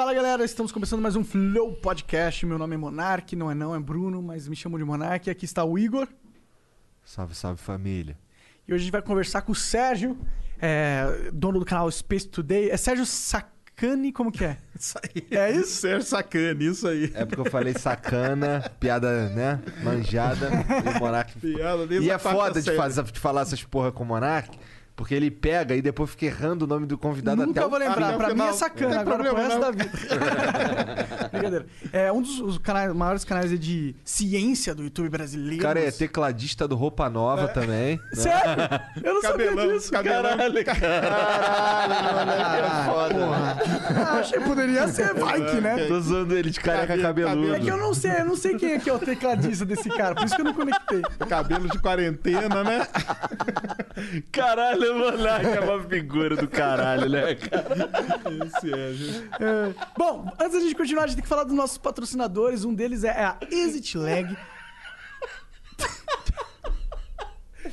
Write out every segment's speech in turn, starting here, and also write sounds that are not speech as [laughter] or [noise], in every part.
Fala galera, estamos começando mais um Flow Podcast. Meu nome é Monark, não é não, é Bruno, mas me chamam de Monark. Aqui está o Igor. Salve, salve família. E hoje a gente vai conversar com o Sérgio, é, dono do canal Space Today. É Sérgio Sacani, como que é? [laughs] Isso aí. É isso? Ser sacana, isso aí. É porque eu falei sacana, piada, né? Manjada. E o Monark. Piada E a é foda de, fazer, de falar essas porra com o Monark, porque ele pega e depois fica errando o nome do convidado Nunca até o vou lembrar. Pra mim é sacana, agora pro problema, resto não. da vida. [laughs] Brincadeira. É um dos os canais, maiores canais de ciência do YouTube brasileiro. O cara é tecladista do Roupa Nova também. né? Sério? Eu não Cabelão, sabia disso, cabelão. caralho. Caralho, é foda. Ah, achei que poderia ser, vai que, né? Tô zoando ele de careca Cabelo- cabeludo. É que eu não sei, eu não sei quem é que é o tecladista desse cara, por isso que eu não conectei. Cabelo de quarentena, né? Caralho, o Monark é uma figura do caralho, né, cara? Esse é, gente. É, Bom, antes da gente continuar, a gente tem que falar dos nossos patrocinadores. Um deles é a Exit Lag.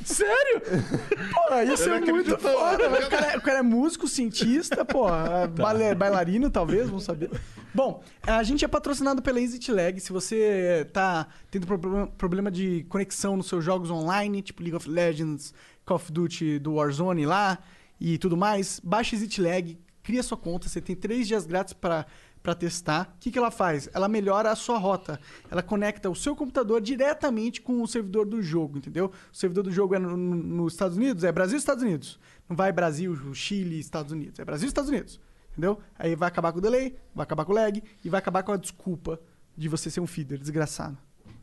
Sério? Pô, isso Eu é não muito foda. mas O cara, é- o cara é músico, cientista, pô, baile- bailarino, talvez, vamos saber. Bom, a gente é patrocinado pela Exit Lag. Se você tá tendo problema de conexão nos seus jogos online, tipo League of Legends, Call of Duty do Warzone lá e tudo mais, baixa Exit Lag, cria sua conta, você tem três dias grátis para para testar. O que, que ela faz? Ela melhora a sua rota. Ela conecta o seu computador diretamente com o servidor do jogo, entendeu? O servidor do jogo é no- no- nos Estados Unidos, é Brasil Estados Unidos. Não vai Brasil, Chile, Estados Unidos. É Brasil Estados Unidos. Entendeu? Aí vai acabar com o delay, vai acabar com o lag e vai acabar com a desculpa de você ser um feeder desgraçado.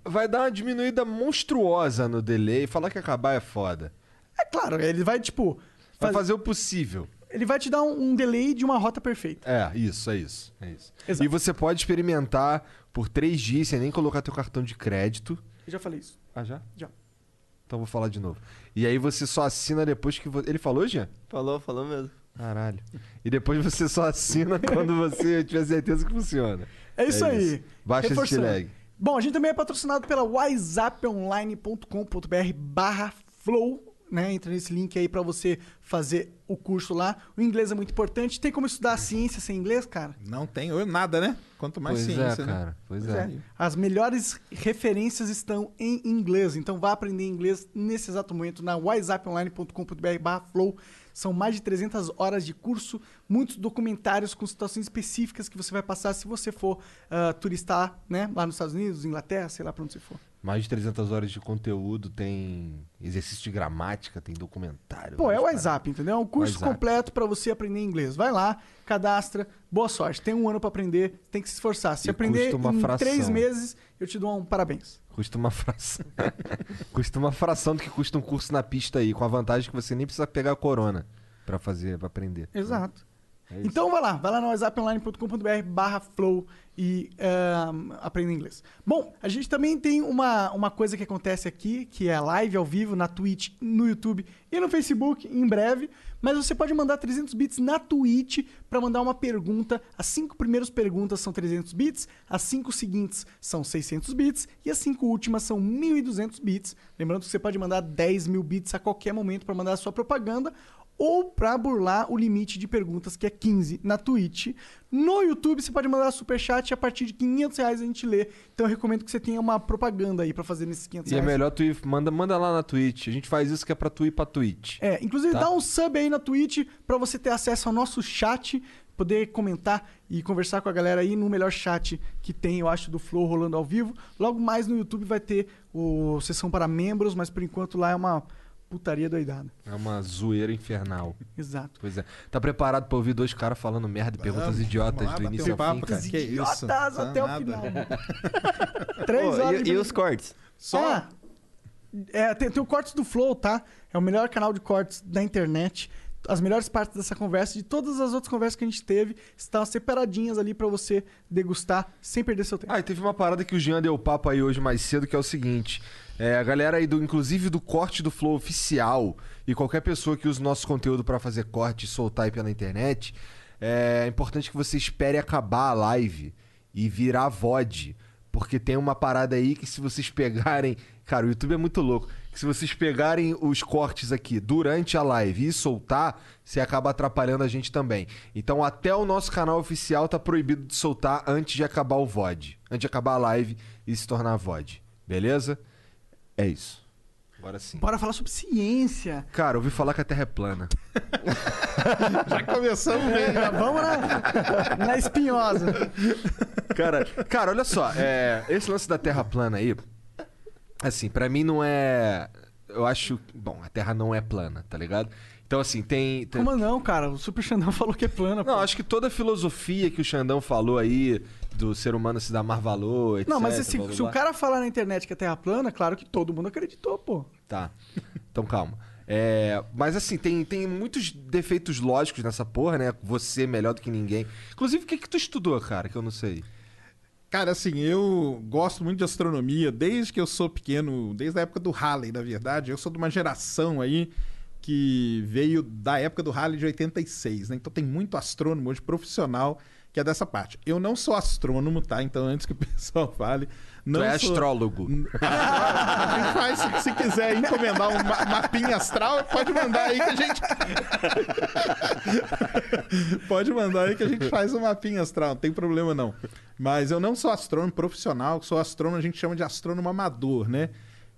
Vai dar uma diminuída monstruosa no delay. Falar que acabar é foda. É claro, ele vai, tipo. Vai faz- fazer o possível. Ele vai te dar um, um delay de uma rota perfeita. É, isso, é isso. É isso. Exato. E você pode experimentar por três dias sem nem colocar teu cartão de crédito. Eu já falei isso. Ah, já? Já. Então vou falar de novo. E aí você só assina depois que... vo- Ele falou, Jean? Falou, falou mesmo. Caralho. E depois você só assina [laughs] quando você tiver certeza que funciona. É isso É aí. isso. Baixa esse Reforçando. lag. Bom, a gente também é patrocinado pela whatsapponline.com.br barra flow. Né? Entra nesse link aí pra você fazer o curso lá. O inglês é muito importante. Tem como estudar ciência sem inglês, cara? Não tem eu nada, né? Quanto mais pois ciência, é, né? cara. Pois, Pois é. é. As melhores referências estão em inglês. Então vá aprender inglês nesse exato momento na whatsapponline.com.br barra flow. São mais de 300 horas de curso, muitos documentários com situações específicas que você vai passar se você for ah, turistar, né? Lá nos Estados Unidos, Inglaterra, sei lá pra onde você for. Mais de 300 horas de conteúdo, tem exercício de gramática, tem documentário. Pô, é o WhatsApp, entendeu? É um curso WhatsApp. completo pra você aprender inglês. Vai lá, cadastra, boa sorte. Tem um ano pra aprender, tem que se esforçar. Se E aprender em fração. três meses, eu te dou um parabéns. Custa uma fração. [laughs] custa uma fração do que custa um curso na pista aí, com a vantagem que você nem precisa pegar a corona pra fazer, pra aprender. Exato. É. Então vai lá, vai lá no whatsapponline.com.br barra flow e ahn, aprenda inglês. Bom, a gente também tem uma, uma coisa que acontece aqui, que é live ao vivo na Twitch, no YouTube e no Facebook em breve. Mas você pode mandar 300 bits na Twitch para mandar uma pergunta. As cinco primeiras perguntas são 300 bits, as cinco seguintes são 600 bits e as cinco últimas são 1.200 bits. Lembrando que você pode mandar 10 mil bits a qualquer momento para mandar a sua propaganda ou para burlar o limite de perguntas, que é 15 na Twitch. No YouTube, você pode mandar superchat a partir de 500 reais a gente lê. Então eu recomendo que você tenha uma propaganda aí para fazer nesses 500 E é reais. melhor tu ir, manda, manda lá na Twitch. A gente faz isso que é pra tu ir pra Twitch. É, inclusive Tá. dá um sub aí na Twitch para você ter acesso ao nosso chat, poder comentar e conversar com a galera aí no melhor chat que tem, eu acho, do Flow rolando ao vivo. Logo mais no YouTube vai ter o sessão para membros, mas por enquanto lá é uma putaria doidada. É uma zoeira infernal. Exato. Pois é. Tá preparado pra ouvir dois caras falando merda e perguntas Vamos, idiotas vamos lá, do início um ao papo, fim? cara. Que isso? Idiotas Tá até o nada. final. [laughs] Três Pô, horas e, e os cortes? Só Ah, é, tem, tem o Cortes do Flow, tá? É o melhor canal de cortes da internet. As melhores partes dessa conversa, de todas as outras conversas que a gente teve, estão separadinhas ali pra você degustar sem perder seu tempo. Ah, e teve uma parada que o Jean deu papo aí hoje mais cedo, que é o seguinte. É, a galera aí, do, inclusive do corte do Flow oficial, e qualquer pessoa que use nosso conteúdo pra fazer corte e soltar aí pela internet, é importante que você espere acabar a live e virar VOD. Porque tem uma parada aí que se vocês pegarem. Cara, o YouTube é muito louco. Que se vocês pegarem os cortes aqui durante a live e soltar, você acaba atrapalhando a gente também. Então, até o nosso canal oficial tá proibido de soltar antes de acabar o VOD. Antes de acabar a live e se tornar VOD. Beleza? É isso. Agora sim. Bora falar sobre ciência. Cara, ouvi falar que a Terra é plana. [laughs] Já começamos bem. Já vamos na, na espinhosa. Cara, cara, olha só, é, esse lance da Terra plana aí, assim, pra mim não é. Eu acho. Bom, a Terra não é plana, tá ligado? Então, assim, tem. tem- Como não, cara? O Super Xandão [laughs] falou que é plana. Não, pô. acho que toda a filosofia que o Xandão falou aí, do ser humano se dar mais valor, etc. Não, mas se, blá, blá, se o blá. cara falar na internet que a Terra é plana, claro que todo mundo acreditou, pô. Tá. Então calma. É, mas assim, tem, tem muitos defeitos lógicos nessa porra, né? Você melhor do que ninguém. Inclusive, o que, que tu estudou, cara? Que eu não sei. Cara, assim, eu gosto muito de astronomia desde que eu sou pequeno, desde a época do Halley, na verdade. Eu sou de uma geração aí que veio da época do Halley de 86, né? Então tem muito astrônomo hoje profissional que é dessa parte. Eu não sou astrônomo, tá? Então antes que o [laughs] pessoal fale, não tu é sou... astrólogo. A gente faz, se, se quiser encomendar um ma- mapinha astral, pode mandar aí que a gente. [laughs] pode mandar aí que a gente faz um mapinha astral, não tem problema não. Mas eu não sou astrônomo profissional, sou astrônomo, a gente chama de astrônomo amador, né?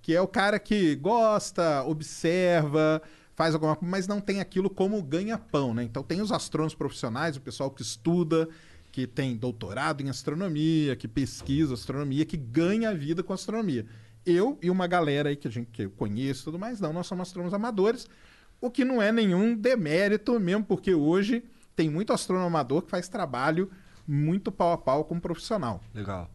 Que é o cara que gosta, observa, faz alguma coisa, mas não tem aquilo como ganha-pão, né? Então tem os astrônomos profissionais, o pessoal que estuda, que tem doutorado em astronomia, que pesquisa astronomia, que ganha vida com astronomia. Eu e uma galera aí que a gente que eu conheço e tudo mais, não, nós somos astrônomos amadores, o que não é nenhum demérito, mesmo porque hoje tem muito astrônomo amador que faz trabalho muito pau a pau com um profissional. Legal.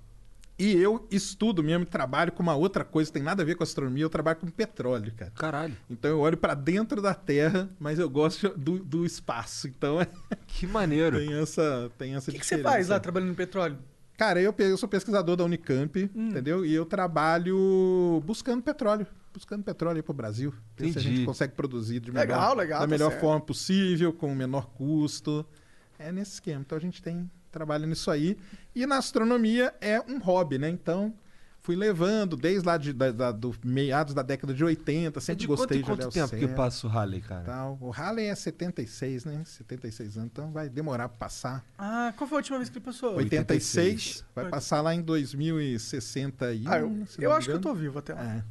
E eu estudo mesmo, trabalho com uma outra coisa, que tem nada a ver com astronomia, eu trabalho com petróleo, cara. Caralho. Então eu olho para dentro da Terra, mas eu gosto do, do espaço. Então é, [laughs] Que maneiro. tem essa, tem essa O que, que você diferença. faz lá trabalhando no petróleo? Cara, eu, eu sou pesquisador da Unicamp, Hum. entendeu? E eu trabalho buscando petróleo. Buscando petróleo aí pro Brasil. Ver se a gente consegue produzir de Legal, melhor, legal, da tá melhor certo. forma possível, com o menor custo. É nesse esquema. Então a gente tem trabalho nisso aí. E na astronomia é um hobby, né? Então fui levando desde lá de, da, da- do meados da década de 80, É sempre de gostei quanto, de olhar quanto o tempo que céu, passa o Halley, cara? tal. O Halley é 76, né? 76 anos, então vai demorar pra passar. Ah, qual foi a última vez que ele passou? 86, vai Oi. passar lá em 2061. Ah, eu, se eu não me acho que eu tô vivo até lá. É.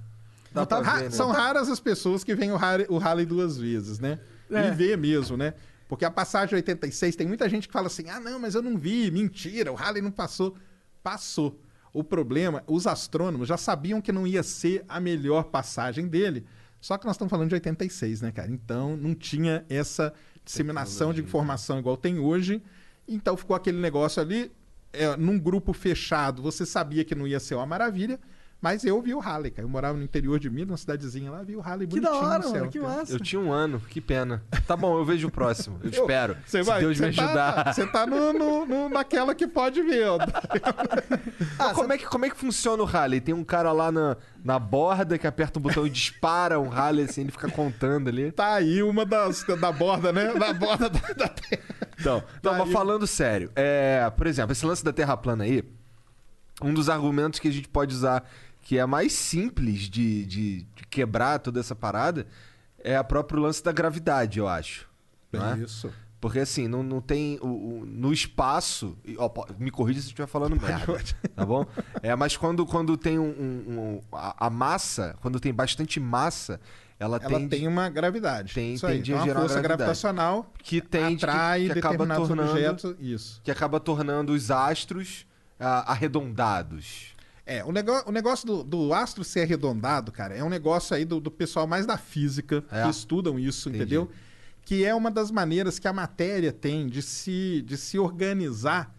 Ra- ver, né? São raras as pessoas que veem o Halley, o Halley duas vezes, né? É. E vê mesmo, né? Porque a passagem de 86, tem muita gente que fala assim: ah, não, mas eu não vi, mentira, o Halley não passou. Passou. O problema, os astrônomos já sabiam que não ia ser a melhor passagem dele. Só que nós estamos falando de 86, né, cara? Então não tinha essa disseminação de informação igual tem hoje. Então ficou aquele negócio ali, é, num grupo fechado, você sabia que não ia ser uma maravilha, mas eu vi o Halley, cara. Eu morava no interior de Minas, numa cidadezinha lá, vi o Halley Que da bonitinho hora, no céu. mano, que massa. Eu tinha um ano, que pena. Tá bom, eu vejo o próximo. Eu Eu- espero. Você se vai, Deus me tá- ajudar. Você tá no, no- no- naquela que pode ver. ó. [laughs] Mas como, é que, como é que funciona o Halley? Tem um cara lá na, na borda que aperta um botão e dispara um Halley assim, ele fica contando ali. Tá aí uma das da borda, né? Da borda da, da terra. Então, não, mas falando sério, é, por exemplo, esse lance da Terra plana aí, um dos argumentos que a gente pode usar que é mais simples de, de, de quebrar toda essa parada é a próprio lance da gravidade, eu acho. é? Isso. Porque assim, não, não tem. o- o- no espaço. ó, me corrija se eu estiver falando merda. Tá bom? É, mas quando, quando tem um. um- um- a, a massa, quando tem bastante massa, ela, Ela tende, tem uma gravidade. tem- Isso aí. tende a Então, gerar uma força gravitacional que tende. que- atrai que, acaba determinados tornando. objetos. Isso. Que acaba tornando os astros ah, arredondados. É, o, nego- o negócio do, do astro ser arredondado, cara, é um negócio aí do, do pessoal mais da física É. que estudam isso, Entendi. entendeu? Que é uma das maneiras que a matéria tem de se, de se organizar.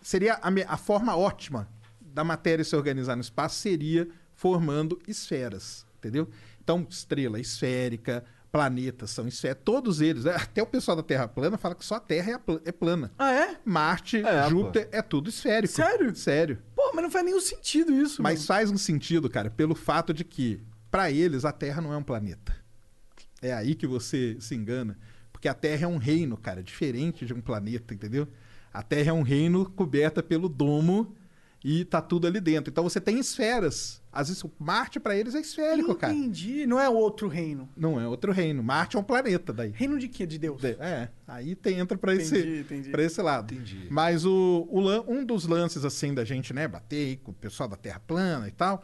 Seria a, a forma ótima da matéria se organizar no espaço seria formando esferas, entendeu? Então, estrela esférica, planetas são esféricos. Todos eles, né? até o pessoal da Terra plana fala que só a Terra é, é plana. Ah, é? Marte, É, Júpiter, é tudo esférico. Sério? Sério. Mas não faz nenhum sentido isso, Mas mano. faz um sentido, cara, pelo fato de que, pra eles, a Terra não é um planeta. É aí que você se engana. Porque a Terra é um reino, cara, diferente de um planeta, entendeu? A Terra é um reino coberta pelo domo e tá tudo ali dentro. Então você tem esferas. Às vezes, Marte pra eles é esférico, cara. Entendi. Não é outro reino. Não é outro reino. Marte é um planeta daí. Reino de quê? De Deus? É, aí tem, entra pra esse, pra esse lado. Entendi. Mas o, o lan- um dos lances, assim, da gente, né, bater com o pessoal da Terra plana e tal,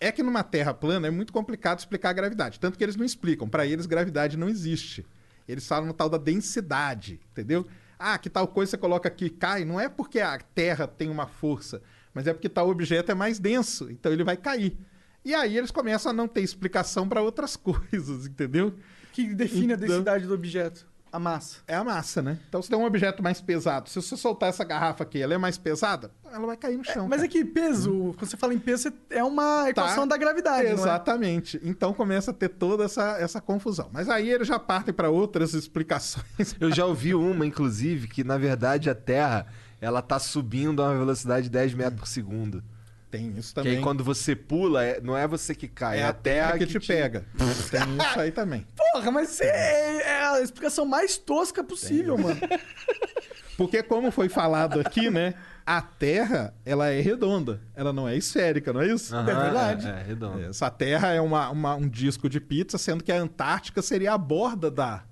é que numa Terra plana é muito complicado explicar a gravidade. Tanto que eles não explicam. Pra eles, gravidade não existe. Eles falam no tal da densidade, entendeu? Ah, que tal coisa você coloca aqui e cai. Não é porque a Terra tem uma força, mas é porque tal objeto é mais denso, então ele vai cair. E aí eles começam a não ter explicação pra outras [laughs] coisas, entendeu? Que define a Então- densidade do objeto? A massa. É a massa, né? Então, se tem um objeto mais pesado, se você soltar essa garrafa aqui, ela é mais pesada, ela vai cair no chão. Mas cara. é que peso, quando você fala em peso, é uma equação Tá. da gravidade, não é? Exatamente. Então começa a ter toda essa, essa confusão. Mas aí eles já partem para outras [laughs] explicações. Eu já ouvi uma, inclusive, que na verdade a Terra ela tá subindo a uma velocidade de 10 metros por segundo. Tem isso Que também. aí quando você pula, é- não é você que cai, é a terra que, te pega. [laughs] Tem isso aí também. Porra, mas é, é a explicação mais tosca possível, mano. [laughs] Porque como foi falado aqui, né? A Terra, ela é redonda. Ela não é esférica, não é isso? Aham, É verdade. É, é redondo. Essa Terra é uma, uma- um disco de pizza, sendo que a Antártica seria a borda da...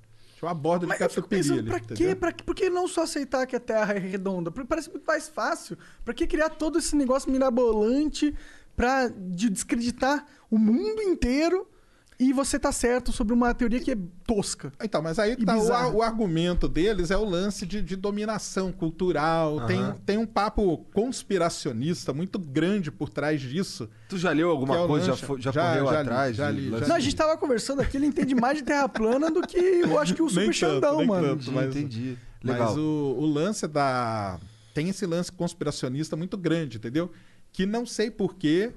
Tipo, a borda de eu fico catupiry ali, pra quê? Pra, por que não só aceitar que a Terra é redonda? Porque parece muito mais fácil. Pra que criar todo esse negócio mirabolante pra de descreditar o mundo inteiro e você tá certo sobre uma teoria que é tosca? Então, mas aí tá, o, o argumento deles é o lance de, de dominação cultural. Tem, Aham. tem um papo conspiracionista muito grande por trás disso. Tu já leu alguma é coisa? Já, já, Já- correu já li, atrás? já de li, já lance Não, a gente tava conversando aqui, ele entende mais de Terra plana do que eu acho que o [laughs] Super Nem tanto, Xandão, nem mano. tanto. Entendi, mas- entendi. Legal. Mas o, o lance da. Tem esse lance conspiracionista muito grande, entendeu? Que não sei porquê.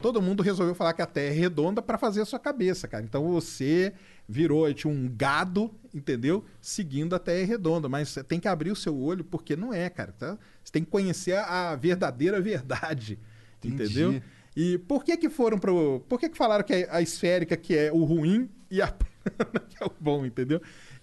Todo mundo resolveu falar que a Terra é redonda para fazer a sua cabeça, cara. Então você virou tipo, um gado, entendeu? Seguindo a Terra redonda. Mas você tem que abrir o seu olho, porque não é, cara. Tá? Você tem que conhecer a verdadeira verdade. Entendi. Entendeu? E por que que foram pro. Por que que falaram que é a esférica que é o ruim e a [laughs] plana que é o bom, entendeu?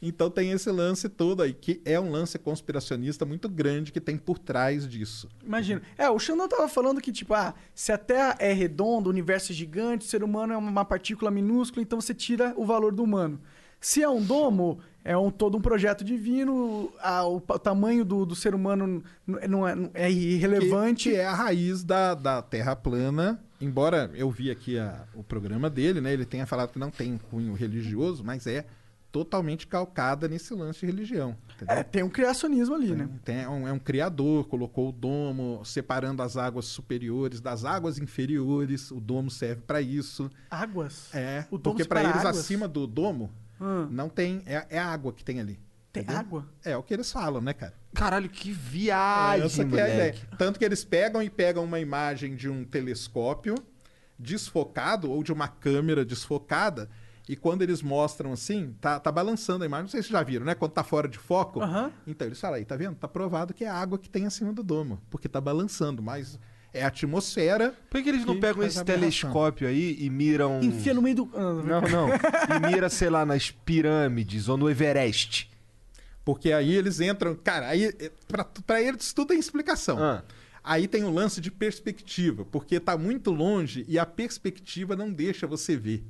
Então tem esse lance todo aí, que é um lance conspiracionista muito grande que tem por trás disso. Imagina. É, o Xandão tava falando que, tipo, ah, se a Terra é redonda, o universo é gigante, o ser humano é uma partícula minúscula, então você tira o valor do humano. Se é um domo, é um, todo um projeto divino, a- o, pa- tamanho do, do ser humano não é, não- é irrelevante. Que, que é a raiz da, da Terra plana. Embora eu vi aqui a- o programa dele, né? Ele tenha falado que não tem cunho religioso, mas é totalmente calcada nesse lance de religião. Entendeu? É, tem um criacionismo ali, né? Tem- é, um, é um criador, colocou o domo, separando as águas superiores das águas inferiores. O domo serve para isso. Águas. É, O domo porque para eles águas? acima do domo Hum. não tem. É, é a água que tem ali. Tem entendeu? água? É o que eles falam, né, cara? Caralho, que viagem, Essa que é a ideia. Tanto que eles pegam e pegam uma imagem de um telescópio desfocado ou de uma câmera desfocada. E quando eles mostram assim, tá, tá balançando a imagem. Não sei se vocês já viram, né? Quando tá fora de foco. Aham. Então eles falam aí, tá vendo? Tá provado que é a água que tem acima do domo. Porque tá balançando, mas é a atmosfera. Por que, que eles não que pegam faz esse telescópio aí e miram. Enfia no meio do. Ah, Não, não. E mira, sei lá, nas pirâmides ou no Everest. Porque aí eles entram. Cara, aí é, pra, pra eles tudo tem explicação. Ah. Aí tem o lance de perspectiva, porque tá muito longe e a perspectiva não deixa você ver.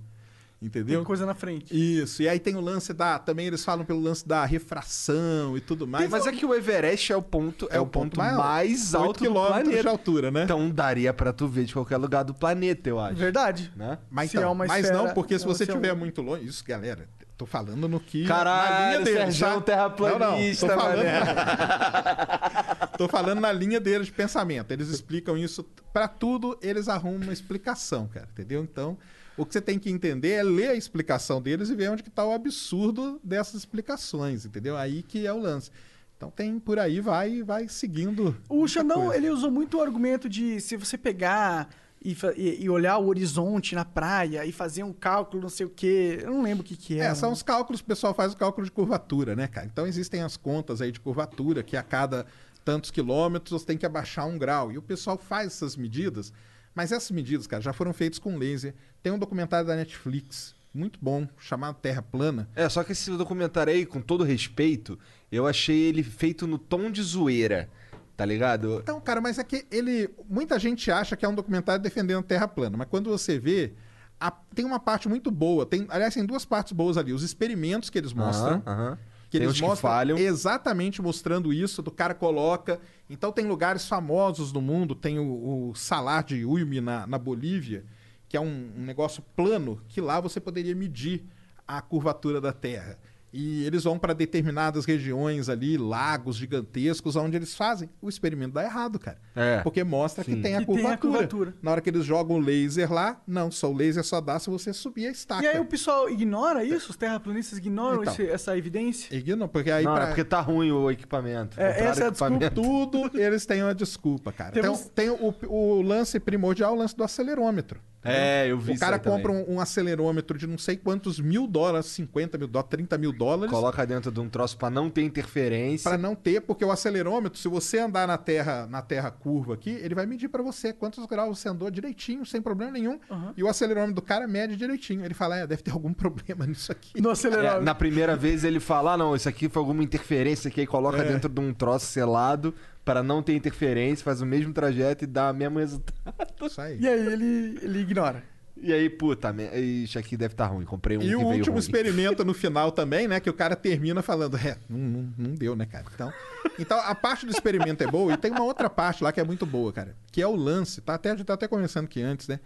Entendeu? Tem coisa na frente. Isso. E aí tem o lance da. Também eles falam pelo lance da refração e tudo mais. Mas é que o Everest é o ponto, é o ponto mais, alto do quilômetros de planeta. altura, né? Então daria pra tu ver de qualquer lugar do planeta, eu acho. Verdade. Né? mas, então, é uma mas esfera, não, porque se ela você é um- estiver muito longe. Isso, galera, tô falando no que. Caralho, na linha deles, Serjão tá? terraplanista, não, não, tô falando, mané. [laughs] tô falando na linha deles de pensamento. Eles explicam isso. Pra tudo, eles arrumam uma explicação, cara. Entendeu? Então. O que você tem que entender é ler a explicação deles e ver onde que tá o absurdo dessas explicações, entendeu? Aí que é o lance. Então tem por aí, vai vai seguindo. O Xandão, coisa. ele usou muito o argumento de se você pegar e, e- olhar o horizonte na praia e fazer um cálculo, não sei o quê. Eu não lembro o que, que é. É, são os cálculos, o pessoal faz o cálculo de curvatura, né, cara? Então existem as contas aí de curvatura, que a cada tantos quilômetros você tem que abaixar um grau. E o pessoal faz essas medidas, mas essas medidas, cara, já foram feitas com laser. Tem um documentário da Netflix, muito bom, chamado Terra Plana. É, só que esse documentário aí, com todo respeito, eu achei ele feito no tom de zoeira, tá ligado? Então, cara, mas é que ele. Muita gente acha que é um documentário defendendo a Terra plana, mas quando você vê, a- tem uma parte muito boa. Tem, aliás, tem duas partes boas ali. Os experimentos que eles mostram. Aham. Que Tem eles que mostram falham. exatamente mostrando isso, do cara coloca. Então tem lugares famosos no mundo, tem o, o Salar de Uyuni na, na Bolívia, que é um, um negócio plano, que lá você poderia medir a curvatura da Terra. E eles vão para determinadas regiões ali, lagos gigantescos, onde eles fazem. O experimento dá errado, cara. É. Porque mostra que Sim. tem a, Que tem a curvatura. curvatura. Na hora que eles jogam o laser lá, não, só o laser só dá se você subir a estaca. E aí o pessoal ignora isso? Os terraplanistas ignoram Então. esse- essa evidência? Ignora, porque aí Não, pra- é porque tá ruim o equipamento. É, essa é a equipamento. tudo eles têm uma desculpa, cara. Temos- Então, tem o, o lance primordial, o lance do acelerômetro. É, eu vi O isso cara compra um, um acelerômetro de não sei quantos mil dólares, 50 mil dólares, 30 mil dólares, Coloca dentro de um troço pra não ter interferência. para não ter, porque o acelerômetro, se você andar na terra, na terra curva aqui, ele vai medir para você quantos graus você andou direitinho, sem problema nenhum. Uhum. E o acelerômetro do cara mede direitinho. Ele fala, é, deve ter algum [laughs] problema nisso aqui. No É, acelerador. na primeira vez ele fala, ah, não, isso aqui foi alguma interferência que aí coloca É. dentro de um troço selado para não ter interferência, faz o mesmo trajeto e dá o mesmo resultado. Isso aí. E aí ele, ele ignora. E aí, puta, isso aqui deve estar ruim. Comprei um E que o veio último ruim. experimento no [laughs] final também, né? Que o cara termina falando, é, não, não, não deu, né, cara? Então, então, a parte do experimento é boa e tem uma outra parte lá que é muito boa, cara. Que é o lance, tá? Até, a gente tá até conversando aqui antes, né?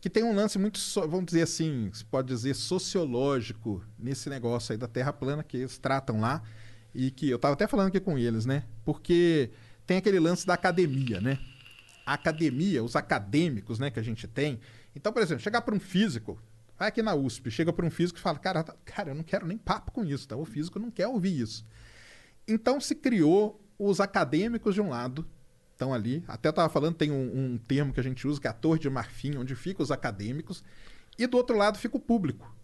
Que tem um lance muito, vamos dizer assim, se pode dizer, sociológico nesse negócio aí da Terra plana que eles tratam lá. E que eu tava até falando aqui com eles, né? Porque tem aquele lance da academia, né? a academia, os acadêmicos, né, que a gente tem. Então, por exemplo, chegar para um físico, vai aqui na USP, chega para um físico e fala: "Cara, tá- cara, eu não quero nem papo com isso, tá? O físico não quer ouvir isso". Então se criou os acadêmicos de um lado, estão ali. Até eu estava falando, tem um, um termo que a gente usa que é a torre de marfim, onde ficam os acadêmicos, e do outro lado fica o público.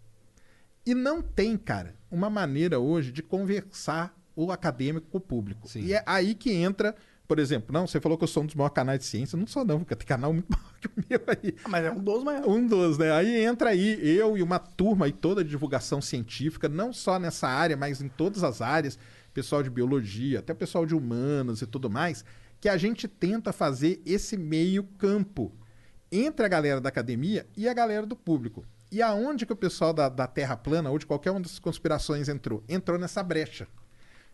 E não tem, cara, uma maneira hoje de conversar o acadêmico com o público. Sim. E é aí que entra, por exemplo, não, você falou que eu sou um dos maiores canais de ciência. Não sou, não, porque tem canal muito [laughs] maior que o meu aí. Ah, Mas é um dos maiores. Um dos, né? Aí entra aí eu e uma turma aí toda de divulgação científica, não só nessa área, mas em todas as áreas, pessoal de biologia, até pessoal de humanas e tudo mais, que a gente tenta fazer esse meio campo entre a galera da academia e a galera do público. E aonde que o pessoal da, da Terra plana ou de qualquer uma das conspirações entrou? Entrou nessa brecha.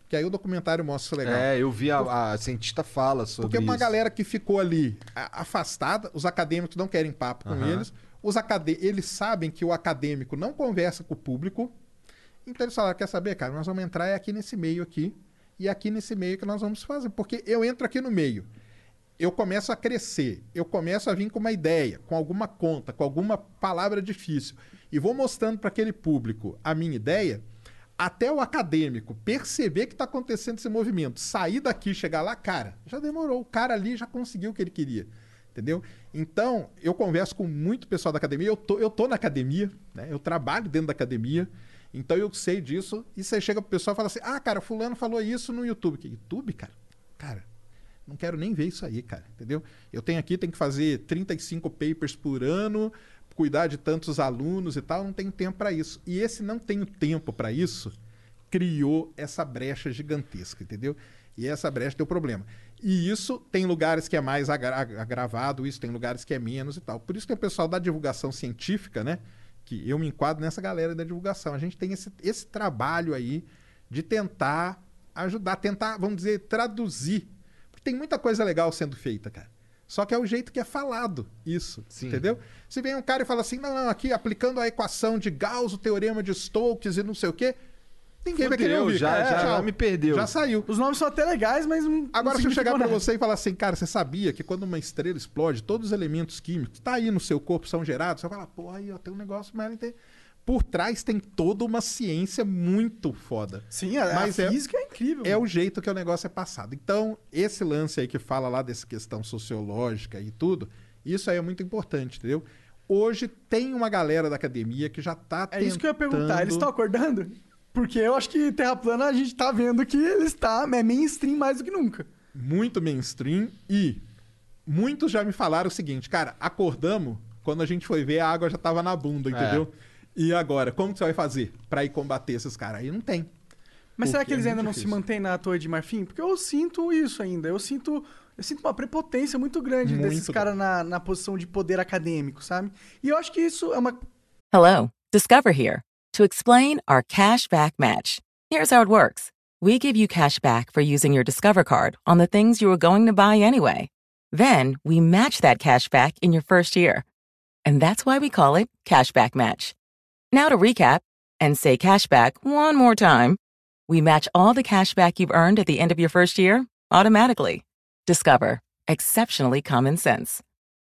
Que aí o documentário mostra isso legal. É, eu vi a, a cientista fala sobre Porque uma isso. galera que ficou ali afastada, os acadêmicos não querem papo com Aham. eles, os acadê eles sabem que o acadêmico não conversa com o público, então eles falaram, quer saber, cara, nós vamos entrar aqui nesse meio aqui, e é aqui nesse meio que nós vamos fazer, porque eu entro aqui no meio, eu começo a crescer, eu começo a vir com uma ideia, com alguma conta, com alguma palavra difícil, e vou mostrando para aquele público a minha ideia, até o acadêmico perceber que está acontecendo esse movimento, sair daqui, chegar lá, cara, já demorou. O cara ali já conseguiu o que ele queria. Entendeu? Então, eu converso com muito pessoal da academia. Eu tô, eu tô na academia, né? Eu trabalho dentro da academia. Então eu sei disso. E você chega pro pessoal e fala assim: Ah, cara, fulano falou isso no YouTube. Que YouTube, cara? Cara, não quero nem ver isso aí, cara. Entendeu? Eu tenho aqui, tenho que fazer 35 papers por ano, cuidar de tantos alunos e tal, não tenho tempo para isso. E esse não tenho tempo para isso criou essa brecha gigantesca, entendeu? E essa brecha deu problema. E isso tem lugares que é mais agra agravado, isso tem lugares que é menos e tal. Por isso que o pessoal da divulgação científica, né? Que eu me enquadro nessa galera da divulgação. A gente tem esse, esse trabalho aí de tentar ajudar, tentar, vamos dizer, traduzir. Porque tem muita coisa legal sendo feita, cara. Só que é o jeito que é falado isso, Sim. entendeu? Se vem um cara e fala assim, não, não, aqui aplicando a equação de Gauss, o teorema de Stokes e não sei o quê, ninguém vai querer Fudeu, ouvir. já- É, já tchau. me perdeu. Já saiu. Os nomes são até legais, mas não. Agora, não se eu chegar nada. você e falar assim, cara, você sabia que quando uma estrela explode, todos os elementos químicos que tá aí no seu corpo são gerados? Você fala, pô, aí ó, tem um negócio, mas tem... Por trás tem toda uma ciência muito foda. Sim, a, Mas a é- física é incrível. É o jeito que o negócio é passado. Então, esse lance aí que fala lá dessa questão sociológica e tudo, Isso aí é muito importante, entendeu? Hoje tem uma galera da academia que já tá É isso que eu ia perguntar. tentando- Eles estão acordando? Porque eu acho que Terra Plana a gente tá vendo que ele está é mainstream mais do que nunca. muito mainstream e muitos já me falaram o seguinte, cara, acordamos, quando a gente foi ver, a água já tava na bunda, entendeu? E agora, como que você vai fazer pra ir combater esses caras? Aí não tem. Mas será Porque que eles é ainda não se mantêm na Torre de Marfim? Porque eu sinto isso ainda. Eu sinto, eu sinto uma prepotência muito grande Muito desses caras na, na posição de poder acadêmico, sabe? E eu acho que isso é uma. Hello, Discover here to explain our cash back match. Here's how it works we give you cash back for using your Discover card on the things you were going to buy anyway. Then we match that cash back in your first year. And that's why we call it Cashback Match. Now to recap and say cashback one more time. We match all the cash back you've earned at the end of your first year automatically. Discover. Exceptionally common sense.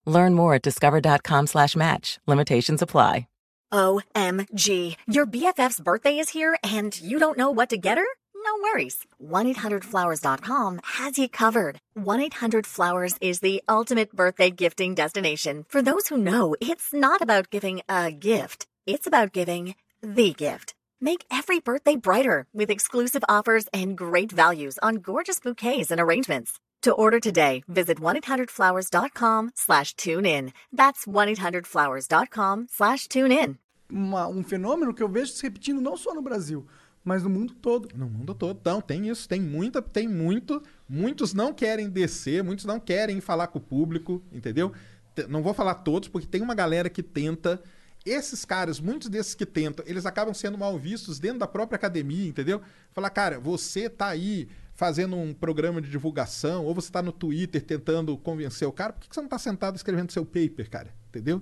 Learn more at discover.com slash match. Limitations apply. OMG. Your BFF's birthday is here and you don't know what to get her? No worries. 1-800-Flowers.com has you covered. 1-800-Flowers is the ultimate birthday gifting destination. For those who know, it's not about giving a gift. It's about giving the gift. Make every birthday brighter with exclusive offers and great values on gorgeous bouquets and arrangements. To order today, visit 1-800-Flowers.com slash tune in. That's 1-800-Flowers.com slash tune in. uma- um fenômeno que eu vejo se repetindo não só no Brasil, mas no mundo todo. No mundo todo. Então, tem isso, tem muita, tem muito. Muitos não querem descer, muitos não querem falar com o público, entendeu? Te- Não vou falar todos, porque tem uma galera que tenta. Esses caras, muitos desses que tentam, eles acabam sendo mal vistos dentro da própria academia, entendeu? Falar, cara, você tá aí fazendo um programa de divulgação, ou você tá no Twitter tentando convencer o cara, por que que você não tá sentado escrevendo seu paper, cara? Entendeu?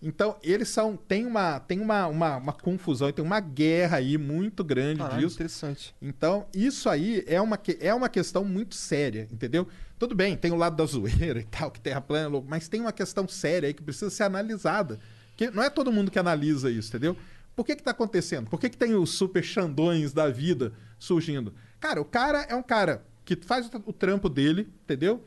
Então, eles são. Tem uma, tem uma, uma, uma confusão, tem uma guerra aí muito grande Caralho, disso. interessante. Então, isso aí é uma, é uma questão muito séria, entendeu? Tudo bem, tem o lado da zoeira e tal, que terra plana é louco, mas tem uma questão séria aí que precisa ser analisada. Que não é todo mundo que analisa isso, entendeu? Por que que tá acontecendo? Por que que tem os super xandões da vida surgindo? Cara, o cara é um cara que faz o, trampo dele, entendeu?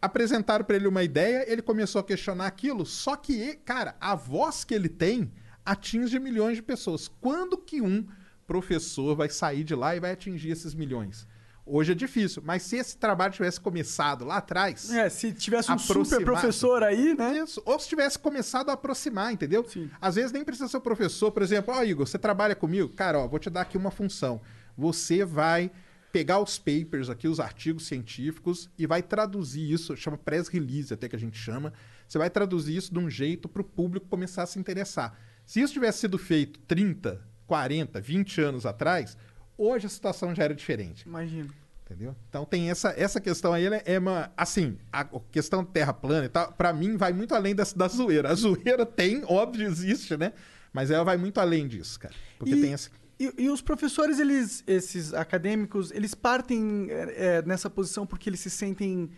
Apresentaram pra ele uma ideia, ele começou a questionar aquilo, só que, cara, a voz que ele tem atinge milhões de pessoas. Quando que um professor vai sair de lá e vai atingir esses milhões? Hoje é difícil, mas se esse trabalho tivesse começado lá atrás, É, se tivesse um super professor aí, né? isso. Ou se tivesse começado a aproximar, entendeu? Sim. Às vezes nem precisa ser o professor, por exemplo, ó, Igor, você trabalha comigo? Cara, ó, vou te dar aqui uma função. Você vai pegar os papers aqui, os artigos científicos, e vai traduzir isso, chama press release até que a gente chama. Você vai traduzir isso de um jeito para o público começar a se interessar. Se isso tivesse sido feito 30, 40, 20 anos atrás, hoje a situação já era diferente. Imagino. Entendeu? Então tem essa, essa questão aí, ela é uma. Assim, a questão terra plana e tal, pra mim vai muito além da, da zoeira. A zoeira tem, óbvio, existe, né? Mas ela vai muito além disso, cara. Porque E- tem essa. E, e os professores, eles, esses acadêmicos, eles partem é, é, nessa posição porque eles se sentem,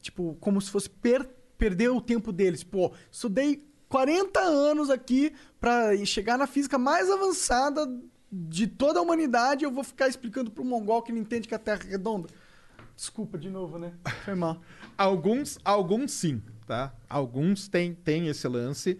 tipo, como se fosse per- perder o tempo deles. Pô, estudei 40 anos aqui pra chegar na física mais avançada de toda a humanidade eu vou ficar explicando pro mongol que não entende que a Terra é redonda. Desculpa de novo, né? Foi mal. [laughs] Alguns, alguns sim, tá? Alguns têm tem esse lance.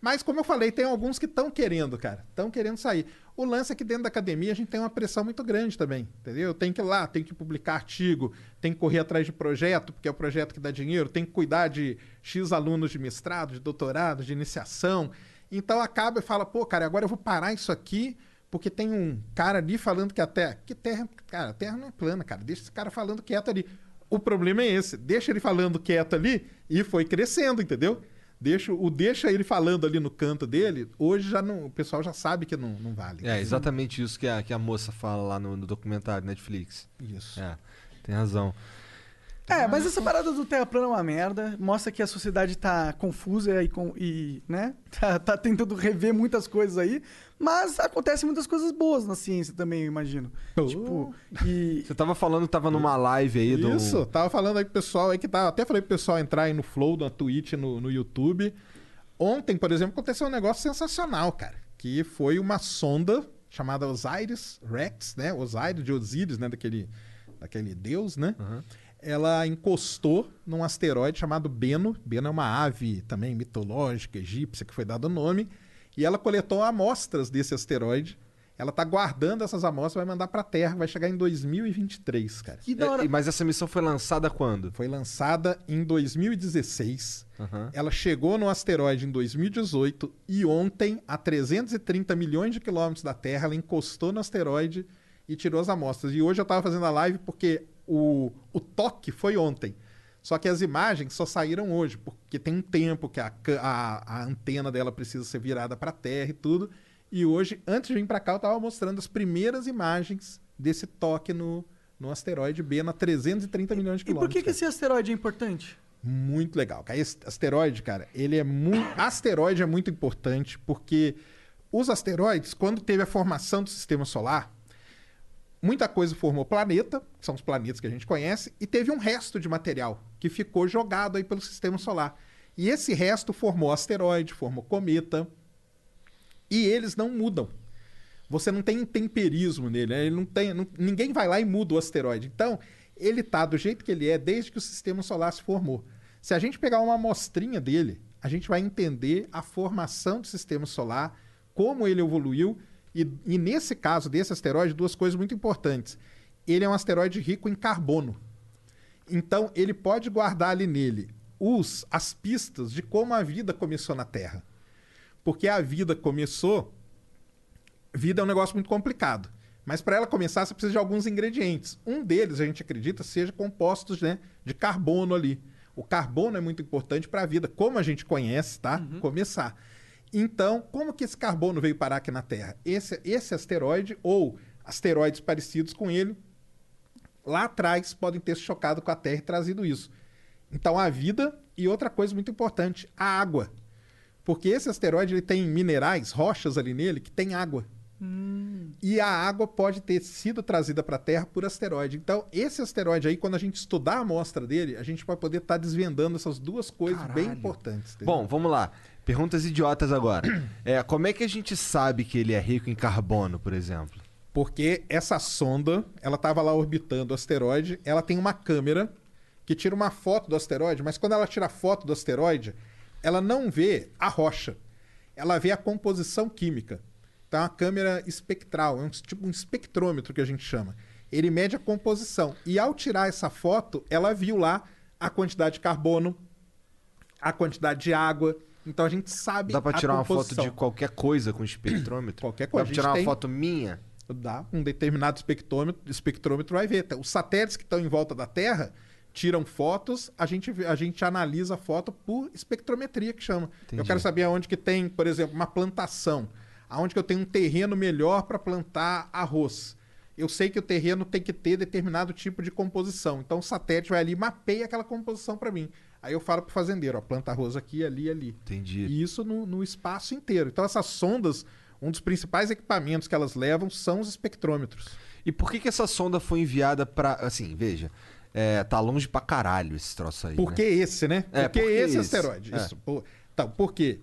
Mas, como eu falei, tem alguns que estão querendo, cara. Estão querendo sair. O lance é que dentro da academia a gente tem uma pressão muito grande também, entendeu? Tem que ir lá, tem que publicar artigo, tem que correr atrás de projeto, porque é o projeto que dá dinheiro, tem que cuidar de X alunos de mestrado, de doutorado, de iniciação. Então acaba e fala, pô, cara, agora eu vou parar isso aqui, porque tem um cara ali falando que a Terra. Que Terra. Cara, a Terra não é plana, cara. Deixa esse cara falando quieto ali. O problema é esse. Deixa ele falando quieto ali e foi crescendo, entendeu? Deixa, o deixa ele falando ali no canto dele, hoje já não, o pessoal já sabe que não, não vale. É exatamente isso que a, que a moça fala lá no, no documentário Netflix. Isso. É, tem razão. É, mas essa parada do Terra plana é uma merda. Mostra que a sociedade tá confusa e, com, e né? [laughs] Tá, tá tentando rever muitas coisas aí. Mas acontecem muitas coisas boas na ciência também, eu imagino. Oh. Tipo, e. Você tava falando que tava numa live aí do. Isso, tava falando aí pro pessoal aí que tá. Até falei pro pessoal entrar aí no Flow, na Twitch, no, no YouTube. Ontem, por exemplo, aconteceu um negócio sensacional, cara. Que foi uma sonda chamada Osiris Rex, né? Osiris de Osíris, né? Daquele, daquele deus, né? Ela encostou num asteroide chamado Beno. Beno é uma ave também mitológica, egípcia, que foi dado o nome. E ela coletou amostras desse asteroide. Ela tá guardando essas amostras, vai mandar para a Terra, vai chegar em 2023, cara. Que da hora. É, mas essa missão foi lançada quando? Foi lançada em 2016. Aham. Ela chegou no asteroide em 2018 e ontem, a 330 milhões de quilômetros da Terra, ela encostou no asteroide e tirou as amostras. E hoje eu estava fazendo a live porque o, o toque foi ontem. Só que as imagens só saíram hoje, porque tem um tempo que a, a, a antena dela precisa ser virada para a Terra e tudo. E hoje, antes de vir para cá, eu estava mostrando as primeiras imagens desse toque no, no asteroide B, na 330 milhões de E por quilômetros. que, que esse asteroide é importante? Muito legal. cara. Esse asteroide, cara, ele é muito. Asteroide é muito importante porque os asteroides, quando teve a formação do sistema solar, muita coisa formou planeta, que são os planetas que a gente conhece, e teve um resto de material que ficou jogado aí pelo sistema solar. E esse resto formou asteroide, formou cometa, e eles não mudam. Você não tem temperismo nele, né? ele não tem, não- ninguém vai lá e muda o asteroide. Então, ele tá do jeito que ele é desde que o sistema solar se formou. Se a gente pegar uma amostrinha dele, a gente vai entender a formação do sistema solar, como ele evoluiu, e, e nesse caso desse asteroide, duas coisas muito importantes. Ele é um asteroide rico em carbono. Então, ele pode guardar ali nele os, as pistas de como a vida começou na Terra. Porque a vida começou vida é um negócio muito complicado. Mas para ela começar, você precisa de alguns ingredientes. Um deles, a gente acredita, seja compostos né, de carbono ali. O carbono é muito importante para a vida, como a gente conhece, tá? Começar. Então, como que esse carbono veio parar aqui na Terra? Esse, esse asteroide ou asteroides parecidos com ele, lá atrás podem ter se chocado com a Terra e trazido isso. Então, a vida e outra coisa muito importante, a água. Porque esse asteroide ele tem minerais, rochas ali nele, que tem água. E a água pode ter sido trazida para a Terra por asteroide. Então, esse asteroide aí, quando a gente estudar a amostra dele, a gente vai poder estar desvendando essas duas coisas bem Caralho. importantes. entendeu? Bom, vamos lá. Perguntas idiotas agora. É, como é que a gente sabe que ele é rico em carbono, por exemplo? Porque essa sonda, ela estava lá orbitando o asteroide, ela tem uma câmera que tira uma foto do asteroide, mas quando ela tira a foto do asteroide, ela não vê a rocha, ela vê a composição química. Então é uma câmera espectral, é um tipo um espectrômetro que a gente chama. Ele mede a composição. E ao tirar essa foto, ela viu lá a quantidade de carbono, a quantidade de água. Então a gente sabe Dá pra tirar uma foto de qualquer coisa com espectrômetro? [clears throat] Qualquer Dá coisa. pra A tirar uma tem- foto minha? dá um determinado espectrômetro, espectrômetro vai ver. Os satélites que estão em volta da Terra tiram fotos, a gente, a gente analisa a foto por espectrometria, que chama. Entendi. Eu quero saber aonde que tem, por exemplo, uma plantação. Aonde que eu tenho um terreno melhor para plantar arroz. Eu sei que o terreno tem que ter determinado tipo de composição. Então o satélite vai ali e mapeia aquela composição para mim. Aí eu falo pro fazendeiro, ó, planta arroz aqui, ali, ali. Entendi. E isso no, no espaço inteiro. Então essas sondas, um dos principais equipamentos que elas levam são os espectrômetros. E por que que essa sonda foi enviada pra... Assim, veja. É, tá longe pra caralho esse troço aí, Por que né? esse, né? É, por que por que esse esse? asteroide? É. Isso. Por... Então, por quê?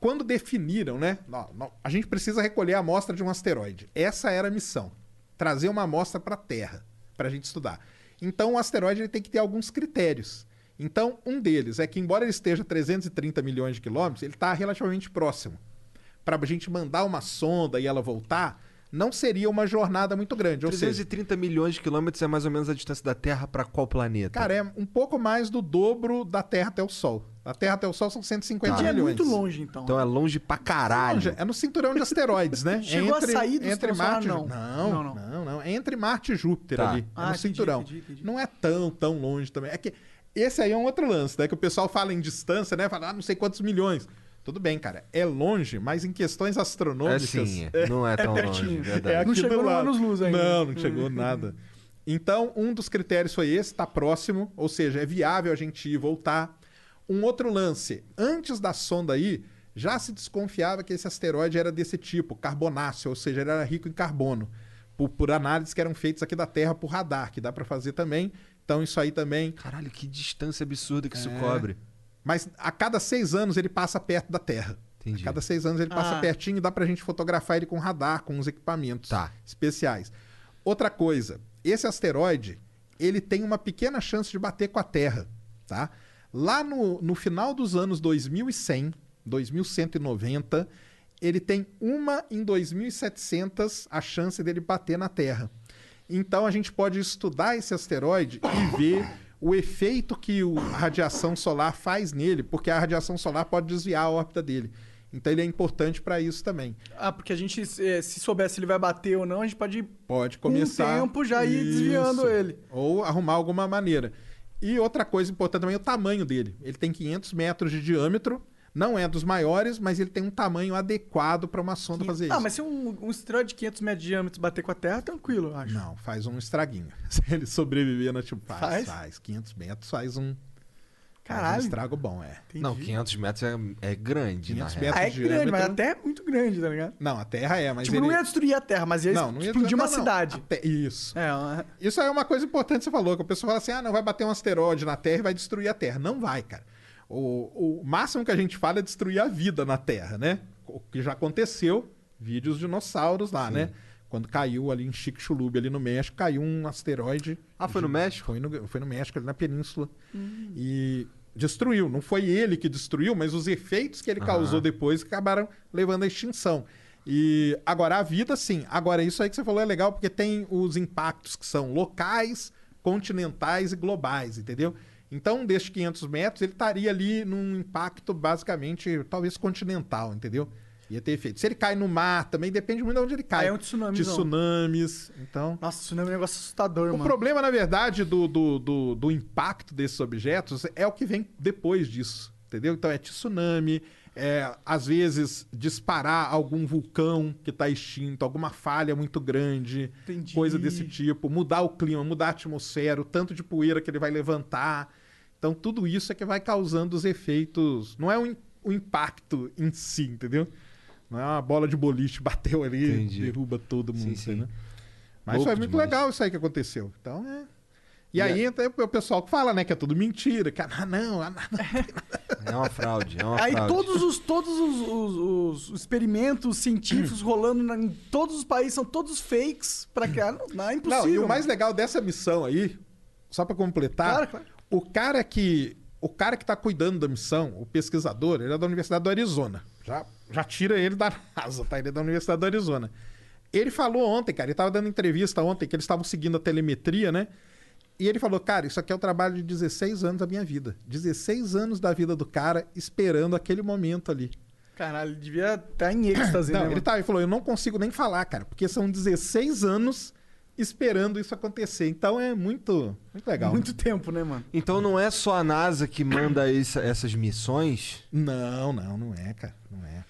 Quando definiram, né? Não, não, a gente precisa recolher a amostra de um asteroide. Essa era a missão. Trazer uma amostra para a Terra, para a gente estudar. Então, o asteroide ele tem que ter alguns critérios. Então, um deles é que, embora ele esteja a 330 milhões de quilômetros, ele está relativamente próximo. Para a gente mandar uma sonda e ela voltar, não seria uma jornada muito grande. Ou seja, 330 milhões de quilômetros é mais ou menos a distância da Terra pra qual planeta? Cara, é um pouco mais do dobro da Terra até o Sol. Da Terra até o Sol são 150 é milhões. muito longe, então. Então é longe pra caralho. Longe, É no cinturão de asteroides, né? [laughs] Chegou a sair do entre Marte e não. não, Não, não, não. não, É entre Marte e Júpiter Tá. ali. É Ah, no entendi, cinturão. entendi, entendi. Não é tão, tão longe também. É que esse aí é um outro lance, né? Que o pessoal fala em distância, né? Fala, ah, não sei quantos milhões. Tudo bem, cara. É longe, mas em questões É astronômicas. sim, não [laughs] é tão longe, pertinho. verdade. É aqui Não chegou no lado. anos-luz ainda. Não, não chegou nada. Então, um dos critérios foi esse, está próximo, ou seja, é viável a gente ir e voltar. Um outro lance, antes da sonda aí, já se desconfiava que esse asteroide era desse tipo, carbonáceo, ou seja, ele era rico em carbono, por, por análises que eram feitas aqui da Terra por radar, que dá para fazer também. Então, isso aí também. Caralho, que distância absurda que isso É. cobre. Mas a cada seis anos ele passa perto da Terra. Entendi. A cada seis anos ele passa Ah. pertinho e dá pra gente fotografar ele com radar, com os equipamentos Tá. especiais. Outra coisa, esse asteroide, ele tem uma pequena chance de bater com a Terra, tá? Lá no, no final dos anos 2100, 2190, ele tem uma em 2700 a chance dele bater na Terra. Então a gente pode estudar esse asteroide e ver o efeito que a radiação solar faz nele, porque a radiação solar pode desviar a órbita dele. Então ele é importante para isso também. Ah, porque a gente, eh, se soubesse se ele vai bater ou não, a gente pode Pode começar. tempo já ir desviando ele. Ou arrumar alguma maneira. E outra coisa importante também é o tamanho dele. Ele tem 500 metros de diâmetro. Não é dos maiores, mas ele tem um tamanho adequado para uma sonda fazer Ah, isso. mas se um, um asteroide de 500 metros de diâmetro bater com a Terra, tranquilo, eu acho. Não, faz um estraguinho. [laughs] Se ele sobreviver na tipo, faz, Faz? faz. 500 metros faz um, faz Caralho. um estrago bom, é. Entendi. Não, 500 metros é, é grande, 500 na real. metros. Ah, é de grande, mas a. Terra é muito grande, tá ligado? Não, a Terra é, mas tipo, ele... não ia destruir a Terra, mas ia Não, não ia explodir uma não, cidade. Te- Isso. É, uma- Isso é uma coisa importante que você falou, que a pessoa fala assim, ah, não, vai bater um asteroide na Terra e vai destruir a Terra. Não vai, cara. O, o máximo que a gente fala é destruir a vida na Terra, né? O que já aconteceu, vídeos de dinossauros lá, né? Quando caiu ali em Chicxulub, ali no México, caiu um asteroide. Ah, foi no de- México? Foi no, foi no México, ali na península. E destruiu. Não foi ele que destruiu, mas os efeitos que ele causou depois acabaram levando à extinção. E agora a vida, sim. Agora, isso aí que você falou é legal porque tem os impactos que são locais, continentais e globais, entendeu? Então, destes 500 metros, ele estaria ali num impacto basicamente, talvez continental, entendeu? Ia ter efeito. Se ele cai no mar, também depende muito de onde ele cai. É um tsunamizão. De tsunamis. Então. Nossa, tsunami é um negócio assustador, O mano. problema, na verdade, do, do, do, do impacto desses objetos é o que vem depois disso, entendeu? Então é tsunami, é, às vezes disparar algum vulcão que está extinto, alguma falha muito grande, Entendi. coisa desse tipo, mudar o clima, mudar a atmosfera, o tanto de poeira que ele vai levantar. Então tudo isso é que vai causando os efeitos. Não é o, o impacto em si, entendeu? Não é uma bola de boliche [laughs] bateu ali, Entendi. derruba todo mundo, Sim, sim. entendeu? Mas Louco foi muito demais. legal isso aí que aconteceu. Então, é. E aí entra o pessoal que fala, né, que é tudo mentira, que ah, não, ah, não. [laughs] É uma fraude, é uma Aí fraude. todos os todos os, os- os experimentos científicos [clears throat] rolando na- em todos os países são todos fakes pra criar. Não, não é impossível. Não, e o mais legal dessa missão aí, só pra completar, Claro, claro. O cara que o cara que tá cuidando da missão, o pesquisador, ele é da Universidade do Arizona. Já, já tira ele da [laughs] NASA, tá? Ele é da Universidade do Arizona. Ele falou ontem, cara, ele tava dando entrevista ontem que eles estavam seguindo a telemetria, né? E ele falou, cara, isso aqui é o trabalho de 16 anos da minha vida. 16 anos da vida do cara esperando aquele momento ali. Caralho, ele devia estar em êxtase, Não, né? ele, tá, ele falou, eu não consigo nem falar, cara, porque são 16 anos esperando isso acontecer. Então é muito, muito legal. Muito tempo, né, mano? Então não é só a NASA que manda essa- essas missões? Não, não, não é, cara, não é.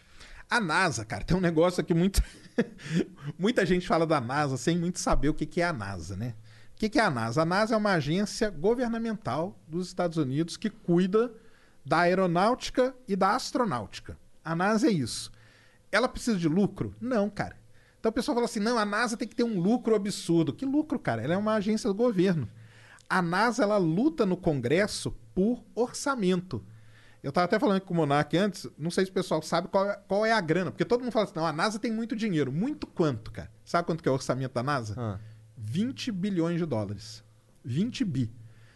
A NASA, cara, tem um negócio aqui muito... [laughs] Muita gente fala da NASA sem muito saber o que que é a NASA, né? O que que é a NASA? A NASA é uma agência governamental dos Estados Unidos que cuida da aeronáutica e da astronáutica. A NASA é isso. Ela precisa de lucro? Não, cara. Então o pessoal fala assim: não, a NASA tem que ter um lucro absurdo. Que lucro, cara? Ela é uma agência do governo. A NASA ela luta no Congresso por orçamento. Eu estava até falando com o Monark antes, não sei se o pessoal sabe qual é, qual é a grana, porque todo mundo fala assim: não, a NASA tem muito dinheiro. Muito quanto, cara? Sabe quanto que é o orçamento da NASA? Ah. 20 bilhões de dólares. 20 bi.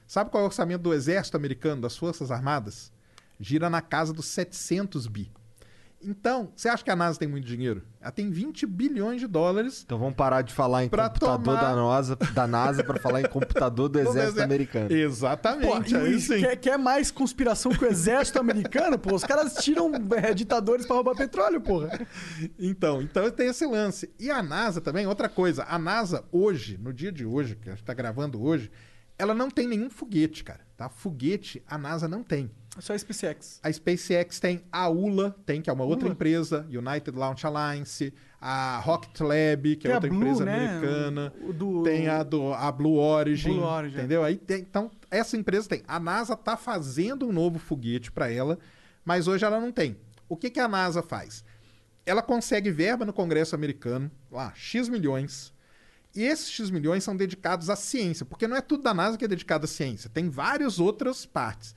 Sabe qual é o orçamento do Exército Americano, das Forças Armadas? Gira na casa dos 700 bi. Então, você acha que a NASA tem muito dinheiro? Ela tem 20 bilhões de dólares. Então vamos parar de falar em computador tomar- da NASA, da NASA para falar em computador do [laughs] Exército Exer- Americano. Pô, Exatamente. e- aí e sim. quer, quer mais conspiração que o exército americano? Pô, os caras tiram é, ditadores pra roubar petróleo, porra. Então, então tem esse lance. E a NASA também, outra coisa. A NASA hoje, no dia de hoje, que a gente tá gravando hoje, ela não tem nenhum foguete, cara. Tá? Foguete a NASA não tem. É só a SpaceX. A SpaceX tem, a ULA tem, que é uma outra ULA? empresa, United Launch Alliance, a Rocket Lab, que Tem é outra Blue, empresa né? americana, do- tem a, do, a Blue Origin, Blue Origin, é. entendeu? Aí tem, então, essa empresa tem. A NASA tá fazendo um novo foguete para ela, mas hoje ela não tem. O que, que a NASA faz? Ela consegue verba no Congresso americano, lá, X milhões, e esses X milhões são dedicados à ciência, porque não é tudo da NASA que é dedicado à ciência, tem várias outras partes.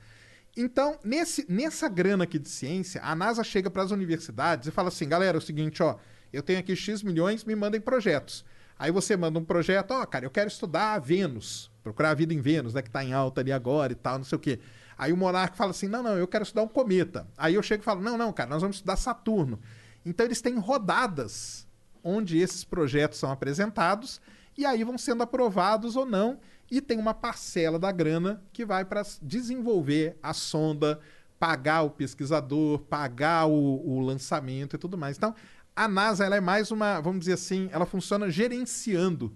Então, nesse, nessa grana aqui de ciência, a NASA chega para as universidades e fala assim: galera, é o seguinte, ó, eu tenho aqui X milhões, me mandem projetos. Aí você manda um projeto, ó, cara, eu quero estudar Vênus, procurar a vida em Vênus, né, que tá em alta ali agora e tal, não sei o quê. Aí o monarca fala assim: não, não, eu quero estudar um cometa. Aí eu chego e falo: não, não, cara, nós vamos estudar Saturno. Então eles têm rodadas onde esses projetos são apresentados e aí vão sendo aprovados ou não. E tem uma parcela da grana que vai para desenvolver a sonda, pagar o pesquisador, pagar o, o lançamento e tudo mais. Então, a NASA ela é mais uma, vamos dizer assim, ela funciona gerenciando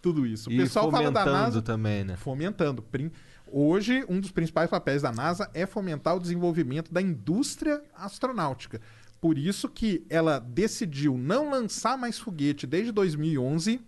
tudo isso. O E pessoal fala da NASA também, né? fomentando. Hoje, um dos principais papéis da NASA é fomentar o desenvolvimento da indústria astronáutica. Por isso que ela decidiu não lançar mais foguete desde 2011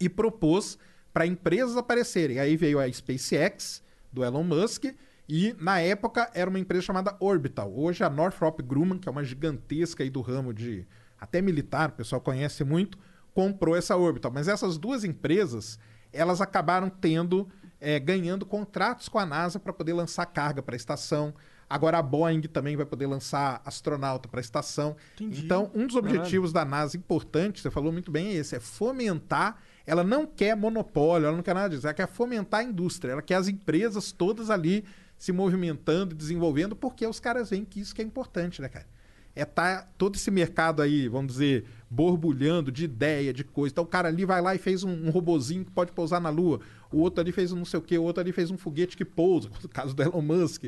e propôs para empresas aparecerem. Aí veio a SpaceX, do Elon Musk, e na época era uma empresa chamada Orbital. Hoje a Northrop Grumman, que é uma gigantesca aí do ramo de até militar, o pessoal conhece muito, comprou essa Orbital. Mas essas duas empresas, elas acabaram tendo, eh, ganhando contratos com a NASA para poder lançar carga para a estação. Agora a Boeing também vai poder lançar astronauta para a estação. Entendi. Então, um dos objetivos da NASA importante, você falou muito bem, é esse: é fomentar. Ela não quer monopólio, ela não quer nada disso, ela quer fomentar a indústria, ela quer as empresas todas ali se movimentando e desenvolvendo, porque os caras veem que isso que é importante, né, cara? É tá todo esse mercado aí, vamos dizer, borbulhando de ideia, de coisa. Então o cara ali vai lá e fez um, um robozinho que pode pousar na Lua. O outro ali fez um não sei o quê, o outro ali fez um foguete que pousa, [laughs] no caso do Elon Musk.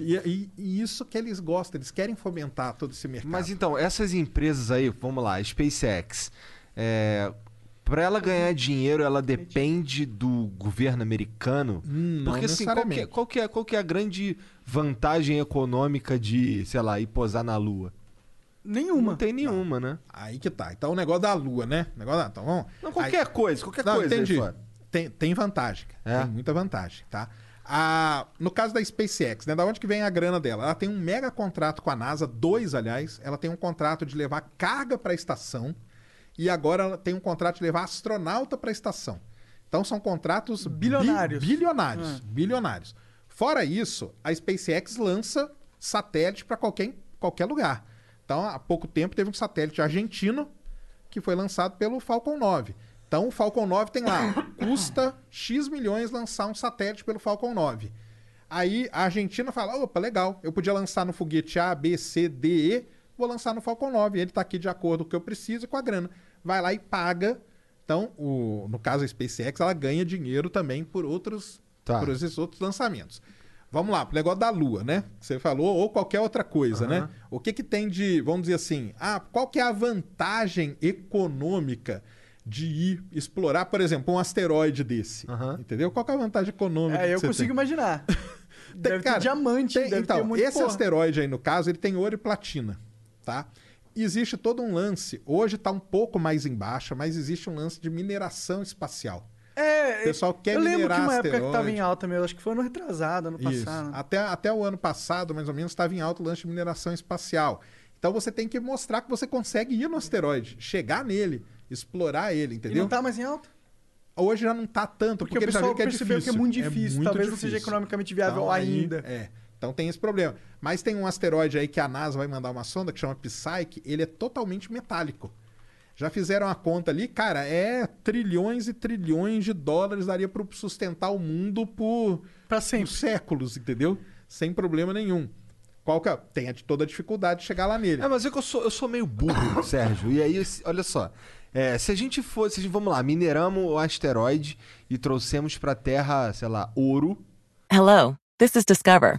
E, e- e isso que eles gostam, eles querem fomentar todo esse mercado. Mas então, essas empresas aí, vamos lá, SpaceX, é, para ela ganhar dinheiro, ela depende do governo americano? Hum, Porque assim, qual que, é, qual, que é, qual que é a grande vantagem econômica de, sei lá, ir posar na Lua? Nenhuma. Não tem nenhuma, né? Aí que tá. Então o negócio da Lua, né? O negócio da... Então vamos... Não, qualquer coisa, qualquer Não, coisa. aí entendi. Tem, tem vantagem. É? Tem muita vantagem, tá? A, no caso da SpaceX, né? Da onde que vem a grana dela? Ela tem um mega contrato com a NASA, dois, aliás. Ela tem um contrato de levar carga para a estação e agora ela tem um contrato de levar astronauta para a estação. Então são contratos bi- Bilionários. bilionários, Ah. bilionários. Fora isso, a SpaceX lança satélite para qualquer, qualquer lugar. Então, há pouco tempo teve um satélite argentino que foi lançado pelo Falcon 9. Então, o Falcon 9 tem lá, [coughs] custa X milhões lançar um satélite pelo Falcon 9. Aí a Argentina fala: opa, legal, eu podia lançar no foguete A, B, C, D, E, vou lançar no Falcon 9. Ele está aqui de acordo com o que eu preciso e com a grana. Vai lá e paga. Então, o, no caso a SpaceX, ela ganha dinheiro também por outros, Tá. por esses outros lançamentos. Vamos lá, pro negócio da Lua, né? Você falou, ou qualquer outra coisa, né? O que que tem de, vamos dizer assim, ah, qual que é a vantagem econômica de ir explorar, por exemplo, um asteroide desse? Aham. Entendeu? Qual que é a vantagem econômica É, eu consigo tem? imaginar. Tem- [laughs] Deve cara, ter diamante, tem- deve então, ter muito esse porra. asteroide aí, no caso, ele tem ouro e platina, tá? Existe todo um lance, hoje está um pouco mais em baixa, mas existe um lance de mineração espacial. É, O pessoal quer eu lembro que uma época que tava asteroide. em alta mesmo, acho que foi ano retrasado, ano Isso. passado. Até, até o ano passado, mais ou menos, estava em alto o lance de mineração espacial. Então você tem que mostrar que você consegue ir no asteroide, chegar nele, explorar ele, E entendeu? não tá mais em alta? Hoje já não tá tanto, Porque, porque, o pessoal que é percebeu difícil. que é muito difícil. muito Talvez não seja difícil. economicamente viável Então, aí, ainda. É. Então tem esse problema. Mas tem um asteroide aí que a NASA vai mandar uma sonda que chama Psyche, ele é totalmente metálico. Já fizeram a conta ali, cara, é trilhões e trilhões de dólares daria para sustentar o mundo por, Pra por sempre. séculos, entendeu? Sem problema nenhum. Qual que é? Tem a- toda a dificuldade de chegar lá nele. É, mas é que eu sou, eu sou meio burro, [coughs] Sérgio. E aí, olha só. É, se a gente fosse, a vamos lá, mineramos o asteroide e trouxemos pra Terra, sei lá, ouro. Hello, this is Discover,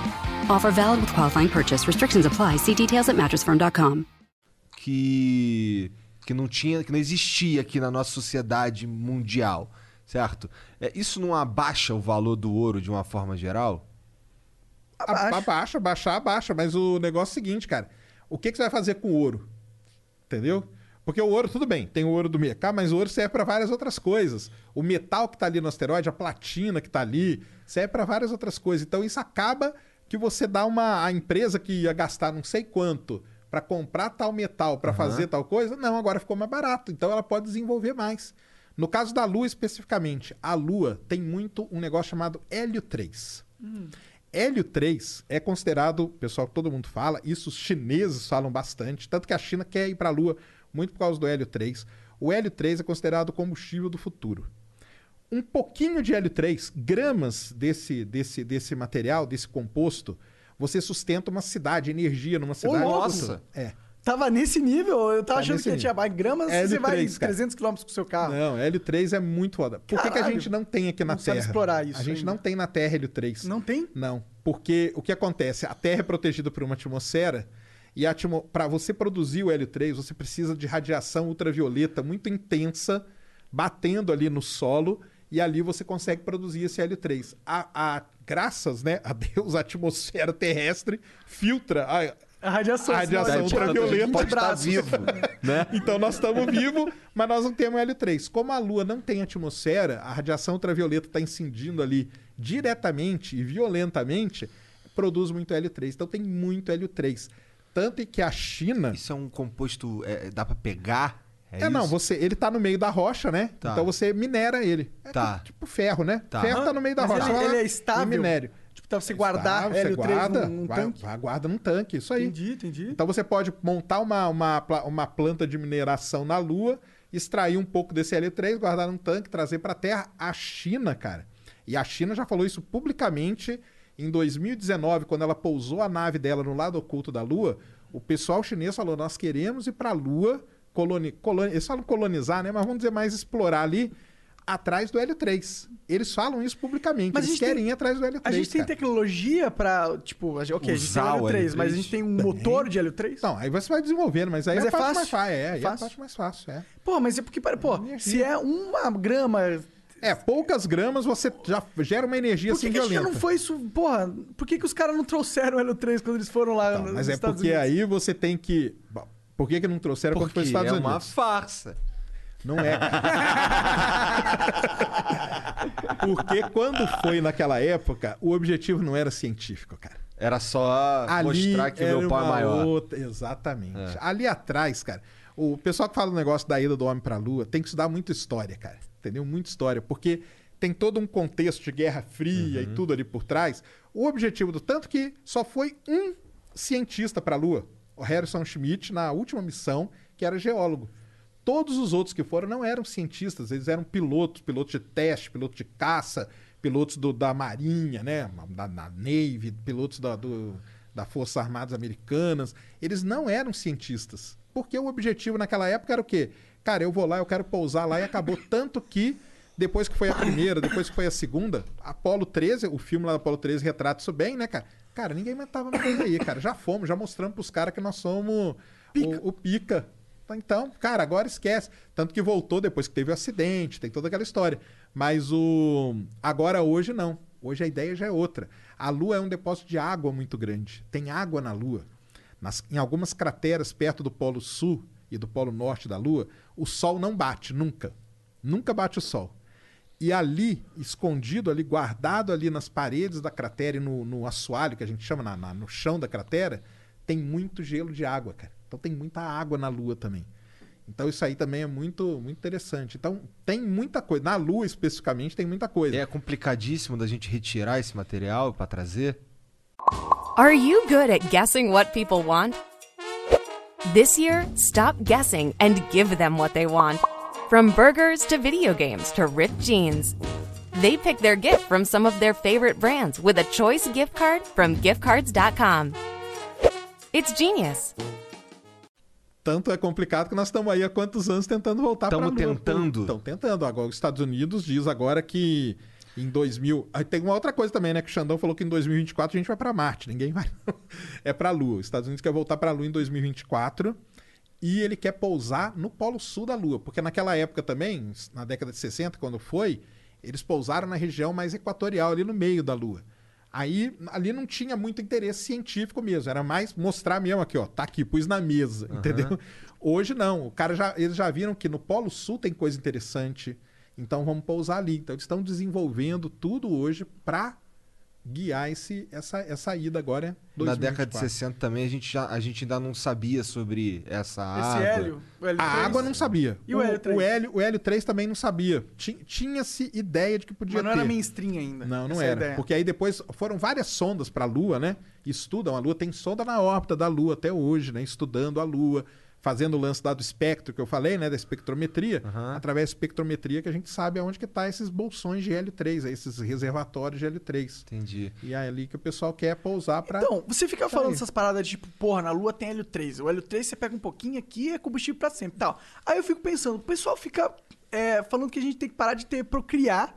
Offer valid with qualifying purchase. Restrictions apply. See details at mattressfirm.com. que que não tinha, que não existia aqui na nossa sociedade mundial, certo? É, isso não abaixa o valor do ouro de uma forma geral? A- Abaixa, baixar, abaixa. Mas o negócio é o seguinte, cara. O que, que você vai fazer com o ouro? Entendeu? Porque o ouro, tudo bem, tem o ouro do mercado, mas o ouro serve para várias outras coisas. O metal que tá ali no asteroide, a platina que tá ali, serve para várias outras coisas. Então isso acaba que você dá uma. A empresa que ia gastar não sei quanto para comprar tal metal, para fazer tal coisa, não, agora ficou mais barato. Então ela pode desenvolver mais. No caso da Lua especificamente, a Lua tem muito um negócio chamado hélio 3. Hélio 3 é considerado, pessoal, todo mundo fala, isso os chineses falam bastante, tanto que a China quer ir para a Lua muito por causa do hélio 3. O hélio 3 é considerado o combustível do futuro. Um pouquinho de hélio 3, gramas desse, desse, desse material, desse composto, você sustenta uma cidade, energia numa cidade. Nossa! É. Tava nesse nível, eu tava Tá achando que tinha nível. mais gramas, É você do vai três, cara. 300 km com o seu carro. Não, hélio 3 é muito foda. Por que, que a Caralho. gente não tem aqui na Não Terra? explorar isso A gente ainda. não tem na Terra hélio 3. Não tem? Não, porque o que acontece? A Terra é protegida por uma atmosfera e para você produzir o hélio 3, você precisa de radiação ultravioleta muito intensa batendo ali no solo e ali você consegue produzir esse hélio 3. A, a- graças, né, a Deus, a atmosfera terrestre filtra a, A radiação. A radiação ultravioleta. tem pode estar vivo, né? [laughs] então nós estamos vivos, mas nós não temos hélio 3. Como a Lua não tem atmosfera, a radiação ultravioleta está incidindo ali diretamente e violentamente, produz muito hélio 3. Então tem muito hélio 3. Tanto que a China. Isso é um composto, é, dá pra pegar? É, não, isso? você, ele tá no meio da rocha, né? Tá. Então você minera ele. É Tá. tipo, tipo ferro, né? Tá. Ferro tá no meio da Mas rocha. ele- ele é estável? minério. Tipo, pra você guardar Estável, você 3 guarda, num, num vai- tanque. vai- guarda num tanque, isso aí. Entendi, entendi. Então você pode montar uma, uma, uma planta de mineração na Lua, extrair um pouco desse L3, guardar num tanque, trazer para a Terra. A China, cara. E a China já falou isso publicamente em 2019, quando ela pousou a nave dela no lado oculto da Lua. O pessoal chinês falou: nós queremos ir para a Lua, coloni coloni eles falam colonizar, né? Mas vamos dizer mais explorar ali. Atrás do L3. Eles falam isso publicamente. Mas Eles querem tem- ir atrás do L3. A gente tem cara. tecnologia pra, tipo, a gente- ok, a gente tem Usar o hélio 3, mas a L3. gente tem um motor de hélio 3? Não, aí você vai desenvolvendo, mas aí Mas é, é a parte fácil? mais fácil. É, aí é a Fácil? parte mais fácil, é. Pô, mas é porque, pô, se é uma grama... É, poucas gramas você já gera uma energia Por que, assim que a gente violenta. não foi isso? Porra, por que, que os caras não trouxeram o hélio 3 quando eles foram lá Então, nos mas é porque Unidos? aí você tem que. Bom, por que, que não trouxeram quando Porque foi Estados é Unidos? uma farsa. Não é. [laughs] porque quando foi naquela época, o objetivo não era científico, cara. Era só Ali mostrar que era meu pau é maior. outra- Exatamente. Ali atrás, cara, o pessoal que fala o negócio da ida do homem pra lua tem que estudar muito história, cara. Entendeu? Muita história. Porque tem todo um contexto de Guerra Fria e tudo ali por trás. O objetivo do tanto que só foi um cientista pra lua, Harrison Schmitt, na última missão, que era geólogo. Todos os outros que foram não eram cientistas, eles eram pilotos, pilotos de teste, pilotos de caça, pilotos do- da Marinha, né? Da, da Navy, pilotos da, do- da Forças Armadas Americanas. Eles não eram cientistas. Porque o objetivo naquela época era o quê? Cara, eu vou lá, eu quero pousar lá e acabou. Tanto que, depois que foi a primeira, depois que foi a segunda, Apolo 13, o filme lá do Apolo 13 retrata isso bem, né, cara? Cara, ninguém mais tava na coisa aí, cara. Já fomos, já mostramos pros caras que nós somos o, o pica. Então, cara, agora esquece. Tanto que voltou depois que teve o acidente, tem toda aquela história. Mas o. Agora, hoje, não. Hoje a ideia já é outra. A Lua é um depósito de água muito grande. Tem água na Lua. Nas- em algumas crateras perto do Polo Sul e do Polo Norte da Lua, o Sol não bate, nunca. Nunca bate o Sol. E ali, escondido ali, guardado ali nas paredes da cratera e no, no assoalho, que a gente chama na- na- no chão da cratera, tem muito gelo de água, cara. Então tem muita água na Lua também. Então isso aí também é muito, muito interessante. Então tem muita coisa. Na Lua, especificamente, tem muita coisa. É complicadíssimo da gente retirar esse material pra trazer. Are you good at guessing what people want? This year, stop guessing and give them what they want. From burgers to video games to ripped jeans. They pick their gift from some of their favorite brands with a choice gift card from giftcards.com. It's genius. Tanto é complicado que nós estamos aí há quantos anos tentando voltar para Tamo a Lua. tentando. Estão tentando. Agora, os Estados Unidos diz agora que Em 2000. Aí tem uma outra coisa também, né? Que o Xandão falou que em 2024 a gente vai pra Marte. Ninguém vai. [laughs] É pra Lua. Os Estados Unidos quer voltar pra Lua em 2024. E ele quer pousar no Polo Sul da Lua. Porque naquela época também, na década de 60, quando foi, eles pousaram na região mais equatorial, ali no meio da Lua. Aí, ali não tinha muito interesse científico mesmo. Era mais mostrar mesmo aqui, ó. Tá aqui, pus na mesa, entendeu? Hoje não. O cara já, eles já viram que no Polo Sul tem coisa interessante. Então vamos pousar ali. Então eles estão desenvolvendo tudo hoje para guiar esse, essa, essa ida agora. é Na década de 2024. 60 também a gente, já, a gente ainda não sabia sobre essa Esse água. hélio. o hélio A três. água não sabia. E o hélio três? O hélio, o hélio 3 também não sabia. Ti- Tinha-se ideia de que podia Mas não ter. era mainstream ainda. Não, não Essa era. ideia. Porque aí depois foram várias sondas para a Lua, né? Estudam a Lua, tem sonda na órbita da Lua até hoje, né? Estudando a Lua, fazendo o lance lá do espectro que eu falei, né? Da espectrometria. Aham. Através da espectrometria que a gente sabe aonde que tá esses bolsões de hélio 3, aí, esses reservatórios de hélio 3. Entendi. E é ali que o pessoal quer pousar para Então, você fica falando aí. essas paradas de tipo, porra, na Lua tem hélio 3. O hélio 3 você pega um pouquinho aqui é combustível pra sempre tal. Aí eu fico pensando, o pessoal fica é, falando que a gente tem que parar de ter procriar,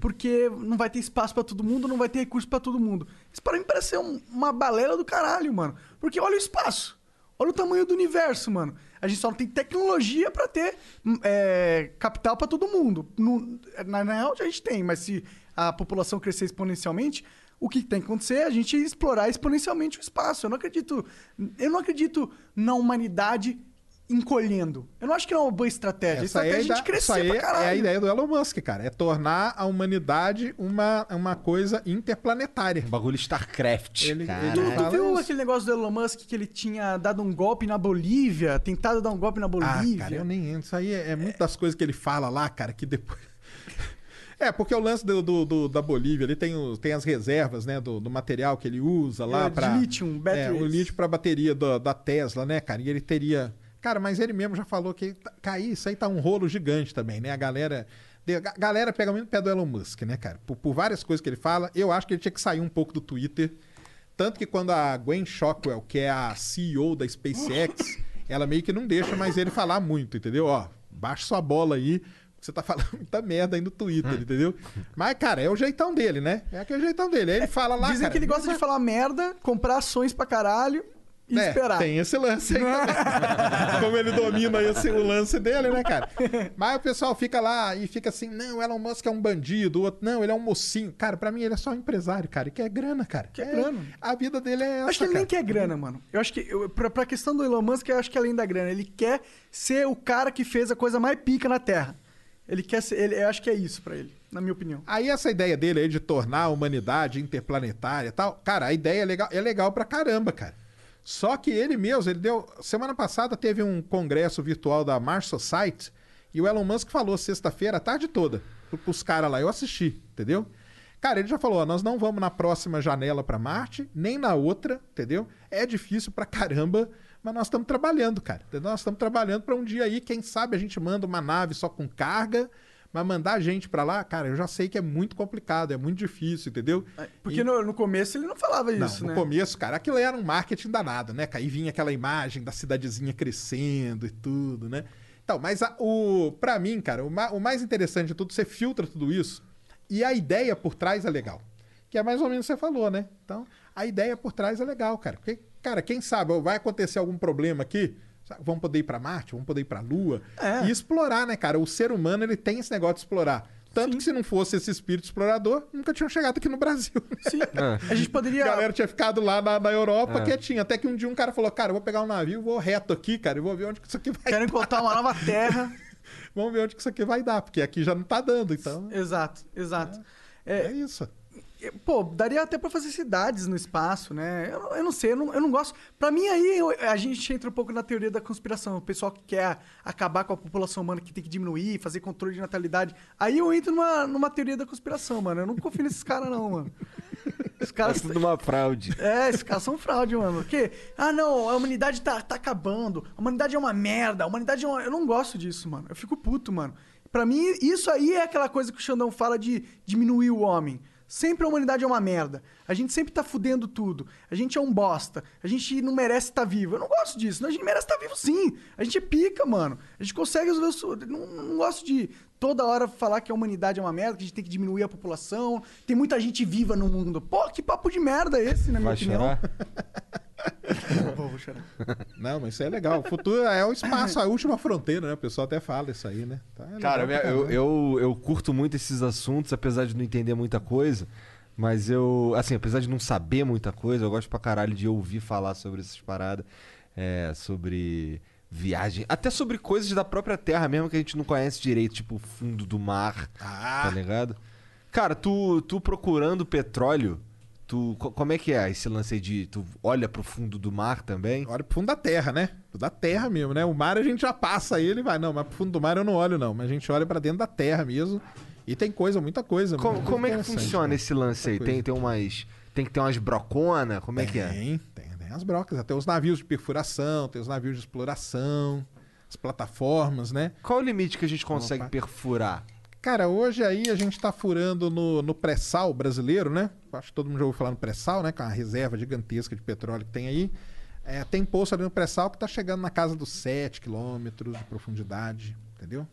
porque não vai ter espaço pra todo mundo, não vai ter recurso pra todo mundo. Isso pra mim parece ser um- uma balela do caralho, mano. Porque olha o espaço. Olha o tamanho do universo, mano. A gente só não tem tecnologia pra ter hum, é, capital pra todo mundo. No- na, na real, a gente tem, mas se a população crescer exponencialmente, o que tem que acontecer é a gente explorar exponencialmente o espaço. Eu não acredito, eu não acredito na humanidade encolhendo. Eu não acho que é uma boa estratégia. a Essa, estratégia é, é a gente da- crescer essa aí pra caralho. é a ideia do Elon Musk, cara. É tornar a humanidade uma, uma coisa interplanetária. Bagulho StarCraft. Ele-. Tu, tu viu isso. aquele negócio do Elon Musk que ele tinha dado um golpe na Bolívia, tentado dar um golpe na Ah, Bolívia? cara, eu nem entro. Isso aí é, é muito das coisas que ele fala lá, cara, que depois. [laughs] É, porque o lance do, do- do- da Bolívia, ele tem, o- tem as reservas, né, do, do material que ele usa lá É, de para lítio, É, o batteries. lítio para bateria da, da Tesla, né, cara? E ele teria. Cara, mas ele mesmo já falou que tá- cair, isso aí tá um rolo gigante também, né? A galera. A galera pega muito no pé do Elon Musk, né, cara? Por, por várias coisas que ele fala, eu acho que ele tinha que sair um pouco do Twitter. Tanto que quando a Gwen Shockwell, que é a CEO da SpaceX, [laughs] ela meio que não deixa mais ele falar muito, entendeu? Ó, baixa sua bola aí, você tá falando [laughs] muita merda aí no Twitter, entendeu? Mas, cara, é o jeitão dele, né? É aquele jeitão dele. Aí ele fala lá. Dizem cara, que ele gosta de falar merda, comprar ações pra caralho e é, esperar. Tem esse lance aí também. [laughs] Como ele domina esse, o lance dele, né, cara? Mas o pessoal fica lá e fica assim: não, Elon Musk é um bandido, o outro, não, ele é um mocinho. Cara, pra mim ele é só um empresário, cara. E quer grana, cara. Quer grana. A vida dele é essa. Acho que ele nem cara. quer grana, mano. Eu acho que, eu, pra, pra questão do Elon Musk, eu acho que além da grana, ele quer ser o cara que fez a coisa mais pica na Terra. Ele quer ser, ele, eu acho que é isso pra ele, na minha opinião. Aí essa ideia dele aí de tornar a humanidade interplanetária e tal, cara, a ideia é legal, é legal pra caramba, cara. Só que ele mesmo, ele deu. Semana passada teve um congresso virtual da Mars Society e o Elon Musk falou sexta-feira, a tarde toda, pros caras lá. Eu assisti, entendeu? Cara, ele já falou: ó, nós não vamos na próxima janela pra Marte, nem na outra, entendeu? É difícil pra caramba, mas nós estamos trabalhando, cara. entendeu? Nós estamos trabalhando pra um dia aí, quem sabe a gente manda uma nave só com carga. Mas mandar gente pra lá, cara, eu já sei que é muito complicado, é muito difícil, entendeu? Porque E- no, no começo ele não falava não, isso, no né? começo, cara, aquilo era um marketing danado, né? Aí vinha aquela imagem da cidadezinha crescendo e tudo, né? Então, mas a, o, pra mim, cara, o, ma- o mais interessante de tudo, você filtra tudo isso e a ideia por trás é legal. Que é mais ou menos o que você falou, né? Então, a ideia por trás é legal, cara. Porque, cara, quem sabe vai acontecer algum problema aqui? Vamos poder ir pra Marte, vamos poder ir pra Lua É. e explorar, né, cara? O ser humano, ele tem esse negócio de explorar. Tanto que se não fosse esse espírito explorador, nunca tinham chegado aqui no Brasil. [laughs] Sim. [laughs] A gente A poderia. galera tinha ficado lá na, na Europa quietinho. Até que um dia um cara falou: Cara, eu vou pegar um navio, vou reto aqui, cara, e vou ver onde que isso aqui vai Quero encontrar uma nova terra. [laughs] Vamos ver onde que isso aqui vai dar, porque aqui já não tá dando, então. exato, exato. É, É, isso. Pô, daria até pra fazer cidades no espaço, né? Eu, não- eu não sei, eu não, eu não gosto. Pra mim, aí eu- a gente entra um pouco na teoria da conspiração. O pessoal que quer acabar com a população humana, que tem que diminuir, fazer controle de natalidade. Aí eu entro numa, numa teoria da conspiração, mano. Eu não confio nesses caras, não, mano. Os É caras. tudo uma fraude. É, esses caras são fraude, mano. Porque, ah, não, a humanidade tá, tá acabando. A humanidade é uma merda. A humanidade é uma... Eu não gosto disso, mano. Eu fico puto, mano. Pra mim, isso aí é aquela coisa que o Xandão fala de diminuir o homem. Sempre a humanidade é uma merda. A gente sempre tá fudendo tudo. A gente é um bosta. A gente não merece estar vivo. Eu não gosto disso. A gente merece estar vivo sim. A gente é pica, mano. A gente consegue resolver. Não, não gosto de toda hora falar que a humanidade é uma merda, que a gente tem que diminuir a população, tem muita gente viva no mundo. Pô, que papo de merda é esse, na minha Vai opinião? chorar? [laughs] Vou, [laughs] vou chorar. Não, mas isso é legal. O futuro é o espaço, a última fronteira, né? O pessoal até fala isso aí, né? Tá, é Cara, pra eu, eu, eu curto muito esses assuntos, apesar de não entender muita coisa. Mas eu, assim, apesar de não saber muita coisa, eu gosto pra caralho de ouvir falar sobre essas paradas. é, sobre viagem. Até sobre coisas da própria Terra mesmo que a gente não conhece direito, tipo o fundo do mar. Ah. Tá ligado? Cara, tu, tu procurando petróleo, tu, co- como é que é esse lance aí de. Tu olha pro fundo do mar também? Olha pro fundo da terra, né? Da terra mesmo, né? O mar a gente já passa ele e vai. Não, mas pro fundo do mar eu não olho, não. Mas a gente olha pra dentro da terra mesmo. E tem coisa, muita coisa. Co- muita como é que funciona né? esse lance aí? Muita Tem, coisa. tem umas. Tem que ter umas brocona? Como é que é? Tem, tem, tem as brocas. Até os navios de perfuração, tem os navios de exploração, as plataformas, né? Qual o limite que a gente consegue Opa. perfurar? Cara, hoje aí a gente tá furando no, no pré-sal brasileiro, né? Acho que todo mundo já ouviu falar no pré-sal, né? Com a reserva gigantesca de petróleo que tem aí. É, tem poço ali no pré-sal que tá chegando na casa dos 7 quilômetros de profundidade, entendeu?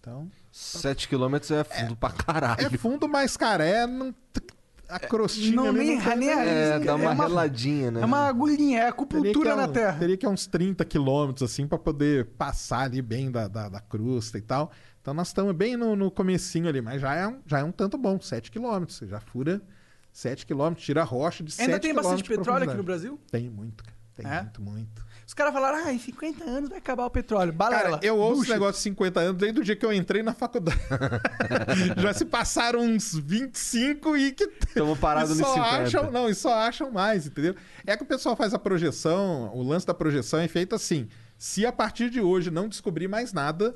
Então, 7 km é fundo pra caralho. é fundo, mas, cara, é... Não, a crostinha não, ali nem- não nem a- É, é dá uma, uma- reladinha, né? É uma agulhinha, é acupuntura é na um- Terra. Teria que é uns 30 quilômetros, assim, pra poder passar ali bem da, da, da crosta e tal. Então nós estamos bem no, no comecinho ali, mas já é um, já é um tanto bom, 7 quilômetros. Você já fura 7 quilômetros, tira a rocha de 7 Ainda tem bastante petróleo aqui no. Brasil? Tem muito, cara. Tem É? muito, muito. Os caras falaram, ah, em 50 anos vai acabar o petróleo. Balela. Cara, eu ouço esse bullshit. negócio de 50 anos desde o dia que eu entrei na faculdade. [laughs] já se passaram uns 25 e que Estamos [laughs] parados e nos só 50. acham, não, e só acham mais, entendeu? É que o pessoal faz a projeção, o lance da projeção é feito assim: se a partir de hoje não descobrir mais nada,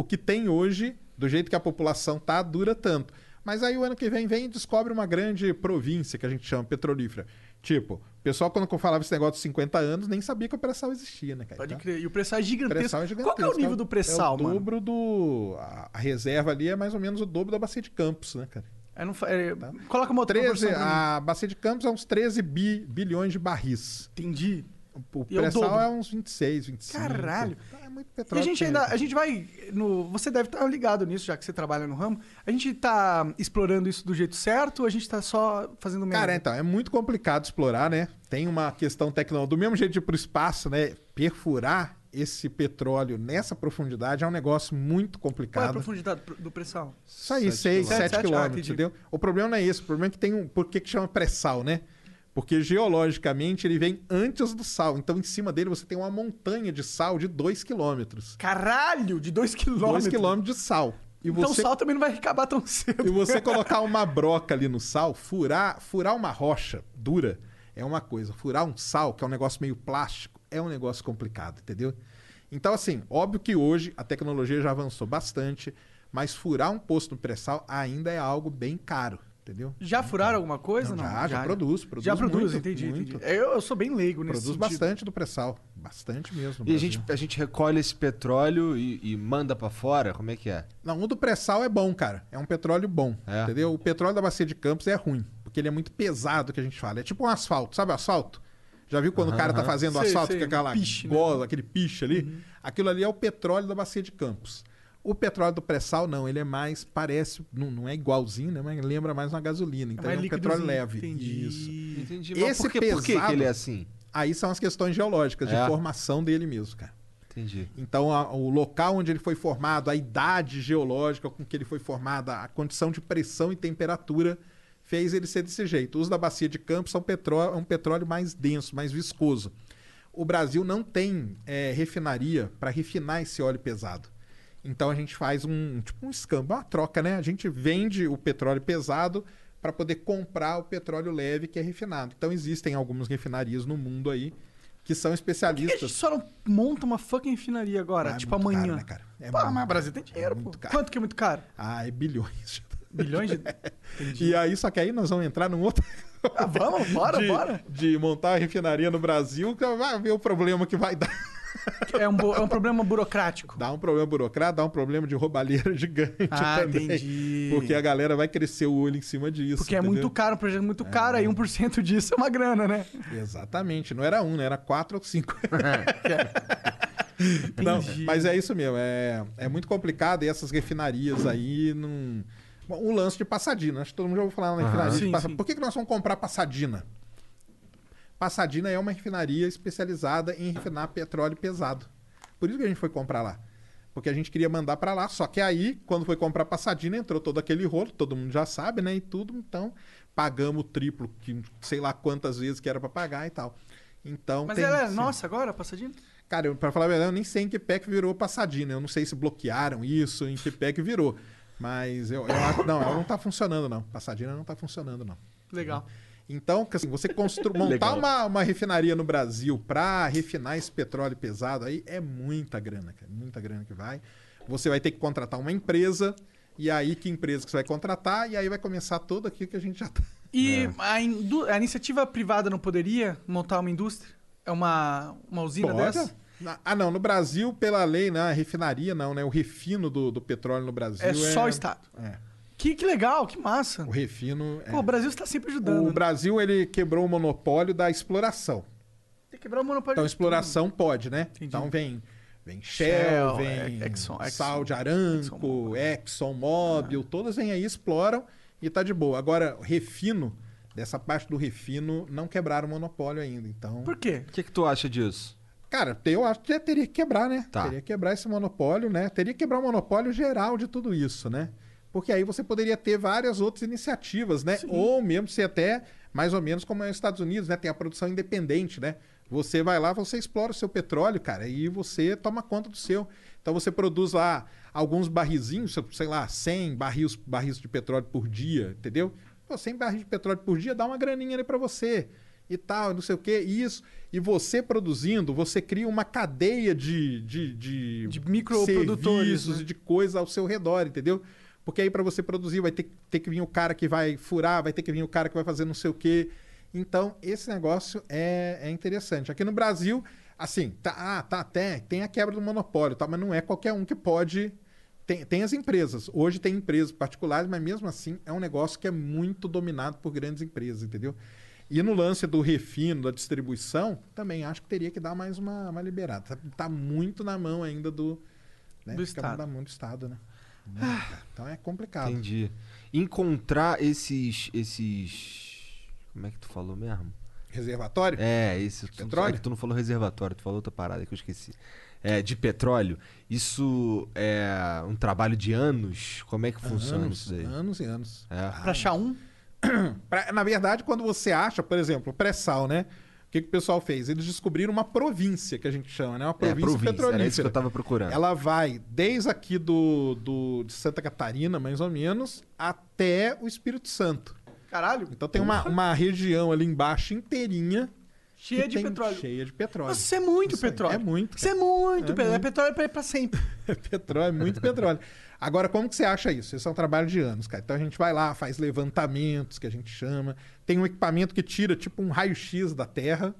o que tem hoje, do jeito que a população tá, dura tanto. Mas aí o ano que vem vem e descobre uma grande província que a gente chama petrolífera. Tipo, o pessoal quando eu falava esse negócio de 50 anos nem sabia que o pré-sal existia, né, cara? Pode Então, crer. E o pré-sal é gigantesco. pré-sal é Qual gigantesco. que é o nível do pré-sal, é o mano? dobro do... A, reserva ali é mais ou menos o dobro da bacia de Campos, né, cara? É, não é, Coloca uma outra 13, proporção pra mim. a bacia de Campos é uns 13 bi- bilhões de barris. Entendi. O E é o pré-sal é uns 26, 25. Caralho. É muito E petróleo. a gente ainda, a gente vai, no, você deve estar ligado nisso, já que você trabalha no ramo. A gente tá explorando isso do jeito certo ou a gente tá só fazendo merda? Cara, então, é muito complicado explorar, né? Tem uma questão tecnológica. Do mesmo jeito de ir pro espaço, né? Perfurar esse petróleo nessa profundidade é um negócio muito Qual é a complicado. profundidade do- pré-sal? Isso aí, 6, quilômetros. 7 Sete, quilômetros, ah, entendeu? O problema não é esse. O problema é que tem um. Por que, que chama pré-sal, né? Porque geologicamente ele vem antes do sal. Então, em cima dele, você tem uma montanha de sal de 2 quilômetros. Caralho, de 2 quilômetros. 2 quilômetros de sal. E Então você o sal também não vai acabar tão cedo. E você [laughs] colocar uma broca ali no sal, furar, furar uma rocha dura é uma coisa. Furar um sal, que é um negócio meio plástico, é um negócio complicado, entendeu? Então, assim, óbvio que hoje a tecnologia já avançou bastante, mas furar um poço no pré-sal ainda é algo bem caro, entendeu? Já furaram alguma coisa? Não, Não, já, já produz, produz Já produz, muito, entendi, muito. entendi. Eu, eu sou bem leigo nesse Produz sentido. bastante do pré-sal. Bastante mesmo. E a gente, a gente recolhe esse petróleo e, e manda pra fora? Como é que é? Não, o do pré-sal é bom, cara. É um petróleo bom. É. Entendeu? O petróleo da bacia de Campos é ruim, porque ele é muito pesado, que a gente fala. É tipo um asfalto, sabe o asfalto? Já viu quando o cara tá fazendo Sei, asfalto sei, com aquela um piche, né? gola, aquele piche ali? Aquilo ali é o petróleo da bacia de Campos. O petróleo do pré-sal, não, ele é mais, parece, não, não é igualzinho, né? Mas lembra mais uma gasolina. Então é, mais um petróleo leve. Entendi. Isso. Entendi. Esse Mas por, que, por que que pesado- ele é assim? Aí são as questões geológicas, É. de formação dele mesmo, cara. Entendi. Então, a- o local onde ele foi formado, a idade geológica com que ele foi formado, a condição de pressão e temperatura fez ele ser desse jeito. Os da bacia de Campos são petróleo, é um petróleo mais denso, mais viscoso. O Brasil não tem é, refinaria para refinar esse óleo pesado. Então a gente faz um tipo um escambo, uma troca, né? A gente vende o petróleo pesado para poder comprar o petróleo leve que é refinado. Então existem algumas refinarias no mundo aí que são Por que a gente especialistas. só não monta uma fucking refinaria agora? Ah, é tipo muito amanhã. caro, né, cara? É Pô, muito mas o Brasil tem dinheiro, É pô. caro. Quanto que é muito caro? Ah, é bilhões. [laughs] Bilhões de. E aí, só que aí nós vamos entrar num outro. Ah, vamos, [laughs] bora, de, bora. De montar a refinaria no Brasil, que vai ver o problema que vai dar. É um, é um problema burocrático. Dá um problema burocrático, dá um problema de roubalheira [laughs] gigante Ah, também. entendi. Porque a galera vai crescer o olho em cima disso. Porque é entendeu? muito caro, um projeto muito caro, aí 1% [laughs] disso é uma grana, né? Exatamente. Não era um, né? Era quatro ou cinco. [laughs] Não, Entendi. mas é isso mesmo. É, é muito complicado e essas refinarias aí não. Bom, o lance de Passadina. Acho que todo mundo já ouviu falar na refinaria Sim, de Passa- sim. Por que, que nós vamos comprar Passadina? Passadina é uma refinaria especializada em refinar petróleo pesado. Por isso que a gente foi comprar lá. Porque a gente queria mandar para lá. Só que aí, quando foi comprar Passadina, entrou todo aquele rolo, todo mundo já sabe, né? E tudo. Então, pagamos o triplo, que sei lá quantas vezes que era para pagar e tal. Então, Mas tem- ela é nossa agora, passadinha? Cara, pra falar a verdade, eu nem sei em que pé que virou Passadina. Eu não sei se bloquearam isso, em que pé que virou. Mas eu, eu acho. Não, ela não tá funcionando, não. Passadina não tá funcionando, não. Legal. Então, que assim, você constru... [laughs] montar uma, uma refinaria no Brasil pra refinar esse petróleo pesado aí é muita grana, cara. Muita grana que vai. Você vai ter que contratar uma empresa. E aí, que empresa que você vai contratar? E aí vai começar tudo aquilo que a gente já tá. E a, indu- a iniciativa privada não poderia montar uma indústria? É uma, uma usina Pode? dessa? Ah, não. No Brasil, pela lei, né? A refinaria não, né? O refino do, do petróleo no Brasil É só o Estado. É. Que, que legal, que massa. O refino. é. Pô, o Brasil está sempre ajudando. O né? Brasil ele quebrou o monopólio da exploração. Tem que quebrar o monopólio. Então de exploração pode, né? Entendi. Então vem vem Shell, Shell, vem é, Exxon- Exxon- Sal de Aranco, ExxonMobil. ExxonMobil, todas vêm aí, exploram e tá de boa. Agora, refino, dessa parte do refino, não quebraram o monopólio ainda. Então. Por quê? O que, que tu acha disso? cara, eu acho que teria que quebrar, né? Tá. Teria que quebrar esse monopólio, né? Teria que quebrar o monopólio geral de tudo isso, né? Porque aí você poderia ter várias outras iniciativas, né? Ou mesmo ser até mais ou menos como é nos Estados Unidos, né? Tem a produção independente, né? Você vai lá, você explora o seu petróleo, cara, e você toma conta do seu. Então você produz lá alguns barrizinhos, sei lá, 100 barris, barris de petróleo por dia, entendeu? Pô, 100 barris de petróleo por dia dá uma graninha ali pra você e tal, não sei o que, isso. E você produzindo, você cria uma cadeia de, de, de, De microprodutores, né? e de coisa ao seu redor, entendeu? Porque aí para você produzir vai ter, ter que vir o cara que vai furar, vai ter que vir o cara que vai fazer não sei o quê. Então, esse negócio é, é interessante. Aqui no Brasil, assim, tá, ah, tá, tem, tem a quebra do monopólio, tá, mas não é qualquer um que pode. Tem, tem as empresas. Hoje tem empresas particulares, mas mesmo assim é um negócio que é muito dominado por grandes empresas, entendeu? E no lance do refino, da distribuição, também acho que teria que dar mais uma, uma liberada. Tá, tá muito na mão ainda do. Né? Do Fica Estado. na mão do Estado, né? Cara. Então é complicado. Entendi. Encontrar esses. esses. Como é que tu falou mesmo? Reservatório? É, esse. tu- Petróleo? é tu não falou reservatório, tu falou outra parada que eu esqueci. É, de petróleo. Isso é um trabalho de anos? Como é que funciona anos, isso daí? anos e anos. É. Pra achar um? [coughs] Pra- na verdade, quando você acha, por exemplo, o pré-sal, né? O que, que o pessoal fez? Eles descobriram uma província, que a gente chama, né? Uma É, província, província, petrolífera. era isso que eu tava procurando. Ela vai desde aqui do, do, de Santa Catarina, mais ou menos, até o Espírito Santo. Caralho. Então tem uma, uma região ali embaixo inteirinha Cheia de petróleo. Cheia de petróleo. Nossa, isso é muito Isso aí, petróleo. é muito, Isso é muito É petróleo. É muito. petróleo pra ir pra sempre. [laughs] É petróleo, muito petróleo. Agora, como que você acha isso? Isso é um trabalho de anos, cara. Então a gente vai lá, faz levantamentos, que a gente chama. Tem um equipamento que tira tipo um raio-x da Terra.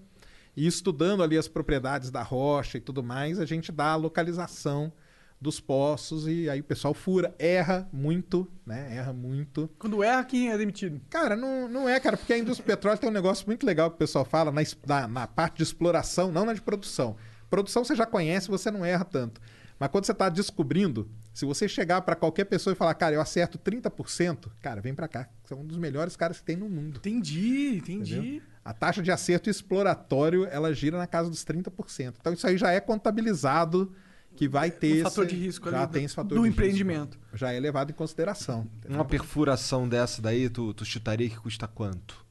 E estudando ali as propriedades da rocha e tudo mais, a gente dá a localização dos poços e aí o pessoal fura, erra muito, né? Erra muito. Quando erra, quem é demitido? Cara, não, não é, cara, porque a indústria do petróleo tem um negócio muito legal que o pessoal fala na, na, na parte de exploração, não na de produção. Produção você já conhece, você não erra tanto. Mas quando você está descobrindo, se você chegar para qualquer pessoa e falar, cara, eu acerto 30%, cara, vem para cá. Você é um dos melhores caras que tem no mundo. Entendi, entendi. Entendeu? A taxa de acerto exploratório, ela gira na casa dos 30%. Então isso aí já é contabilizado que vai ter Um fator esse- de risco já ali tem do- esse fator do de risco. empreendimento. Já é levado em consideração. Uma perfuração dessa daí, tu, tu chutaria que custa quanto?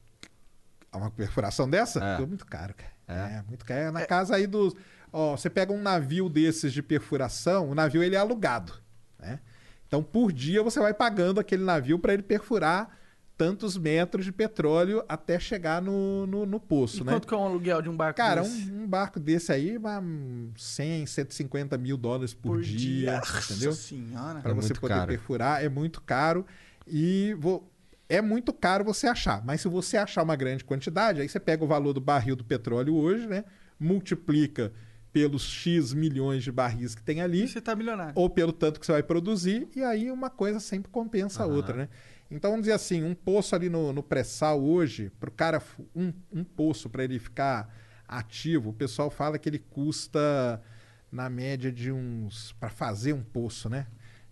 Uma perfuração dessa? É. É muito caro, cara. É? É, muito caro. É na casa aí dos. Ó, você pega um navio desses de perfuração, o navio ele é alugado, né? Então, por dia você vai pagando aquele navio para ele perfurar tantos metros de petróleo até chegar no, no, no poço, E né? quanto que é um aluguel de um barco Cara, desse? um, um barco desse aí, vai um 100, 150 mil dólares por, dia, entendeu? Nossa senhora. Para É você poder caro. perfurar é muito caro e vou- é muito caro você achar. Mas se você achar uma grande quantidade, aí você pega o valor do barril do petróleo hoje, né? Multiplica pelos X milhões de barris que tem ali E você tá milionário. ou pelo tanto que você vai produzir, e aí uma coisa sempre compensa a outra, né? Então vamos dizer assim, um poço ali no, no pré-sal hoje, para o cara, um, um poço para ele ficar ativo, o pessoal fala que ele custa na média de uns. para fazer um poço, né?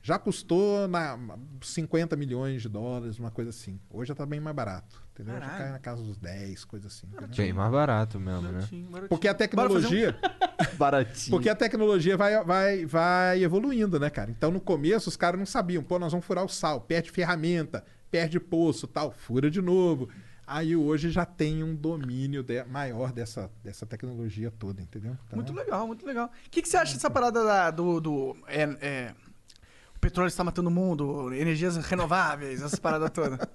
Já custou na 50 milhões de dólares, uma coisa assim. Hoje já tá bem mais barato. Entendeu? Já cai na casa dos 10, coisa assim. Bem mais barato mesmo, né? Baratinho, baratinho. Porque a fazer um- tecnologia. [laughs] Baratinho. Porque a tecnologia vai, vai, vai evoluindo, né, cara? Então, no começo, os caras não sabiam. Pô, nós vamos furar o sal. Perde ferramenta, perde poço, tal. Fura de novo. Aí, hoje, já tem um domínio de- maior dessa, dessa tecnologia toda, entendeu? Então, Muito legal, muito legal. O que, que você acha dessa parada da- do. do é, é, o petróleo está matando o mundo, energias renováveis, essas paradas todas. [laughs]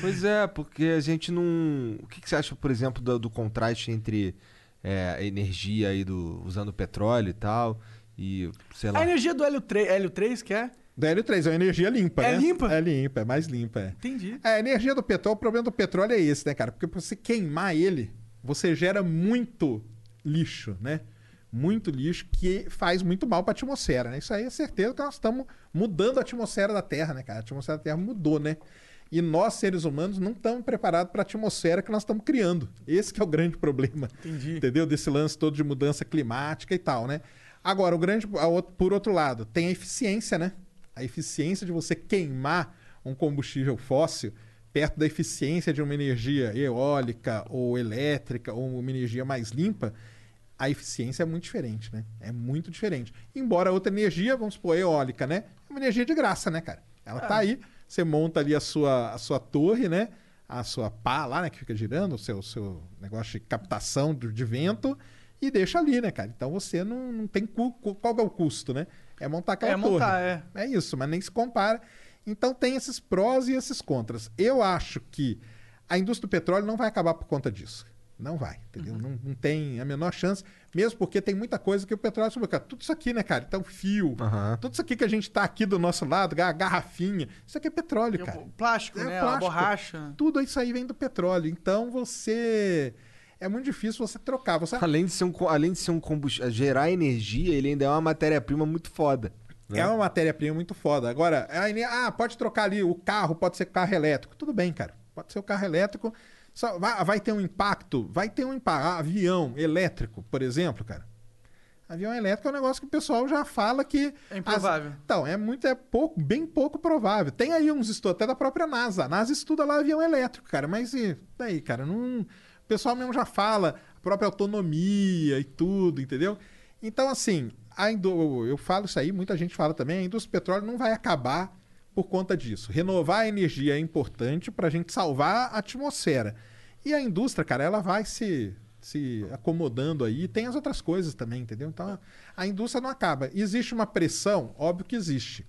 Pois é, porque a gente não. O que, que você acha, por exemplo, do, do contraste entre é, a energia aí do. usando petróleo e tal? E, sei lá. A energia do hélio 3, hélio 3 que é? Da Hélio 3 é uma energia limpa, É né? limpa? É limpa, é mais limpa, é. Entendi. É, a energia do petróleo, o problema do petróleo é esse, né, cara? Porque pra você queimar ele, você gera muito lixo, né? Muito lixo que faz muito mal pra atmosfera, né? Isso aí é certeza que nós estamos mudando a atmosfera da Terra, né, cara? A atmosfera da Terra mudou, né? E nós, seres humanos, não estamos preparados para a atmosfera que nós estamos criando. Esse é o grande problema. Entendi. Entendeu? Desse lance todo de mudança climática e tal, né? Agora, o grande, a por outro lado, tem a eficiência, né? A eficiência de você queimar um combustível fóssil perto da eficiência de uma energia eólica ou elétrica ou uma energia mais limpa, a eficiência é muito diferente, né? É muito diferente. Embora a outra energia, vamos supor, eólica, né? É uma energia de graça, né, cara? Ela tá aí, você monta ali a sua, a sua torre, né? A sua pá lá, né? Que fica girando, o seu, seu negócio de captação de, de vento e deixa ali, né, cara? Então você não, não tem... cu- qual é o custo, né? É montar aquela É torre. montar, é. É isso, mas nem se compara. Então tem esses prós e esses contras. Eu acho que a indústria do petróleo não vai acabar por conta disso. Não vai, entendeu? Não, não tem a menor chance, mesmo porque tem muita coisa que o petróleo subiu. Tudo isso aqui, né, cara? Então, fio, Aham. tudo isso aqui que a gente tá aqui do nosso lado, a garrafinha, isso aqui é petróleo, cara. O plástico, É né? A plástico. borracha. Tudo isso aí vem do petróleo. Então você. É muito difícil você trocar. Você Além de ser um, além de ser um combustível, gerar energia, ele ainda é uma matéria-prima muito foda. né? É uma matéria-prima muito foda. Agora, a ah, pode trocar ali o carro, pode ser carro elétrico. Tudo bem, cara. Pode ser o carro elétrico. Vai, vai ter um impacto? Vai ter um impacto. Ah, avião elétrico, por exemplo, cara. Avião elétrico é um negócio que o pessoal já fala que. É improvável. as- Então, é muito, é pouco, bem pouco provável. Tem aí uns estudos, até da própria NASA. A NASA estuda lá avião elétrico, cara. Mas e daí, cara? Não... O pessoal mesmo já fala a própria autonomia e tudo, entendeu? Então, assim, a indú- eu falo isso aí, muita gente fala também, a indústria do petróleo não vai acabar por conta disso. Renovar a energia é importante para a gente salvar a atmosfera. E a indústria, cara, ela vai se, se acomodando aí. Tem as outras coisas também, entendeu? Então, a indústria não acaba. Existe uma pressão? Óbvio que existe.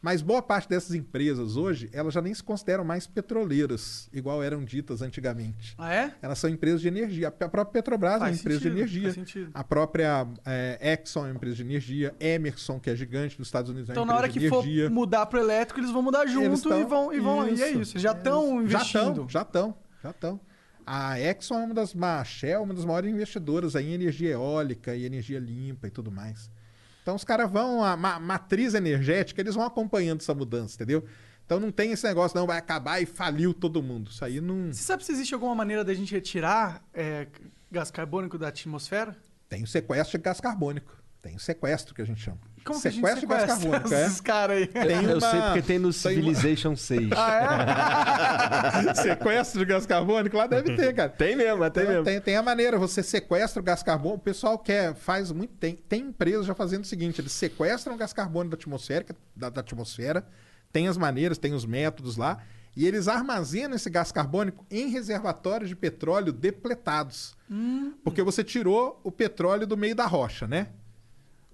Mas boa parte dessas empresas hoje, elas já nem se consideram mais petroleiras, igual eram ditas antigamente. Ah, é? Elas são empresas de energia. A própria Petrobras é uma Faz empresa sentido, de energia. faz sentido. A própria é, Exxon é uma empresa de energia. Emerson, que é gigante nos Estados Unidos, é Então, uma na hora empresa que de for energia. mudar pro elétrico, eles vão mudar junto tão- e vão. E, vão e é isso. Já estão Já investindo. estão, já estão, já estão. A Exxon é uma das a Shell, é uma das maiores investidoras aí em energia eólica e energia limpa e tudo mais. Então os caras vão, a ma- matriz energética, eles vão acompanhando essa mudança, entendeu? Então não tem esse negócio, não, vai acabar e faliu todo mundo. Isso aí não. Você sabe se existe alguma maneira da gente retirar é, gás carbônico da atmosfera? Tem o sequestro de gás carbônico. Tem o sequestro que a gente chama. Como que a gente sequestro de gás sequestra carbônico, é. esses caras aí? Tem Eu uma- sei porque tem no tem uma- Civilization 6. sequestro de gás carbônico lá deve ter, cara. Tem mesmo, tem Tem, mesmo. tem, tem a maneira, você sequestra o gás carbônico. O pessoal quer, faz muito. Tem, tem empresas já fazendo o seguinte: eles sequestram o gás carbônico da atmosfera, da, da atmosfera, tem as maneiras, tem os métodos lá, e eles armazenam esse gás carbônico em reservatórios de petróleo depletados. Porque você tirou o petróleo do meio da rocha, né?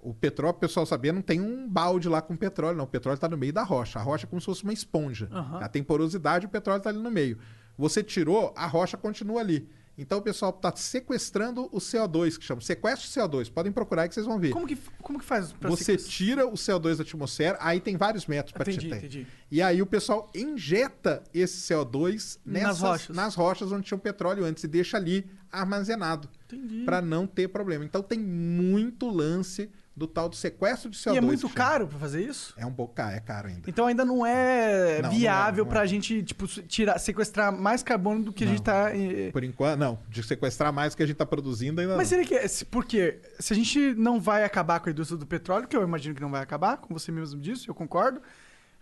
O petróleo, o pessoal sabia, não tem um balde lá com petróleo, não. O petróleo está no meio da rocha. A rocha é como se fosse uma esponja. Aham. Ela tem porosidade, o petróleo está ali no meio. Você tirou, a rocha continua ali. Então o pessoal está sequestrando o CO2, que chama sequestro de CO2. Podem procurar aí que vocês vão ver. Como que, como que faz Você sequestrar? tira o CO2 da atmosfera, aí tem vários métodos para tirar. entendi. E aí o pessoal injeta esse CO2 Nas nessas, rochas. nas rochas onde tinha o petróleo antes e deixa ali armazenado Entendi. para não ter problema. Então tem muito lance do tal do sequestro de CO2. E é muito caro pra fazer isso? É um pouco caro, é caro ainda. Então ainda não é Não, não é, viável não é. pra gente, tipo, tirar, sequestrar mais carbono do que a gente tá. eh, Por enquanto, não. De sequestrar mais do que a gente tá produzindo ainda Mas não. seria que. se- Por quê? Se a gente não vai acabar com a indústria do petróleo, que eu imagino que não vai acabar, como você mesmo disse, eu concordo.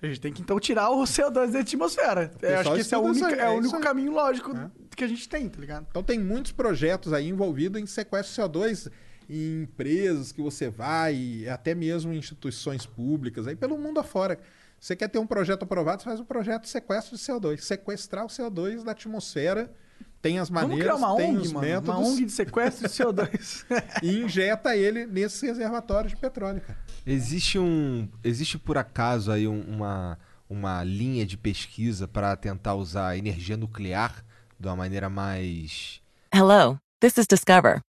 A gente tem que então tirar o CO2 da atmosfera. Eu acho que esse é o único, é o é único caminho lógico que a gente tem, tá ligado? Então tem muitos projetos aí envolvidos em sequestro de CO2 em empresas que você vai, até mesmo em instituições públicas, aí pelo mundo afora. Você quer ter um projeto aprovado, você faz um projeto de sequestro de CO2. Sequestrar o CO2 da atmosfera, tem as Vamos maneiras, criar uma tem ONG, os mano. métodos, Uma ONG de sequestro de CO2. [laughs] e injeta ele nesses reservatórios de petróleo, cara. Existe um. Existe por acaso aí um- uma, uma linha de pesquisa para tentar usar energia nuclear de uma maneira mais. Hello, this is Discover,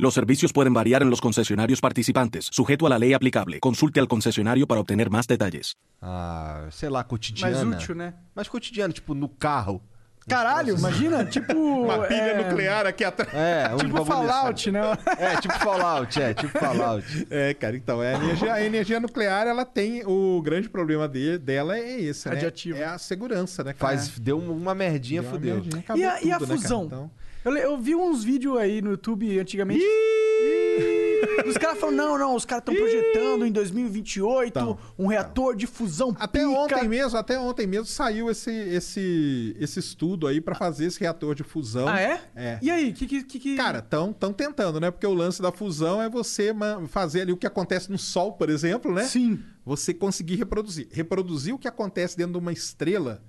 Los servicios pueden variar en los concesionarios participantes, sujeto a la ley aplicable. Consulte al concesionario para obtener más detalles. Ah, sei lá, cotidiana. Mais útil, né? Mais cotidiano, tipo no carro. Caralho, imagina, [laughs] tipo. Uma pilha é, nuclear aqui atrás. É, [laughs] um Tipo Fallout, né? É, tipo Fallout, é, tipo Fallout. [laughs] É, cara, então, é, a, energia, a energia nuclear, ela tem. O grande problema de- dela é esse, né? Radiativo. É a segurança, né? cara? Faz, deu uma merdinha, Deu uma fudeu. merdinha, acabou E a, e a tudo, né, cara? fusão? Então- eu, eu vi uns vídeos aí no YouTube antigamente. Os caras falam, não, não, os caras estão projetando em 2028 Tão, um reator de fusão Até pica. ontem mesmo, até ontem mesmo saiu esse, esse, esse estudo aí pra fazer esse reator de fusão. Ah, é? É. E aí, que que... que, Cara, estão tão tentando, né? Porque o lance da fusão é você fazer ali o que acontece no Sol, por exemplo, né? Sim. Você conseguir reproduzir. Reproduzir o que acontece dentro de uma estrela,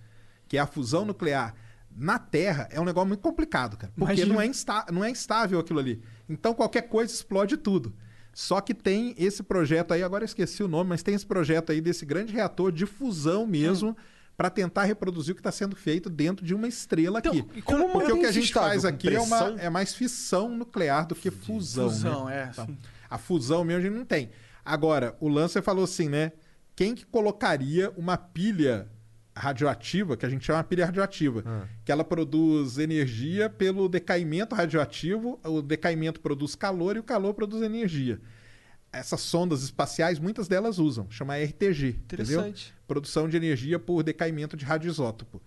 que é a fusão nuclear, na Terra é um negócio muito complicado, cara. Porque Imagina. não é, insta- não é estável aquilo ali. Então qualquer coisa explode tudo. Só que tem esse projeto aí, agora eu esqueci o nome, mas tem esse projeto aí desse grande reator de fusão mesmo. Pra tentar reproduzir o que está sendo feito dentro de uma estrela Então, aqui. e como Porque o que a gente faz aqui é, uma, é mais fissão nuclear do que fusão. Fusão, né? é, Então, a fusão mesmo a gente não tem. Agora, o lance falou assim, né? Quem que colocaria uma pilha radioativa, que a gente chama de pilha radioativa, que ela produz energia pelo decaimento radioativo, o decaimento produz calor e o calor produz energia. Essas sondas espaciais, muitas delas usam, chama RTG, entendeu? Interessante. Produção de energia por decaimento de radioisótopo.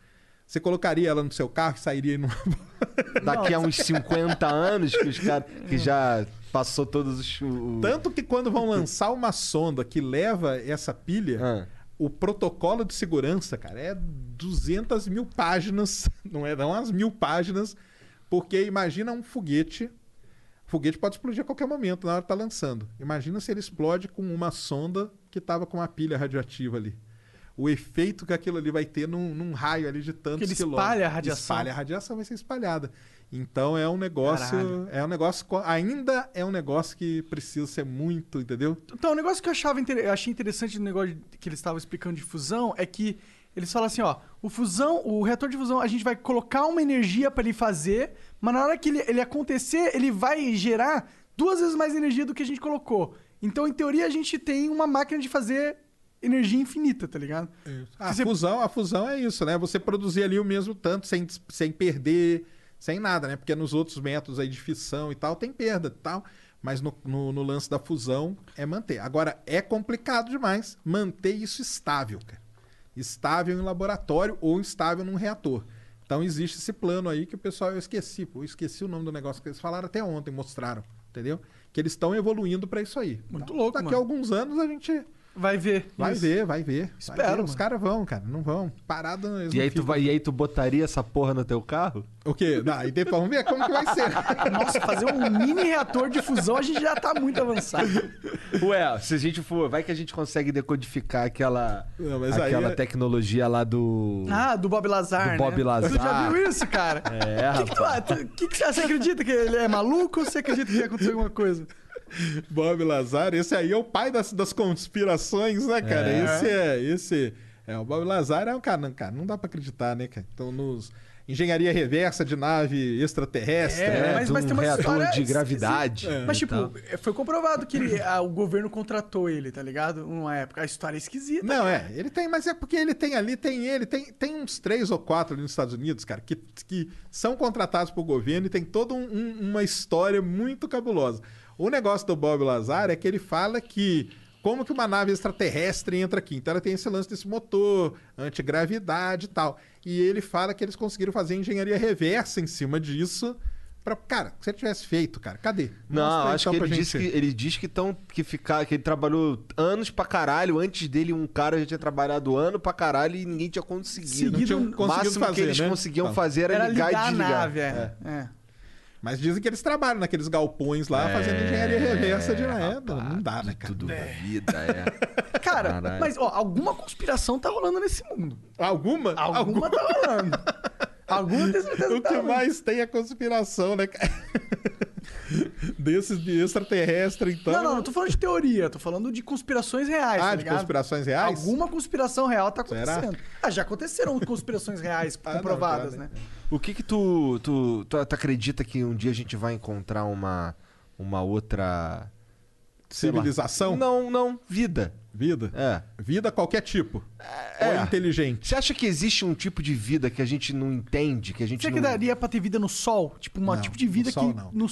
Você colocaria ela no seu carro e sairia numa [laughs] Daqui a uns 50 anos que os caras. Que já passou todos os. Tanto que quando vão lançar uma sonda que leva essa pilha, Ah. O protocolo de segurança, cara, é 200 mil páginas, [laughs] não é não umas mil páginas, porque imagina um foguete, o foguete pode explodir a qualquer momento, na hora que tá lançando. Imagina se ele explode com uma sonda que tava com uma pilha radioativa ali. O efeito que aquilo ali vai ter num, num raio ali de tantos Que ele quilômetros. espalha a radiação. Espalha a radiação, vai ser espalhada. Então é um negócio, Caralho. é um negócio, ainda é um negócio que precisa ser muito, entendeu? Então, o negócio que eu achava eu achei interessante no negócio que eles estavam explicando de fusão é que eles falam assim, ó, o fusão, o reator de fusão, a gente vai colocar uma energia pra ele fazer, mas na hora que ele, ele acontecer, ele vai gerar duas vezes mais energia do que a gente colocou. Então, em teoria, a gente tem uma máquina de fazer energia infinita, tá ligado? A Você- fusão, a fusão é isso, né? Você produzir ali o mesmo tanto sem, sem perder, sem nada, né? Porque nos outros métodos aí de fissão e tal, tem perda e tal. Mas no, no, no lance da fusão é manter. Agora, é complicado demais manter isso estável, cara. Estável em laboratório ou estável num reator. Então existe esse plano aí que o pessoal, eu esqueci, pô, eu esqueci o nome do negócio que eles falaram até ontem, mostraram, entendeu? Que eles estão evoluindo para isso aí. Muito Então, louco, Daqui mano. a alguns anos a gente Vai ver. Vai Isso. ver, vai ver. Vai Espero, ver. mano. Os caras vão, cara. Não vão. Parado. E aí, tu vai, e aí tu botaria essa porra no teu carro? O quê? Não, e depois vamos ver como que vai ser. [laughs] Nossa, fazer um mini reator de fusão a gente já tá muito avançado. Ué, se a gente for. Vai que a gente consegue decodificar aquela. Não, aquela é- tecnologia lá do. Ah, do Bob Lazar, Do Bob né? Lazar. Você já viu isso, cara? É, O que, que, tu, tu- que que você, você acredita que ele é maluco ou você acredita que ia acontecer alguma coisa? [laughs] Bob Lazar, esse aí é o pai das, das conspirações, né, cara? É. Esse é. Esse. É, o Bob Lazar é um cara, não, cara, não dá pra acreditar, né, cara? Então, nos. Engenharia reversa de nave extraterrestre, É, né? mas- mas um tem uma reator história- de gravidade. Mas, e tipo, tal. foi comprovado que ele- ah, o governo contratou ele, tá ligado? Uma época. A história é esquisita. Não, é, ele tem, mas é porque ele tem ali, tem ele, tem, tem uns três ou quatro ali nos Estados Unidos, cara, que, que são contratados por governo e tem toda um- um- uma história muito cabulosa. O negócio do Bob Lazar é que ele fala que como que uma nave extraterrestre entra aqui. Então ela tem esse lance desse motor, antigravidade e tal. E ele fala que eles conseguiram fazer engenharia reversa em cima disso. Pra, cara, se ele tivesse feito, cara, cadê? Não, Mostra acho então, que ele gente. disse que ele diz que tão que ficar que ele trabalhou anos pra caralho. Antes dele um cara já tinha trabalhado ano pra caralho e ninguém tinha conseguido. Seguido- o conseguido máximo fazer, que eles né? conseguiam Então. fazer era, Era ligar, ligar e a desligar. nave, é. é. Mas dizem que eles trabalham naqueles galpões lá, fazendo engenharia reversa de é, não, dá, né, cara? Tudo da vida, é. [laughs] Cara, Caralho. mas ó, alguma conspiração tá rolando nesse mundo. Alguma? Alguma tá rolando. [laughs] O que tá mais tem é conspiração, né, cara? Desses de extraterrestre, então. Não, não, não tô falando de teoria, tô falando de conspirações reais. Ah, tá de ligado? conspirações reais? Alguma conspiração real tá Será? acontecendo. Ah, já aconteceram conspirações reais [laughs] Ah, não, comprovadas, né? né? O que que tu, tu, tu, tu acredita que um dia a gente vai encontrar uma, uma outra... sei lá. Civilização? Não, não, vida. Vida? É. Vida qualquer tipo. É. Ou inteligente. Você acha que existe um tipo de vida que a gente não entende, que a gente Será não... que daria pra ter vida no sol? Tipo, um tipo de no vida sol que. não. No,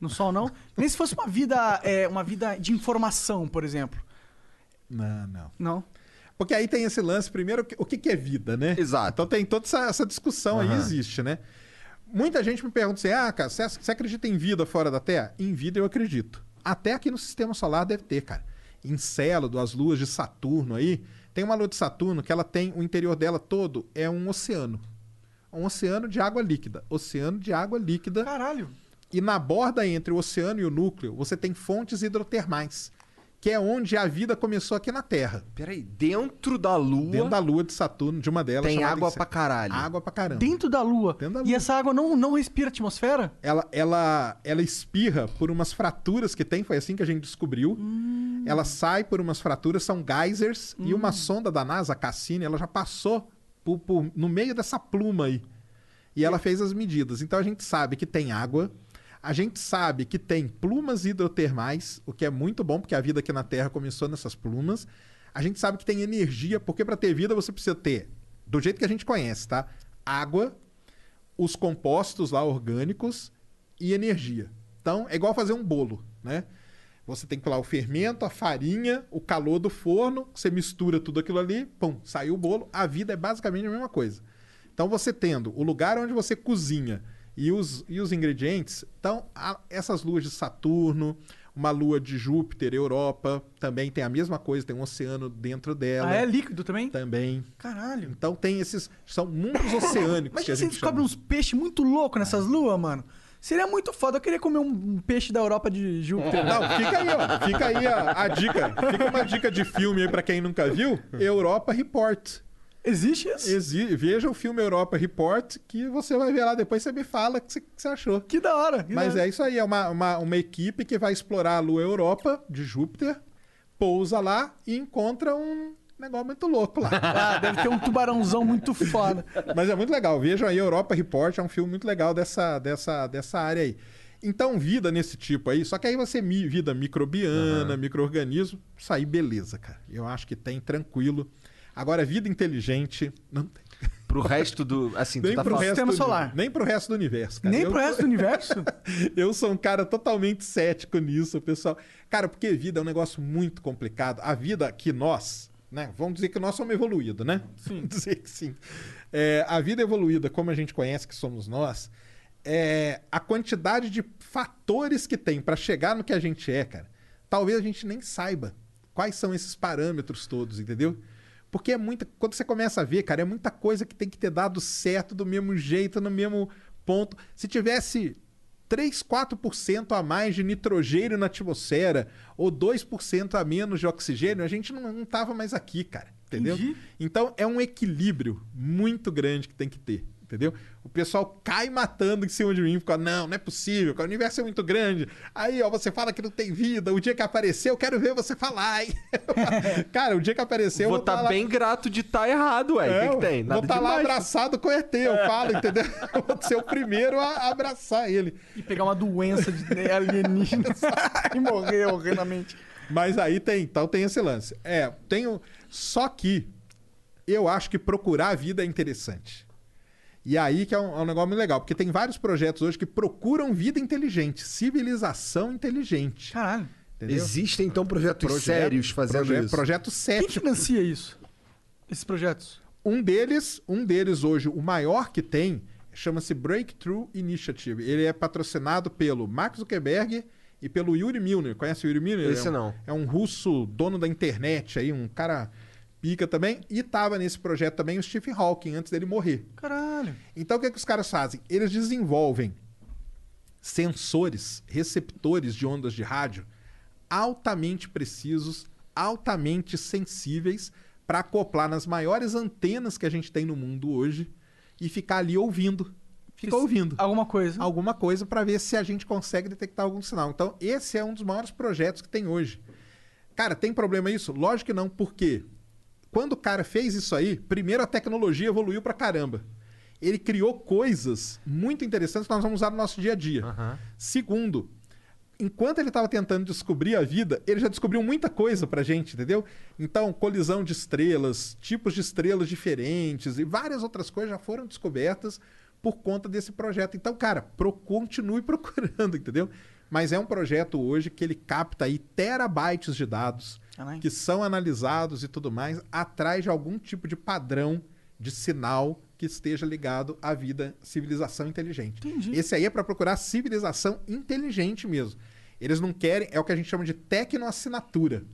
no sol não? Nem se fosse uma vida, é, uma vida de informação, por exemplo. Não, não. Não. Porque aí tem esse lance, primeiro, o que que é vida, né? Exato. Então tem toda essa, essa discussão aí, Aham. existe, né? Muita gente me pergunta assim, ah, cara, você acredita em vida fora da Terra? Em vida eu acredito. Até aqui no Sistema Solar deve ter, cara. Encélado, as luas de Saturno aí, tem uma lua de Saturno que ela tem, o interior dela todo é um oceano. Um oceano de água líquida. Oceano de água líquida. Caralho. E na borda entre o oceano e o núcleo, você tem fontes hidrotermais, que é onde a vida começou aqui na Terra. Peraí, dentro da Lua Dentro da lua de Saturno, de uma delas. tem água pra caralho. Água pra caramba. Dentro da lua. Dentro da E lua. essa água não, não respira a atmosfera? Ela, ela, ela espirra por umas fraturas que tem, foi assim que a gente descobriu. Hum. Ela sai por umas fraturas, são geysers, e uma sonda da NASA, a Cassini, ela já passou por- por- no meio dessa pluma aí. E ela fez as medidas. Então a gente sabe que tem água, a gente sabe que tem plumas hidrotermais, o que é muito bom, porque a vida aqui na Terra começou nessas plumas. A gente sabe que tem energia, porque para ter vida você precisa ter, do jeito que a gente conhece, tá? Água, os compostos lá orgânicos e energia. Então, é igual fazer um bolo, né? Você tem que lá o fermento, a farinha, o calor do forno, você mistura tudo aquilo ali, pum, saiu o bolo. A vida é basicamente a mesma coisa. Então, você tendo o lugar onde você cozinha e os, e os ingredientes, então, essas luas de Saturno, uma lua de Júpiter, Europa, também tem a mesma coisa, tem um oceano dentro dela. Ah, é líquido também? Também. Caralho. Então tem esses. São mundos oceânicos Mas que a você gente descobre uns peixes muito loucos nessas luas, mano. Seria muito foda. Eu queria comer um um peixe da Europa de Júpiter. Não, fica aí, ó. Fica aí a, a dica. Fica uma dica de filme aí pra quem nunca viu. [laughs] Europa Report. Existe isso? Exi- Veja o filme Europa Report que você vai ver lá. Depois você me fala o que você, que você achou. Que da hora. que Mas da hora. é isso aí. É uma, uma, uma equipe que vai explorar a lua Europa de Júpiter, pousa lá e encontra um negócio muito louco lá. [laughs] Ah, deve ter um tubarãozão muito foda. Mas é muito legal. Vejam aí Europa Report, é um filme muito legal dessa, dessa, dessa área aí. Então, vida nesse tipo aí, só que aí você vida microbiana, micro-organismo, isso aí beleza, cara. Eu acho que tem tranquilo. Agora, vida inteligente, não tem. Pro resto do... Assim, tu Nem tá pro, falando... resto do, solar. nem pro resto do universo, cara. Nem Eu- pro resto do [laughs] universo? Eu sou um cara totalmente cético nisso, pessoal. Cara, porque vida é um negócio muito complicado. A vida que nós, né? Vamos dizer que nós somos evoluídos, né? Sim. Vamos dizer que sim. É, a vida evoluída, como a gente conhece que somos nós, é, a quantidade de fatores que tem para chegar no que a gente é, cara, talvez a gente nem saiba. Quais são esses parâmetros todos, entendeu? Porque é muita. Quando você começa a ver, cara, é muita coisa que tem que ter dado certo do mesmo jeito, no mesmo ponto. Se tivesse 3, 4% a mais de nitrogênio na atmosfera ou 2% a menos de oxigênio, a gente não, não tava mais aqui, cara. Entendeu? Entendi. Então é um equilíbrio muito grande que tem que ter. Entendeu? O pessoal cai matando em cima de mim, fica, não, não é possível, o universo é muito grande. Aí, ó, você fala que não tem vida, o dia que aparecer, eu quero ver você falar, hein? [laughs] Cara, o dia que aparecer, eu Vou vou tá estar lá- bem grato de estar errado, ué. O é, que, que tem? Vou Nada estar lá demais. abraçado com o ET, eu falo, entendeu? [laughs] Eu vou ser o primeiro a abraçar ele. E pegar uma doença de [laughs] alienígena e morrer horrendamente. Mas aí tem, então tem esse lance. É, tenho. Só que eu acho que procurar a vida é interessante. E aí que é um, é um negócio muito legal, porque tem vários projetos hoje que procuram vida inteligente, civilização inteligente. Caralho. Entendeu? Existem, então, projetos Projeto- sérios fazendo proje- isso. Projeto Quem 7. financia isso? Esses projetos? Um deles, um deles hoje, o maior que tem, chama-se Breakthrough Initiative. Ele é patrocinado pelo Mark Zuckerberg e pelo Yuri Milner. Conhece o Yuri Milner? Esse é um, não. É um russo dono da internet aí, um cara pica também. E tava nesse projeto também o Stephen Hawking, antes dele morrer. Caralho. Então o que, é que os caras fazem? Eles desenvolvem sensores, receptores de ondas de rádio altamente precisos, altamente sensíveis para acoplar nas maiores antenas que a gente tem no mundo hoje e ficar ali ouvindo. Fica Isso- ouvindo Alguma coisa. alguma coisa para ver se a gente consegue detectar algum sinal. Então, esse é um dos maiores projetos que tem hoje. Cara, tem problema isso? Lógico que não, porque quando o cara fez isso aí, primeiro a tecnologia evoluiu pra caramba. Ele criou coisas muito interessantes que nós vamos usar no nosso dia a dia. Segundo, enquanto ele estava tentando descobrir a vida, ele já descobriu muita coisa pra gente, entendeu? Então, colisão de estrelas, tipos de estrelas diferentes e várias outras coisas já foram descobertas por conta desse projeto. Então, cara, pro, continue [laughs] procurando, entendeu? Mas é um projeto hoje que ele capta aí terabytes de dados Caralho. que são analisados e tudo mais atrás de algum tipo de padrão de sinal que esteja ligado à vida civilização inteligente. Entendi. Esse aí é para procurar civilização inteligente mesmo. Eles não querem, é o que a gente chama de tecnoassinatura.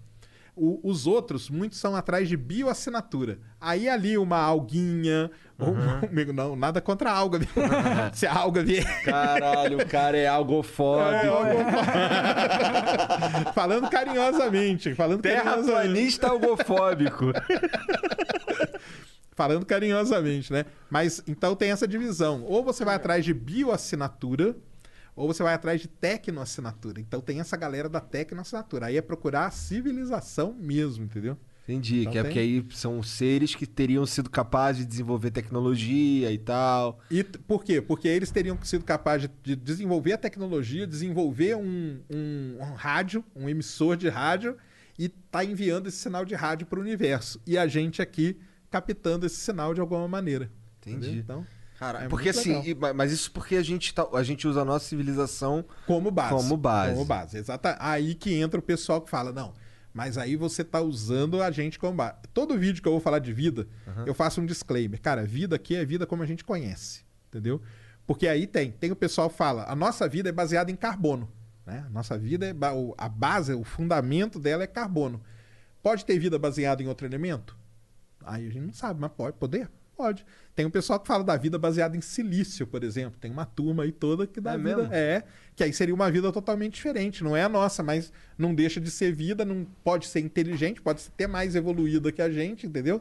O- os outros, muitos são atrás de bioassinatura. Aí ali uma alguinha, ou um- [laughs] não, nada contra a alga. viu? [laughs] Se a alga vier Caralho, o cara é algofóbico. [laughs] falando carinhosamente, falando carinhosamente. Terraplanista algofóbico. Falando carinhosamente, né? Mas então tem essa divisão. Ou você vai atrás de bioassinatura, ou você vai atrás de tecnoassinatura. Então tem essa galera da tecnoassinatura. Aí é procurar a civilização mesmo, entendeu? Entendi, Então que é porque aí são seres que teriam sido capazes de desenvolver tecnologia e tal. E por quê? Porque eles teriam sido capazes de, de desenvolver a tecnologia, desenvolver um, um- um rádio, um emissor de rádio, e tá enviando esse sinal de rádio para o universo. E a gente aqui captando esse sinal de alguma maneira. Entendi. Entendeu? Então, Caralho, É porque muito assim, e- mas isso porque a gente, tá, a gente usa a nossa civilização. Como base. Como base. Como base, exata. Aí que entra o pessoal que fala, não, mas aí você tá usando a gente como base. Todo vídeo que eu vou falar de vida, eu faço um disclaimer. Cara, vida aqui é vida como a gente conhece, entendeu? Porque aí tem, tem o pessoal que fala, a nossa vida é baseada em carbono, né? A nossa vida é ba- a base, o fundamento dela é carbono. Pode ter vida baseada em outro elemento? Aí a gente não sabe, mas pode poder? Pode. Tem um pessoal que fala da vida baseada em silício, por exemplo. Tem uma turma aí toda que dá É vida. mesmo? É, que aí seria uma vida totalmente diferente. Não é a nossa, mas não deixa de ser vida, não pode ser inteligente, pode ser até mais evoluída que a gente, entendeu?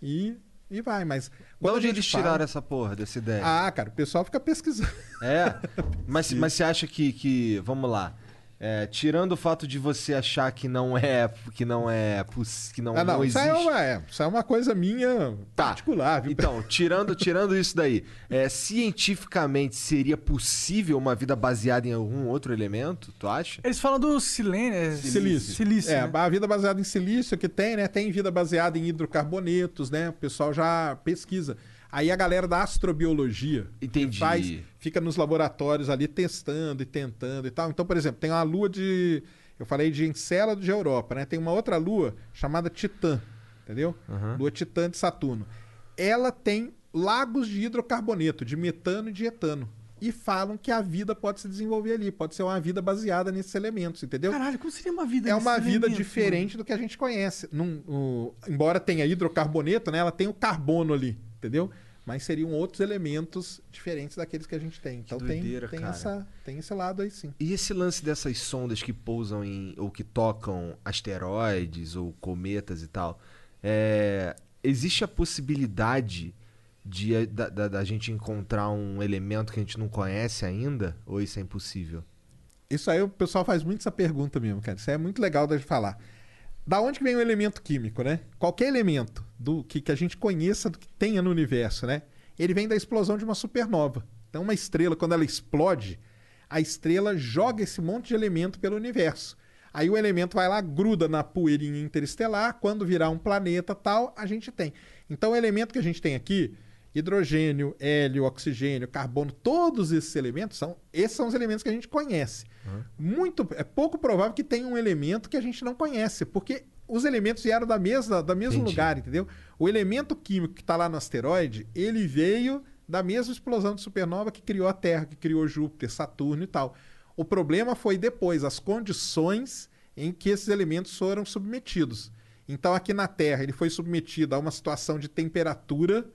E, e vai, mas. De quando a onde gente eles fala- tiraram essa porra dessa ideia? Ah, cara, o pessoal fica pesquisando. É. [laughs] Mas, mas você acha que, que vamos lá, é, tirando o fato de você achar que não é, que não é, que não, ah, não, não isso, existe. é uma, é, isso é uma coisa minha Tá. particular, viu? Então, [laughs] tirando, tirando isso daí, é, cientificamente seria possível uma vida baseada em algum outro elemento, tu acha? Eles falam do silênio. é, Silício. Silício. É, né? a vida baseada em silício que tem, né? Tem vida baseada em hidrocarbonetos, né? O pessoal já pesquisa. Aí a galera da astrobiologia Entendi. faz, fica nos laboratórios ali testando e tentando e tal. Então, por exemplo, tem uma lua de. Eu falei de Encélado de Europa, né? Tem uma outra lua chamada Titã, entendeu? Lua Titã de Saturno. Ela tem lagos de hidrocarboneto, de metano e de etano. e falam que a vida pode se desenvolver ali, pode ser uma vida baseada nesses elementos, entendeu? Caralho, como seria uma vida é uma vida diferente do que a gente conhece. Num- o- embora tenha hidrocarboneto, né? Ela tem o carbono ali, entendeu? Mas seriam outros elementos diferentes daqueles que a gente tem. Então tem, doideira, tem, cara. essa, tem esse lado aí sim. E esse lance dessas sondas que pousam em. ou que tocam asteroides ou cometas e tal, é, existe a possibilidade de a- da, da- da gente encontrar um elemento que a gente não conhece ainda? Ou isso é impossível? Isso aí o pessoal faz muito essa pergunta mesmo, cara. Isso aí é muito legal da gente falar. Da onde vem o elemento químico, né? Qualquer elemento do que, que a gente conheça, do que tenha no universo, né? Ele vem da explosão de uma supernova. Então, uma estrela, quando ela explode, a estrela joga esse monte de elemento pelo universo. Aí o elemento vai lá, gruda na poeirinha interestelar, quando virar um planeta tal, a gente tem. Então, o elemento que a gente tem aqui, hidrogênio, hélio, oxigênio, carbono, todos esses elementos são, esses são os elementos que a gente conhece. Muito, é pouco provável que tenha um elemento que a gente não conhece, porque os elementos vieram da mesma, da mesmo Entendi. lugar, entendeu? O elemento químico que está lá no asteroide, ele veio da mesma explosão de supernova que criou a Terra, que criou Júpiter, Saturno e tal. O problema foi depois as condições em que esses elementos foram submetidos. Então aqui na Terra ele foi submetido a uma situação de temperatura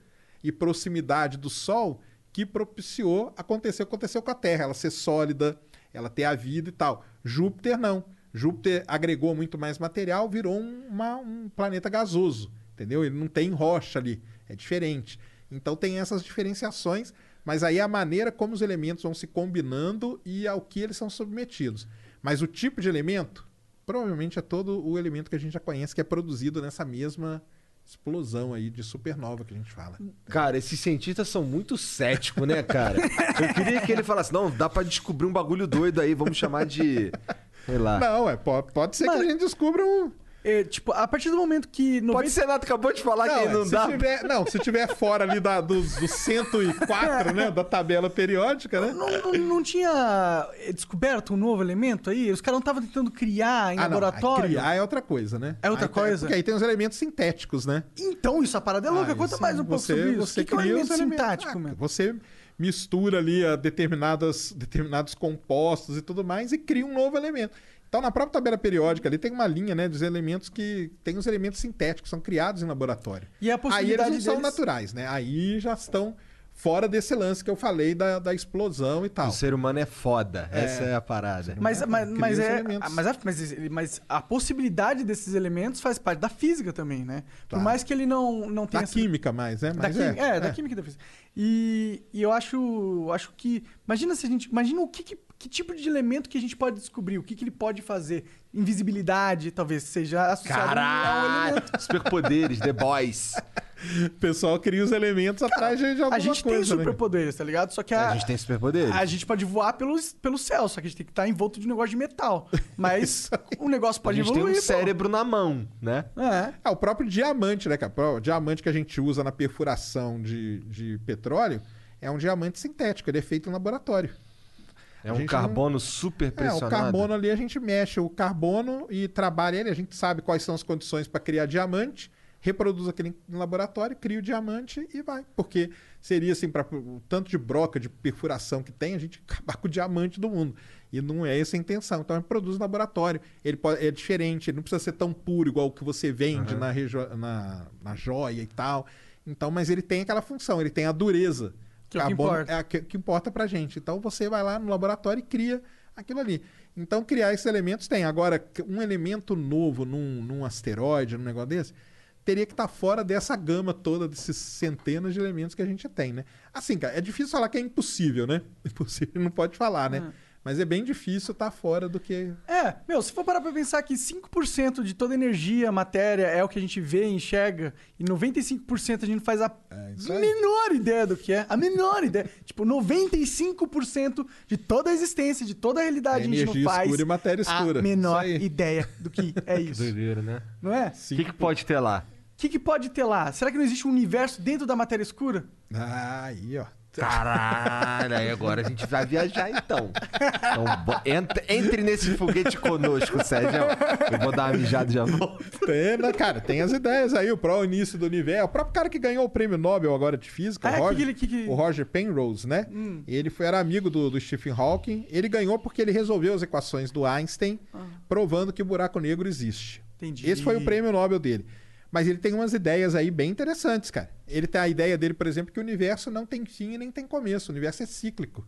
e proximidade do Sol que propiciou acontecer o que aconteceu com a Terra, ela ser sólida, ela ter a vida e tal. Júpiter não. Júpiter agregou muito mais material, virou um, uma- um planeta gasoso, entendeu? Ele não tem rocha ali, é diferente. Então tem essas diferenciações, mas aí a maneira como os elementos vão se combinando e ao que eles são submetidos. Mas o tipo de elemento, provavelmente é todo o elemento que a gente já conhece que é produzido nessa mesma explosão aí de supernova que a gente fala. Cara, esses cientistas são muito céticos, né, cara? Eu queria que ele falasse, não, dá pra descobrir um bagulho doido aí, vamos chamar de. Sei lá. Não, é, pode, pode ser Mano, que a gente descubra um. É, tipo, a partir do momento que... 90... Pode ser, Nato acabou de falar que é, não se dá. Tiver, não, se tiver fora ali da, dos, dos 104, né, da tabela periódica, né? Não, não, não tinha eh, descoberto um novo elemento aí? Os caras não estavam tentando criar em Ah, não, laboratório? criar é outra coisa, né? É outra Aí- coisa? Porque aí tem os elementos sintéticos, né? Então, isso, a parada é louca. Aí Conta sim, mais um pouco você, sobre isso. Você o que, que é um elemento sintático, Ah, mano? Você mistura ali a determinadas, determinados compostos e tudo mais e cria um novo elemento. Então, na própria tabela periódica ali tem uma linha, né, dos elementos que tem os elementos sintéticos, são criados em laboratório. E a Aí possibilidade eles não são deles- naturais, né? Aí já estão fora desse lance que eu falei da, da explosão e tal. O ser humano é foda. Essa é a parada. Mas, mas, Cria mas, os é, mas, a, mas, mas a possibilidade desses elementos faz parte da física também, né? Por Tá. mais que ele não, não tenha... Da essa- química mais, né? Da Mas química, é, da química e da física. E, e eu acho, acho que. Imagina se a gente. Imagina o que, que, que tipo de elemento que a gente pode descobrir, o que, que ele pode fazer. Invisibilidade, talvez seja associado a um Caralho! elemento. [laughs] Superpoderes, The Boys. O pessoal cria os elementos atrás de, alguma A gente coisa, tem né? superpoderes, tá ligado? Só que a, A gente tem superpoderes. a gente pode voar pelos, pelo céu, só que a gente tem que estar envolto de um negócio de metal. Mas [laughs] o negócio A pode gente tem evoluir. um pô. cérebro na mão, né? É. É, o próprio diamante, né, cara? O diamante que a gente usa na perfuração de, de petróleo é um diamante sintético, ele é feito em laboratório. É um carbono super É, pressionado. o carbono ali a gente mexe o carbono e trabalha ele, a gente sabe quais são as condições para criar diamante, reproduz aquele em laboratório, cria o diamante e vai. Porque seria assim, para o tanto de broca, de perfuração que tem, a gente acabar com o diamante do mundo. E não é essa a intenção. Então, ele produz no laboratório. Ele pode, é diferente, ele não precisa ser tão puro igual o que você vende na, regio- na, na joia e tal. Então, mas ele tem aquela função, ele tem a dureza. Que é o que Carbono importa. é que, importa pra gente. Então, você vai lá no laboratório e cria aquilo ali. Então, criar esses elementos tem. Agora, um elemento novo num, num asteroide, num negócio desse, teria que estar fora dessa gama toda, desses centenas de elementos que a gente tem, né? Assim, cara, é difícil falar que é impossível, né? [laughs] Impossível não pode falar, né? Mas é bem difícil estar fora do que. É, meu, se for parar pra pensar que 5% de toda energia, matéria, é o que a gente vê e enxerga, e 95% a gente não faz a É, menor ideia do que é. A menor ideia. [laughs] Tipo, 95% de toda a existência, de toda a realidade, a gente não faz escura e matéria escura. a menor ideia do que é [laughs] isso. Doideira, né? não é? O que, que pode ter lá? O que, que pode ter lá? Será que não existe um universo dentro da matéria escura? Ah, aí, ó. Caralho, aí agora a gente vai viajar então. então entre, entre nesse foguete conosco, Sérgio. Eu vou dar uma mijada e já volto. Tem, né, cara, tem as ideias aí, o próprio início do universo. O próprio cara que ganhou o prêmio Nobel agora de física, Ah, o, Roger, que que- que- o Roger Penrose, né? Ele foi, era amigo do, do Stephen Hawking. Ele ganhou porque ele resolveu as equações do Einstein, provando que o buraco negro existe. Entendi. Esse foi o prêmio Nobel dele. Mas ele tem umas ideias aí bem interessantes, cara. Ele tem a ideia dele, por exemplo, que o universo não tem fim e nem tem começo. O universo é cíclico.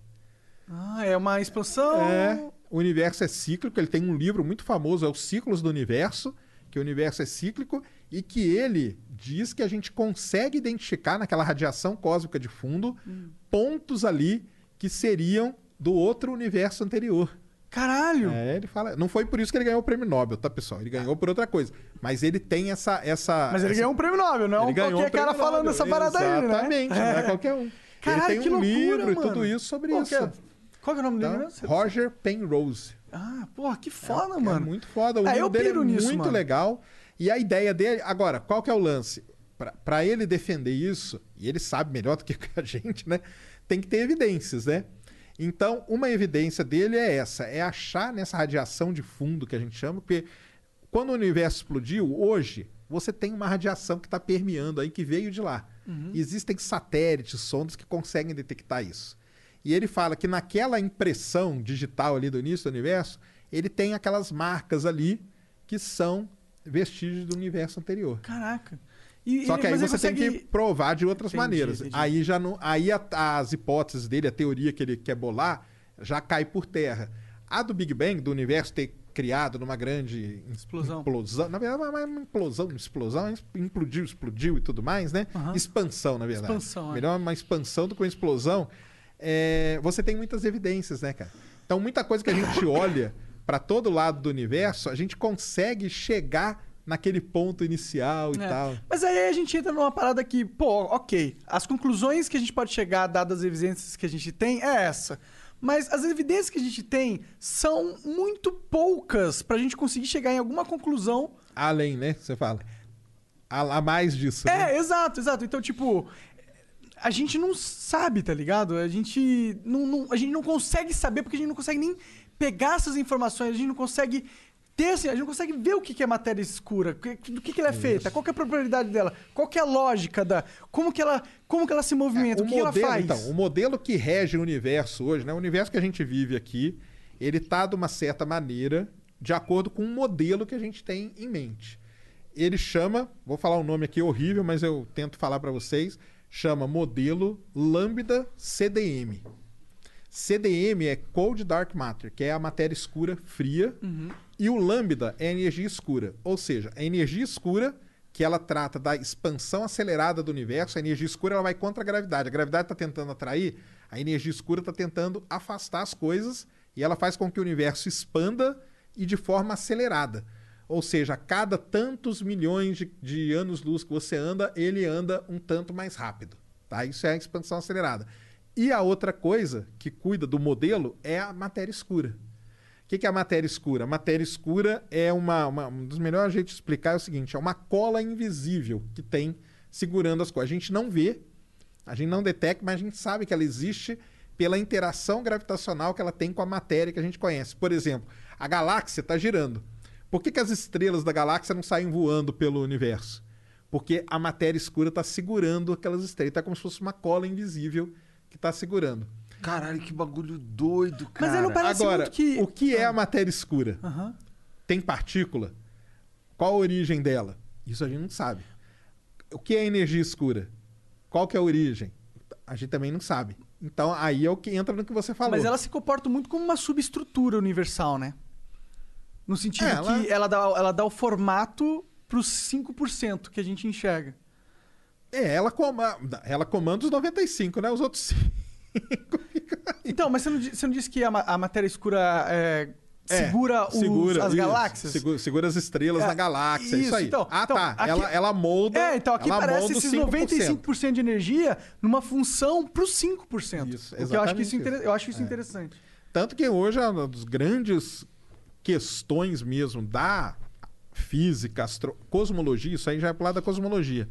Ah, é uma expansão. É, o universo é cíclico. Ele tem um livro muito famoso, é Os Ciclos do Universo, que o universo é cíclico e que ele diz que a gente consegue identificar naquela radiação cósmica de fundo pontos ali que seriam do outro universo anterior. Caralho. É, ele fala. Não foi por isso que ele ganhou o prêmio Nobel, tá, pessoal? Ele ganhou por outra coisa. Mas ele tem essa. essa Mas ele essa- ganhou um prêmio Nobel, não é qualquer um cara falando Nobel. essa parada aí, né? Exatamente, não é qualquer um. Caralho, ele que tem um loucura, livro e mano. tudo isso sobre Qual isso. é? Qual é o nome dele Então, mesmo? Roger Penrose. Ah, porra, que foda, É mano. muito foda. O É, eu dele é nisso, muito mano. legal. E a ideia dele. Agora, qual que é o lance? Pra ele defender isso, e ele sabe melhor do que [laughs] a gente, né? Tem que ter evidências, né? Então, uma evidência dele é essa: é achar nessa radiação de fundo que a gente chama, porque quando o universo explodiu, hoje, você tem uma radiação que está permeando aí, que veio de lá. Existem satélites, sondas que conseguem detectar isso. E ele fala que naquela impressão digital ali do início do universo, ele tem aquelas marcas ali que são vestígios do universo anterior. Caraca. E- Só que aí você ele tem consegue- que provar de outras Entendi, maneiras. entendi. Aí já não, aí a- as hipóteses dele, a teoria que ele quer bolar, já cai por terra. A do Big Bang, do universo ter criado numa grande Explosão. implosão, na verdade, é uma implosão, uma explosão, implodiu, explodiu e tudo mais, né? Aham. Expansão, na verdade. Expansão, é. Melhor uma expansão do que uma explosão. É, você tem muitas evidências, né, cara? Então, muita coisa que a gente [laughs] olha para todo lado do universo, a gente consegue chegar naquele ponto inicial e É. tal. Mas aí a gente entra numa parada que, pô, ok, as conclusões que a gente pode chegar, dadas as evidências que a gente tem, é essa. Mas as evidências que a gente tem são muito poucas pra gente conseguir chegar em alguma conclusão. Além, né? Você fala. A, a mais disso. né? É, exato, exato. Então, tipo, a gente não sabe, tá ligado? A gente não, não- a gente não consegue saber porque a gente não consegue nem pegar essas informações, a gente não consegue ter, assim, a gente não consegue ver o que que é matéria escura, do que, ela é feita, qual que é a probabilidade dela, qual que é a lógica da, como que ela, como que ela se movimenta, o, o que, que modelo, ela faz. então, o modelo que rege o universo hoje, né? O universo que a gente vive aqui, ele tá de uma certa maneira de acordo com um modelo que a gente tem em mente. Ele chama, vou falar um nome aqui horrível, mas eu tento falar para vocês, chama modelo Lambda CDM. CDM é Cold Dark Matter, que é a matéria escura fria, e o lambda é a energia escura, ou seja, a energia escura que ela trata da expansão acelerada do universo, a energia escura ela vai contra a gravidade. A gravidade está tentando atrair, a energia escura está tentando afastar as coisas e ela faz com que o universo expanda e de forma acelerada. Ou seja, a cada tantos milhões de, de anos-luz que você anda, ele anda um tanto mais rápido. Tá? Isso é a expansão acelerada. E a outra coisa que cuida do modelo é a matéria escura. O que, que é a matéria escura? A matéria escura é uma, uma- Um dos melhores jeitos de explicar é o seguinte: é uma cola invisível que tem segurando as coisas. A gente não vê, a gente não detecta, mas a gente sabe que ela existe pela interação gravitacional que ela tem com a matéria que a gente conhece. Por exemplo, a galáxia está girando. Por que, que as estrelas da galáxia não saem voando pelo universo? Porque a matéria escura está segurando aquelas estrelas. É como se fosse uma cola invisível que está segurando. Caralho, que bagulho doido, cara. Mas aí não parece Agora, muito que... o que é a matéria escura? Aham. Tem partícula? Qual a origem dela? Isso a gente não sabe. O que é energia escura? Qual que é a origem? A gente também não sabe. Então aí é o que entra no que você falou. Mas ela se comporta muito como uma subestrutura universal, né? No sentido É, ela- que ela dá, ela dá o formato pros 5% que a gente enxerga. É, ela, coma... ela comanda os 95, né? Os outros 5. [laughs] Então, mas você não, você não disse que a, a matéria escura é, É, segura, os- segura, as isso. galáxias? Segura, segura as estrelas É, na galáxia, isso, isso, aí. então. ah, Então, tá. aqui- ela, ela molda. É, então aqui parece os esses 5%. 95% de energia numa função pros 5%. Isso, que eu acho que isso, exatamente inter- eu acho isso É. interessante. Tanto que hoje é uma das grandes questões mesmo da física, astro... cosmologia, isso aí já é pro lado da cosmologia,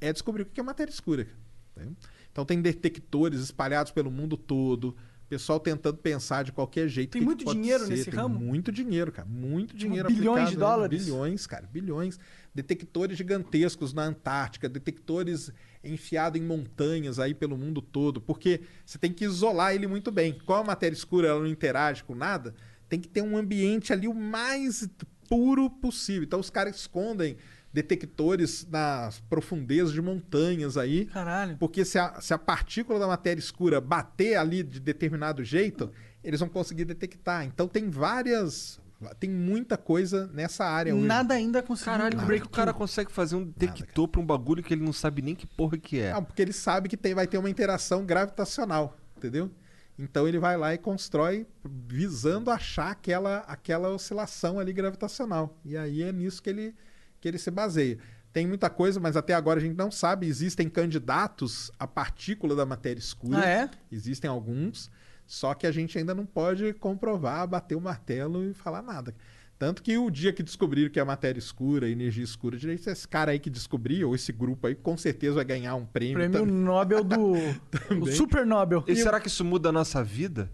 é descobrir o que é matéria escura. cara. Então tem detectores espalhados pelo mundo todo. Pessoal tentando pensar de qualquer jeito. Tem que muito que dinheiro ser. nesse Tem ramo? Muito dinheiro, cara. Muito dinheiro bilhões de aplicado, né? dólares? Bilhões, cara. Bilhões. Detectores gigantescos na Antártica, detectores enfiados em montanhas aí pelo mundo todo. Porque você tem que isolar ele muito bem. Como a matéria escura ela não interage com nada, tem que ter um ambiente ali o mais puro possível. Então os caras escondem detectores nas profundezas de montanhas aí. Caralho. Porque se a, se a partícula da matéria escura bater ali de determinado jeito, eles vão conseguir detectar. Então tem várias. Tem muita coisa nessa área hoje. Nada ainda conseguiu Caralho, como é que o cara consegue fazer um detector pra um bagulho que ele não sabe nem que porra que é? Ah, porque ele sabe que tem, vai ter uma interação gravitacional, entendeu? Então ele vai lá e constrói visando achar aquela, aquela oscilação ali gravitacional. E aí é nisso que ele, que ele se baseia. Tem muita coisa, mas até agora a gente não sabe. Existem candidatos à partícula da matéria escura. Ah, é? Existem alguns. Só que a gente ainda não pode comprovar, bater o martelo e falar nada. Tanto que o dia que descobriram que a matéria escura, a energia escura, direito, esse cara aí que descobriu, ou esse grupo aí, com certeza vai ganhar um prêmio. Prêmio também. Nobel do. [laughs] o Super Nobel. E será que isso muda a nossa vida?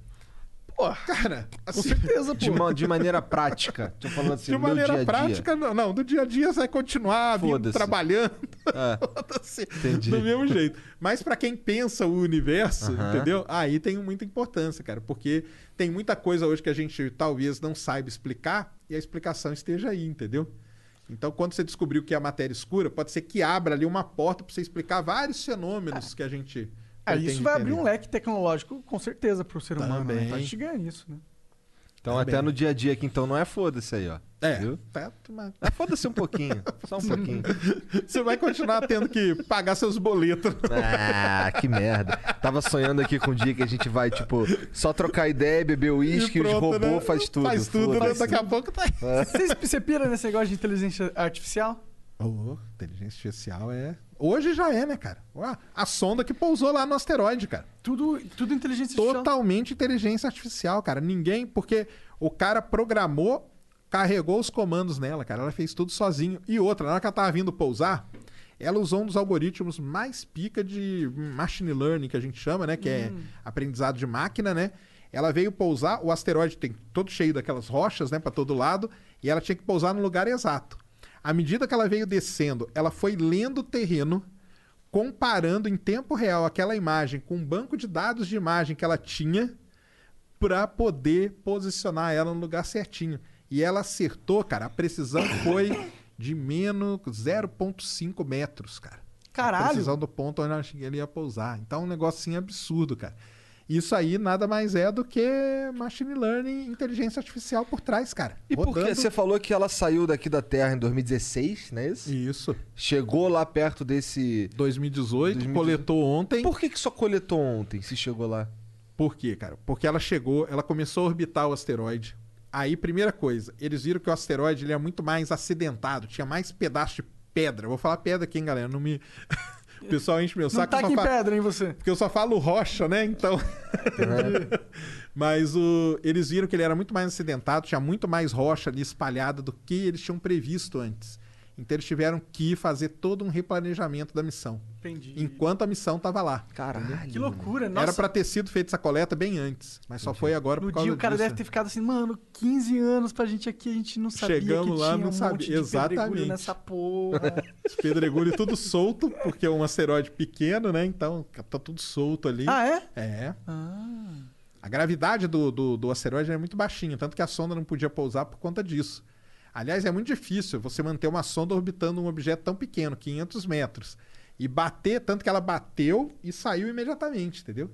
Pô, cara, Com assim, certeza, De, pô. de maneira prática. Tô falando assim, de maneira dia a dia. prática, não, não. Do dia a dia você vai continuar vindo, trabalhando. É. [laughs] Entendi. Do mesmo jeito. Mas pra quem pensa o universo, Aham. entendeu? Aí tem muita importância, cara. Porque tem muita coisa hoje que a gente talvez não saiba explicar e a explicação esteja aí, entendeu? Então, quando você descobriu que é a matéria escura, pode ser que abra ali uma porta pra você explicar vários fenômenos que a gente. Ah, isso vai abrir um leque tecnológico, com certeza, pro ser humano. Né? Também. Vai chegar nisso, né? Então Tá até no dia a dia aqui, então não é foda-se aí, ó. É, Viu? tá, mas- É foda-se um pouquinho. Só um [laughs] pouquinho. Você vai continuar tendo que pagar seus boletos. Ah, que merda. Tava sonhando aqui com um dia que a gente vai, tipo, só trocar ideia, beber uísque, os robôs né? faz tudo. Faz tudo, né? Daqui a pouco tá aí. Vocês- Você pira nesse negócio de inteligência artificial? Oh, inteligência artificial é. Hoje já é, né, cara? A sonda que pousou lá no asteroide, cara. Tudo, tudo inteligência artificial. Totalmente inteligência artificial, cara. Ninguém. Porque o cara programou, carregou os comandos nela, cara. Ela fez tudo sozinho. E outra, na hora que ela tava vindo pousar, ela usou um dos algoritmos mais pica de machine learning, que a gente chama, né? Que é aprendizado de máquina, né? Ela veio pousar, o asteroide tem todo cheio daquelas rochas, né, para todo lado, e ela tinha que pousar no lugar exato. À medida que ela veio descendo, ela foi lendo o terreno, comparando em tempo real aquela imagem com um banco de dados de imagem que ela tinha para poder posicionar ela no lugar certinho. E ela acertou, cara, a precisão foi de menos 0,5 metros, cara. A Caralho! precisão do ponto onde ela ia pousar. Então é um negocinho absurdo, cara. Isso aí nada mais é do que machine learning, inteligência artificial por trás, cara. E Rodando- você falou que ela saiu daqui da Terra em 2016, não é isso? Isso. Chegou lá perto desse. 2018, 2018. coletou ontem. Por que, que só coletou ontem, se chegou lá? Por quê, cara? Porque ela chegou, ela começou a orbitar o asteroide. Aí, primeira coisa, eles viram que o asteroide ele é muito mais acidentado, tinha mais pedaço de pedra. Eu vou falar pedra aqui, hein, galera? Não me. [laughs] O pessoal enche meu Não saco. eu tá aqui em pedra, hein, você? Porque eu só falo rocha, né? Então. [laughs] Mas o... eles viram que ele era muito mais acidentado, tinha muito mais rocha ali espalhada do que eles tinham previsto antes. Então eles tiveram que fazer todo um replanejamento da missão. Entendi. Enquanto a missão estava lá. Caralho. Que loucura, nossa. Era pra ter sido feita essa coleta bem antes, mas só foi agora No por causa dia o cara disso. deve ter ficado assim, mano, 15 anos pra gente aqui, a gente não sabia Chegamos que lá, tinha não um sabia. monte de Exatamente. pedregulho nessa [laughs] porra. Os pedregulhos tudo solto, porque é um asteroide pequeno, né? Então tá tudo solto ali. ah, é? É. Ah. A gravidade do, do, do asteroide é muito baixinha, tanto que a sonda não podia pousar por conta disso. Aliás, é muito difícil você manter uma sonda orbitando um objeto tão pequeno, 500 metros. E bater, tanto que ela bateu e saiu imediatamente, entendeu?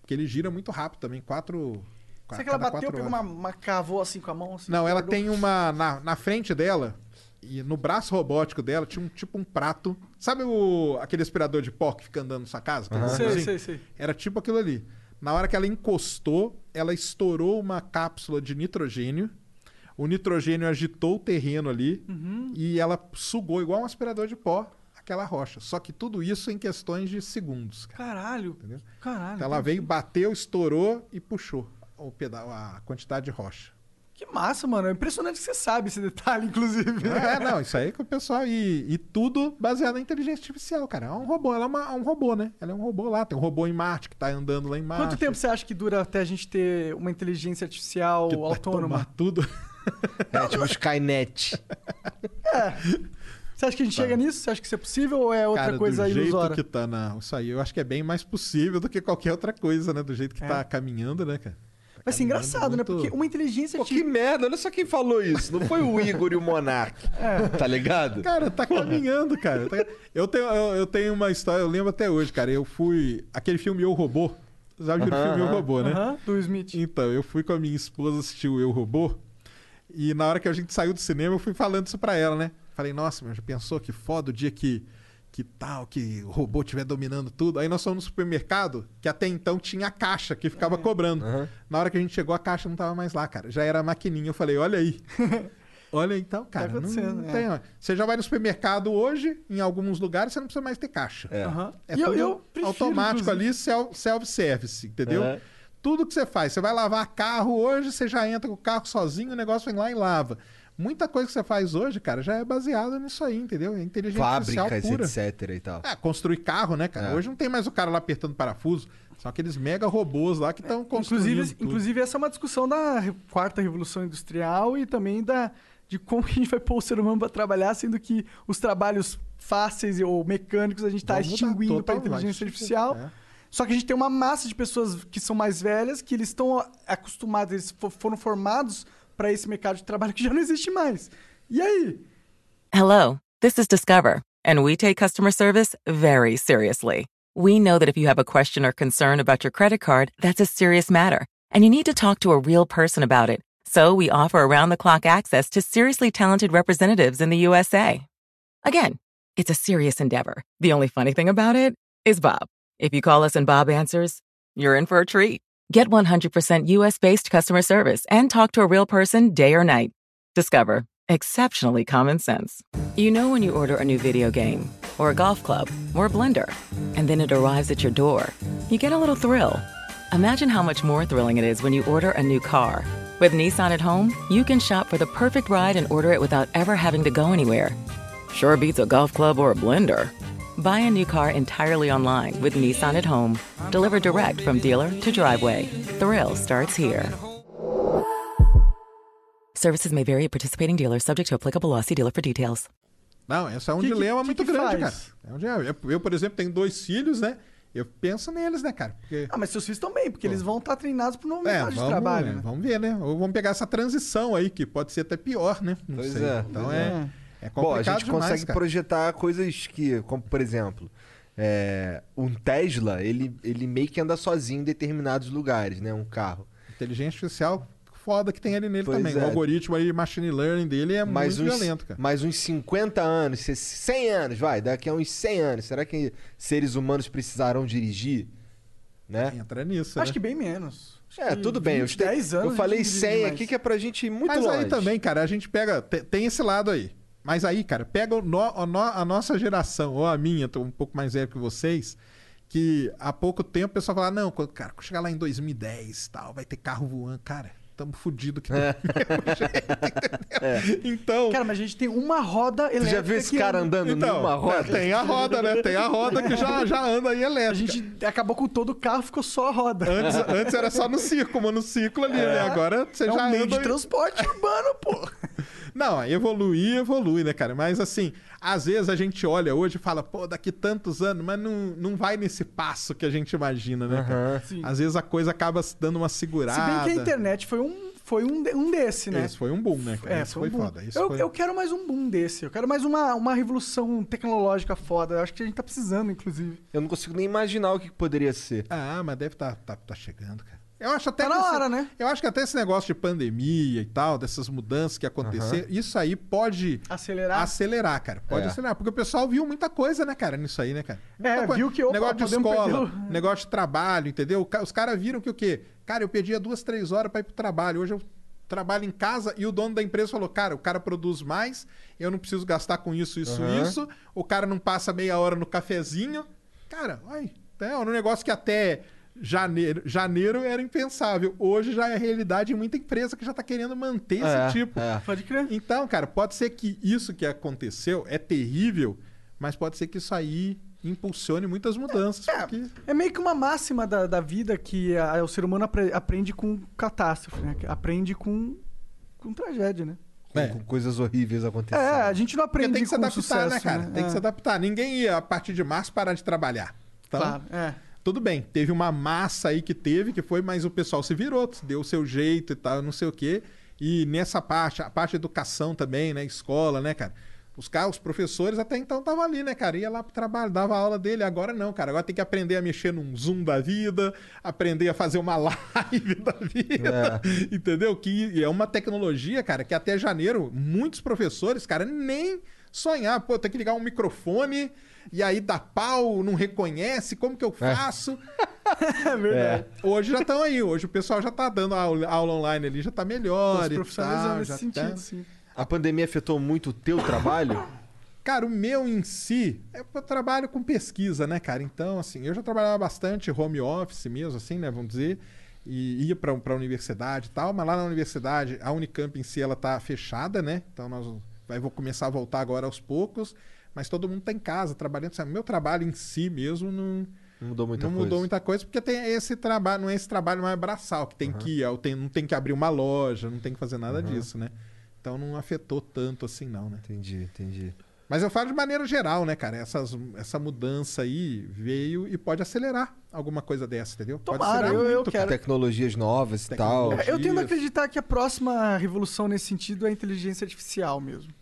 Porque ele gira muito rápido também, quatro... Será que ela bateu, pegou uma, uma cavou assim com a mão? Assim, Não, ela guardou? tem uma. Na, na frente dela, e no braço robótico dela, tinha um tipo um prato. Sabe o, aquele aspirador de pó que fica andando na sua casa? aquele Sei, botãozinho? sei, sei. Era tipo aquilo ali. Na hora que ela encostou, ela estourou uma cápsula de nitrogênio. O nitrogênio agitou o terreno ali Uhum. e ela sugou igual um aspirador de pó aquela rocha. Só que tudo isso em questões de segundos. cara. Caralho. Entendeu? Caralho. Então ela veio, bateu, estourou e puxou o pedal, a quantidade de rocha. Que massa, mano. É impressionante que você sabe esse detalhe, [laughs] inclusive. É, não, isso aí que o pessoal. E, e tudo baseado na inteligência artificial, cara. É um robô, ela é uma- um robô, né? Ela é um robô lá. Tem um robô em Marte que tá andando lá em Marte. Quanto tempo você acha que dura até a gente ter uma inteligência artificial que vai autônoma? tomar tudo. [laughs] É tipo Skynet. Você acha que a gente chega nisso? Você acha que isso é possível ou é outra Cara, coisa do jeito ilusória? que tá na. Isso aí eu acho que é bem mais possível do que qualquer outra coisa, né? Do jeito que É. tá caminhando, né, cara? Vai ser engraçado, né? muito- Porque uma inteligência Pô, que artificial. merda, olha só quem falou isso. Não foi o Igor e o Monark. [laughs] Tá ligado? Cara, tá caminhando, cara. Tá- Eu, tenho, eu, eu tenho uma história, eu lembro até hoje, cara. Eu fui. Aquele filme Eu Robô. Você já viu o Aham, filme Eu aham. Robô, né? Aham, do Smith. Então, eu fui com a minha esposa assistir o Eu Robô. E na hora que a gente saiu do cinema, eu fui falando isso pra ela, né? Falei, nossa, meu, já pensou que foda o dia que, que tal, que o robô estiver dominando tudo? Aí nós fomos no supermercado, que até então tinha a caixa que ficava cobrando. Aham. Na hora que a gente chegou, a caixa não tava mais lá, cara. Já era a maquininha. Eu falei, olha aí. [laughs] Olha então, cara. não- acontecendo, não é. tem. Você já vai no supermercado hoje, em alguns lugares, você não precisa mais ter caixa. É. Aham. É e eu, tudo eu prefiro, automático inclusive. ali, self- self-service, entendeu? É. Tudo que você faz, você vai lavar carro hoje, você já entra com o carro sozinho, o negócio vem lá e lava. Muita coisa que você faz hoje, cara, já é baseada nisso aí, entendeu? É inteligência artificial Fábricas, pura. etc e tal. É, construir carro, né, cara? É. Hoje não tem mais o cara lá apertando parafuso. São aqueles mega robôs lá que estão construindo Inclusive, tudo. inclusive, essa é uma discussão da quarta revolução industrial e também da, de como [laughs] a gente vai pôr o ser humano para trabalhar, sendo que os trabalhos fáceis ou mecânicos a gente está extinguindo para a inteligência artificial. é. Só que a gente tem uma massa de pessoas que são mais velhas, que eles estão acostumados, eles fo- foram formados para esse mercado de trabalho que já não existe mais. E aí? Hello, this is Discover, and we take customer service very seriously. We know that if you have a question or concern about your credit card, that's a serious matter, and you need to talk to a real person about it. So we offer around the clock access to seriously talented representatives in the USA. Again, it's a serious endeavor. The only funny thing about it is Bob. If you call us and Bob answers, you're in for a treat. Get 100% US based customer service and talk to a real person day or night. Discover exceptionally common sense. You know when you order a new video game, or a golf club, or a blender, and then it arrives at your door, you get a little thrill. Imagine how much more thrilling it is when you order a new car. With Nissan at home, you can shop for the perfect ride and order it without ever having to go anywhere. Sure beats a golf club or a blender. Buy a new car entirely online with Nissan at home. Delivered direct from dealer to driveway. Thrill starts here. Services may vary at participating dealers, subject to applicable law. See dealer for details. Não, esse é um Que dilema que muito que grande, faz? cara. É um dilema. Eu, eu, por exemplo, tenho dois filhos, né? Eu penso neles, né, cara? Porque... Ah, mas seus filhos bem, porque eles vão estar treinados para o novo É, mercado de vamos, trabalho. né? vamos ver, né? Ou vamos pegar essa transição aí, que pode ser até pior, né? Não Pois sei. é, Então pois é, é complicado Bom, a gente demais, consegue cara. projetar coisas que, como por exemplo, é, um Tesla, ele, ele meio que anda sozinho em determinados lugares, né? Um carro. Inteligência artificial foda que tem ali nele Pois também. é. O algoritmo aí de machine learning dele é mais muito uns, violento, cara. mais uns 50 anos, 100 anos, vai, daqui a uns 100 anos, será que seres humanos precisarão dirigir? Né? Entra nisso, Acho né? que bem menos. Acho É, que tudo bem. Eu, 20, 10 anos. eu falei gente 100 dirige aqui que é pra gente ir muito Mas longe. aí também, cara, a gente pega. te- Tem esse lado aí. Mas aí, cara, pega o no- a, no- a nossa geração, ou a minha, tô um pouco mais velho que vocês, que há pouco tempo o pessoal fala, não, cara, quando chegar lá em 2010 tal, vai ter carro voando. Cara, tamo fudido que [laughs] É. jeito, entendeu? Então. Cara, mas a gente tem uma roda elétrica. já viu esse cara anda. andando Então, numa roda? tem a roda, né? Tem a roda que já, já anda aí A elétrica. gente acabou com todo o carro, ficou só a roda. Antes, antes era só no circo, monociclo ali, né? Agora você é já um meio anda. de transporte urbano, pô. [laughs] Não, evoluir, evolui, né, cara? Mas assim, às vezes a gente olha hoje e fala, pô, daqui tantos anos, mas não, não vai nesse passo que a gente imagina, né, cara? Às vezes a coisa acaba dando uma Se segurada. bem que a internet foi um, foi um, um desse, né? Esse foi um boom, né, cara? É, Esse foi, foi, um boom. foda. Isso eu, foi... eu quero mais um boom desse. Eu quero mais uma, uma revolução tecnológica foda. Eu acho que a gente tá precisando, inclusive. Eu não consigo nem imaginar o que que poderia ser. Ah, mas deve tá, tá, tá chegando, cara. Eu acho até Tá que na esse- hora, né? Eu acho que até esse negócio de pandemia e tal, dessas mudanças que aconteceram, isso aí pode Acelerar. acelerar, cara. Pode É. acelerar. Porque o pessoal viu muita coisa, né, cara, nisso aí, né, cara? É, coisa. viu que, opa, Negócio de escola, perder o- negócio de trabalho, entendeu? Os caras viram que o quê? Cara, eu perdia duas, três horas pra ir pro trabalho. Hoje eu trabalho em casa e o dono da empresa falou: cara, o cara produz mais, eu não preciso gastar com isso, isso, Aham. isso. O cara não passa meia hora no cafezinho. Cara, olha, é um negócio que até janeiro, janeiro era impensável. Hoje já é realidade em muita empresa que já tá querendo manter É, esse tipo. é. Pode crer. Então, cara, pode ser que isso que aconteceu é terrível, mas pode ser que isso aí impulsione muitas mudanças. É, porque- é meio que uma máxima da, da vida que a- o ser humano apre- aprende com catástrofe, né? Aprende com, com tragédia, né? Com, É. com coisas horríveis acontecendo. É, a gente não Porque aprende tem que se com adaptar, sucesso, né, cara? Tem É. que se adaptar. Ninguém ia, a partir de março, parar de trabalhar. Então, Claro, é. Tudo bem. Teve uma massa aí que teve, que foi, mas o pessoal se virou, deu o seu jeito e tal, não sei o quê. E nessa parte, a parte de educação também, né? Escola, né, cara? Os caras, os professores até então estavam ali, né, cara? Ia lá pro trabalho, dava aula dele. Agora não, cara. Agora tem que aprender a mexer num Zoom da vida, aprender a fazer uma [laughs] live da vida. Entendeu? Que é uma tecnologia, cara, que até janeiro, muitos professores, cara, nem sonhar. Pô, tem que ligar um microfone e aí dá pau, não reconhece, como que eu faço? [laughs] É verdade. Hoje já estão aí, hoje o pessoal já tá dando aula, aula online ali, já tá melhor Os profissionalizando tal, nesse já sentido, tá. sim. A pandemia afetou muito o teu trabalho? Cara, o meu em si, é eu trabalho com pesquisa, né, cara? Então, assim, eu já trabalhava bastante home office mesmo, assim, né, vamos dizer, e ia pra, pra universidade e tal, mas lá na universidade, a Unicamp em si, ela tá fechada, né? Então, nós vai, vou começar a voltar agora aos poucos, mas todo mundo tá em casa trabalhando. Sabe? Meu trabalho em si mesmo não, Não mudou muita não coisa. mudou muita coisa, porque tem esse trabalho, não é esse trabalho mais braçal, que tem que ir, eu tenho- não tem que abrir uma loja, não tem que fazer nada disso, né? Então não afetou tanto assim, não, né? Entendi, entendi. Mas eu falo de maneira geral, né, cara? Essas, essa mudança aí veio e pode acelerar alguma coisa dessa, entendeu? Pode Tomara, acelerar eu- eu muito, quero. Tecnologias novas e tal. É, Eu tendo a acreditar que a próxima revolução nesse sentido é a inteligência artificial mesmo.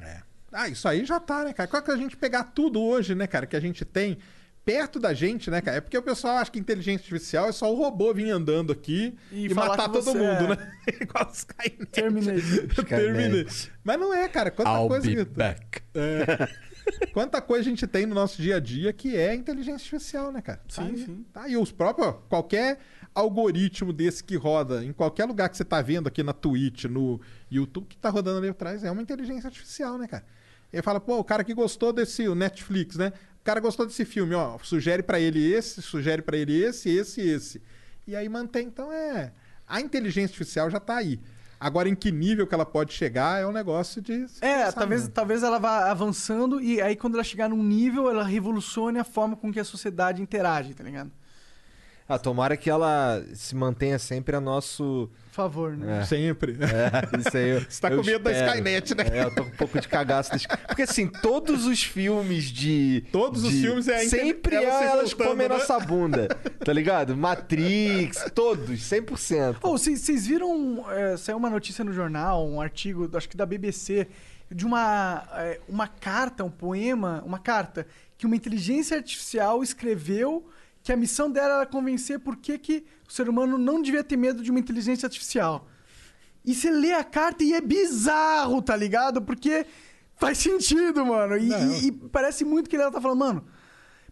É. Ah, isso aí já tá, né, cara? Qual que a gente pegar tudo hoje, né, cara, que a gente tem perto da gente, né, cara? É porque o pessoal acha que inteligência artificial é só o robô vir andando aqui E e, matar todo mundo, é- né? [laughs] Igual os Skynet. Terminator. [laughs] Terminator. Mas não é, cara. Quanta coisa que... É. [laughs] Quanta coisa a gente tem no nosso dia a dia que é inteligência artificial, né, cara? Tá Sim, aí. sim. Tá aí os próprios, ó, qualquer algoritmo desse que roda em qualquer lugar que você tá vendo aqui na Twitch, no YouTube, que tá rodando ali atrás, é uma inteligência artificial, né, cara? Ele fala, pô, o cara que gostou desse o Netflix, né? O cara gostou desse filme, ó, sugere pra ele esse, sugere pra ele esse, esse esse. E aí mantém, então é, a inteligência artificial já tá aí. Agora em que nível que ela pode chegar é um negócio de É, talvez, mesmo. talvez ela vá avançando e aí quando ela chegar num nível, ela revolucione a forma com que a sociedade interage, tá ligado? Ah, tomara que ela se mantenha sempre a nosso. Por favor, né? Sempre. É, isso aí. eu- [laughs] Você tá com medo da espero. Skynet, né? É, eu tô com um pouco de cagaço. das- Porque assim, todos os filmes de. Todos os de- filmes é Sempre elas se elas voltando, comem né? nossa bunda. Tá ligado? Matrix, todos, 100%. Pô, vocês vocês viram, é, saiu uma notícia no jornal, um artigo, acho que da BBC, de uma, é, uma carta, um poema, uma carta, que uma inteligência artificial escreveu que a missão dela era convencer por que, que o ser humano não devia ter medo de uma inteligência artificial. E você lê a carta e é bizarro, tá ligado? Porque faz sentido, mano. E, Não. e- e parece muito que ela tá falando, mano.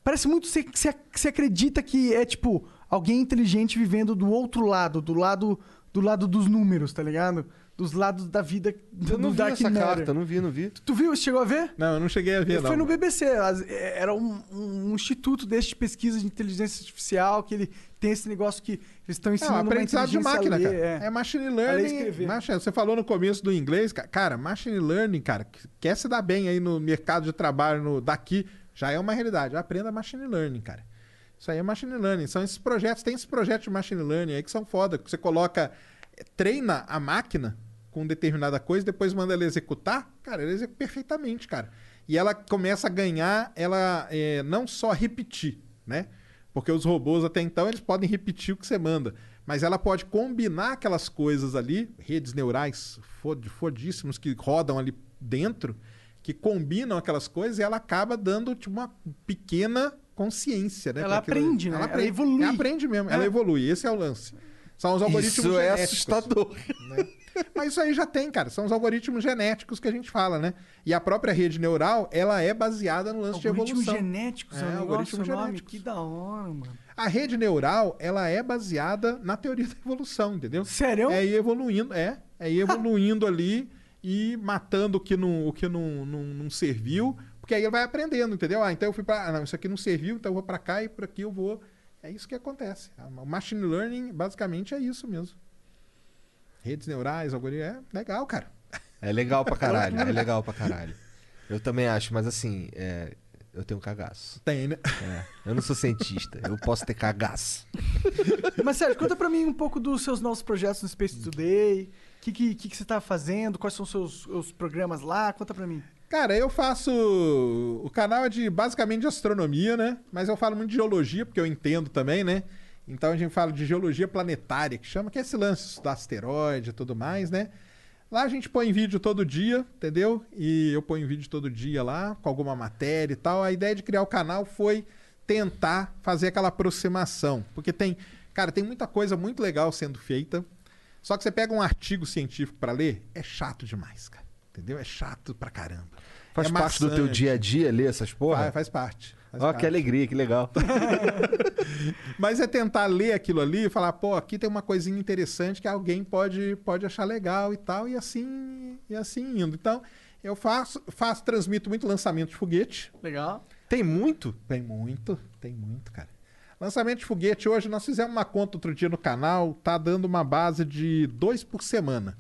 Parece muito você- que você acredita que é, tipo, alguém inteligente vivendo do outro lado, do lado do lado dos números, tá ligado? Dos lados da vida do, Eu não do vi Dark essa Matter. carta, não vi, não vi. Tu viu? Chegou a ver? Não, eu não cheguei a ver, não. Foi no BBC. é, Era um, um instituto desse de pesquisa de inteligência artificial, que ele tem esse negócio que eles estão É, ensinando um uma aprendizado de máquina, ler, cara. É. é. machine learning. escrever. Machine- você falou no começo do inglês, ca- cara, machine learning, cara, que quer se dar bem aí no mercado de trabalho no, daqui, já é uma realidade. Aprenda machine learning, cara. Isso aí é machine learning. São esses projetos, tem esses projetos de machine learning aí que são foda, que você coloca, eh, treina a máquina com determinada coisa, depois manda ela executar, cara, ela executa perfeitamente, cara. E ela começa a ganhar, ela eh, não só repetir, né? Porque os robôs até então eles podem repetir o que você manda, mas ela pode combinar aquelas coisas ali, redes neurais fod- fodíssimos que rodam ali dentro, que combinam aquelas coisas e ela acaba dando tipo, uma pequena consciência, né? Ela aquilo- aprende, né? Ela aprende, evolui. Ela aprende mesmo, ela É. evolui. Esse é o lance. São os algoritmos Isso é assustador. Mas isso aí já tem, cara. São os algoritmos genéticos que a gente fala, né? E a própria rede neural, ela é baseada no lance de Algoritmos evolução. genéticos, É, é, um algoritmos nome, genéticos. que da hora, mano. A rede neural, ela é baseada na teoria [laughs] da evolução, entendeu? Sério? É ir evoluindo, é. É ir evoluindo ali e matando o que não, o que não, não, não serviu, porque aí ele vai aprendendo, entendeu? Ah, então eu fui pra. Ah, não, isso aqui não serviu, então eu vou pra cá e por aqui eu vou É isso que acontece. O machine learning, basicamente, é isso mesmo. Redes neurais, algoritmo, é legal, cara. É legal pra [laughs] caralho, é legal pra caralho. Eu também acho, mas assim, é, eu tenho cagaço. Tem, né? É, eu não sou cientista, eu posso ter cagaço. [laughs] Mas, Sérgio, conta pra mim um pouco dos seus novos projetos no Space Today. O que, que, que, que você tá fazendo? Quais são os seus os programas lá? Conta pra mim. Cara, eu faço. O canal é de basicamente de astronomia, né? Mas eu falo muito de geologia, porque eu entendo também, né? Então a gente fala de geologia planetária, que chama, que é esse lance do asteroide e tudo mais, né? Lá a gente põe vídeo todo dia, entendeu? E eu ponho vídeo todo dia lá, com alguma matéria e tal. A ideia de criar o canal foi tentar fazer aquela aproximação. Porque tem, cara, tem muita coisa muito legal sendo feita. Só que você pega um artigo científico para ler, é chato demais, cara. Entendeu? É chato pra caramba. Faz É parte do teu maçante. dia a dia ler essas porra? Faz, faz parte. Ó, parte. que alegria, que legal. [laughs] Mas é tentar ler aquilo ali e falar, pô, aqui tem uma coisinha interessante que alguém pode, pode achar legal e tal, e assim, e assim indo. Então, eu faço, faço, transmito muito lançamento de foguete. Legal. Tem muito? Tem muito, tem muito, cara. Lançamento de foguete hoje, nós fizemos uma conta outro dia no canal, tá dando uma base de dois por semana.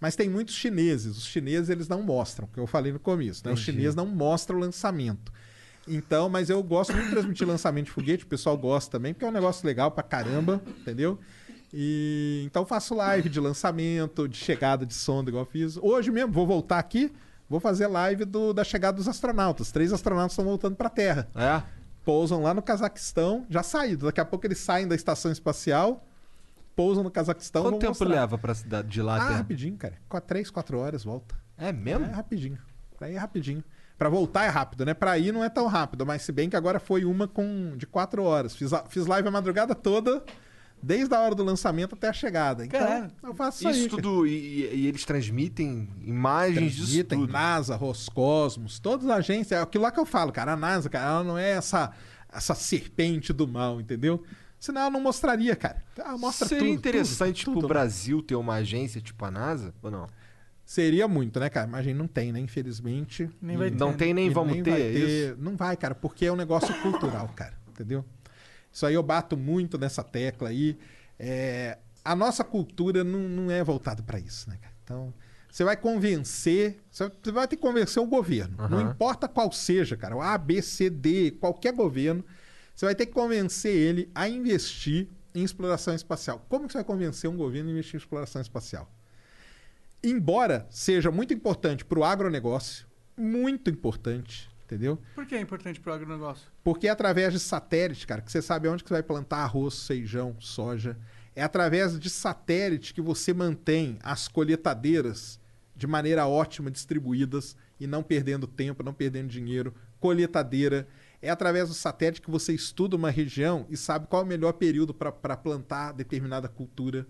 Mas tem muitos chineses. Os chineses, eles não mostram, que eu falei no começo. Né? Os chineses não mostram o lançamento. Então, mas eu gosto muito de transmitir lançamento de foguete, o pessoal gosta também, porque é um negócio legal pra caramba, entendeu? E então faço live de lançamento, de chegada de sonda, igual eu fiz. Hoje mesmo, vou voltar aqui, vou fazer live do, da chegada dos astronautas. Três astronautas estão voltando pra Terra É? pousam lá no Cazaquistão, já saído. Daqui a pouco eles saem da estação espacial, pousam no Cazaquistão. Quanto tempo mostrar. leva pra cidade de lá Ah, rapidinho, cara. Três, quatro horas volta. É mesmo? É rapidinho. Ir é rapidinho. Pra voltar é rápido, né? Pra ir não é tão rápido, mas se bem que agora foi uma com de quatro horas. Fiz, a- fiz live a madrugada toda, desde a hora do lançamento até a chegada. Então, Caralho. eu faço isso, Isso aí. tudo, e, e- eles transmitem imagens disso Transmitem, tudo. NASA, Roscosmos, todas as agências. É aquilo lá que eu falo, cara. A NASA, cara, ela não é essa, essa serpente do mal, entendeu? Senão ela não mostraria, cara. Ela mostra Seria tudo, interessante tudo, pro tudo. Brasil ter uma agência tipo a NASA, ou não? Seria muito, né, cara? Mas a gente não tem, né? Infelizmente. Nem vai ter, Não tem nem vamos nem ter, vai é isso? Não vai, cara, porque é um negócio cultural, cara. Entendeu? Isso aí eu bato muito nessa tecla aí. É, a nossa cultura não, não é voltada para isso, né, cara? Então, você vai convencer, você vai ter que convencer o governo. Não Aham. importa qual seja, cara, o A, B, C, D, qualquer governo, você vai ter que convencer ele a investir em exploração espacial. Como que você vai convencer um governo a investir em exploração espacial? Embora seja muito importante para o agronegócio, muito importante, entendeu? Por que é importante pro agronegócio? Porque é através de satélite, cara, que você sabe onde que você vai plantar arroz, feijão, soja. É através de satélite que você mantém as colheitadeiras de maneira ótima distribuídas e não perdendo tempo, não perdendo dinheiro. Colheitadeira. É através do satélite que você estuda uma região e sabe qual é o melhor período para plantar determinada cultura.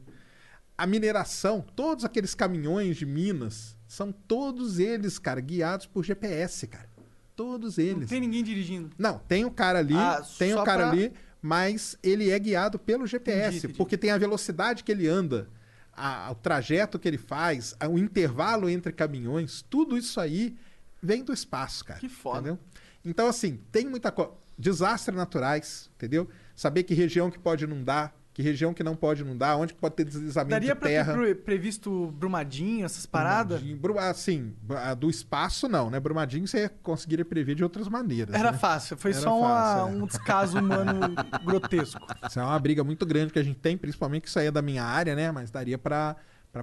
A mineração, todos aqueles caminhões de minas, são todos eles, cara, guiados por GPS, cara. Todos eles. Não tem ninguém dirigindo. Não, tem o cara ali, Ah, tem o cara pra- ali, mas ele é guiado pelo GPS, Entendi, entendi. porque tem a velocidade que ele anda, a- o trajeto que ele faz, a- o intervalo entre caminhões, tudo isso aí vem do espaço, cara. Que foda. Entendeu? Então, assim, tem muita coisa. Desastres naturais, entendeu? Saber que região que pode inundar, que região que não pode inundar, onde pode ter deslizamento Daria de terra. ter pre- previsto Brumadinho, essas paradas? Brumadinho, Bru- Assim, do espaço não, né? Brumadinho você conseguiria prever de outras maneiras. Era né? fácil, foi Era só uma- fácil, é. um descaso humano [laughs] grotesco. Isso é uma briga muito grande que a gente tem, principalmente que isso aí é da minha área, né? Mas daria pra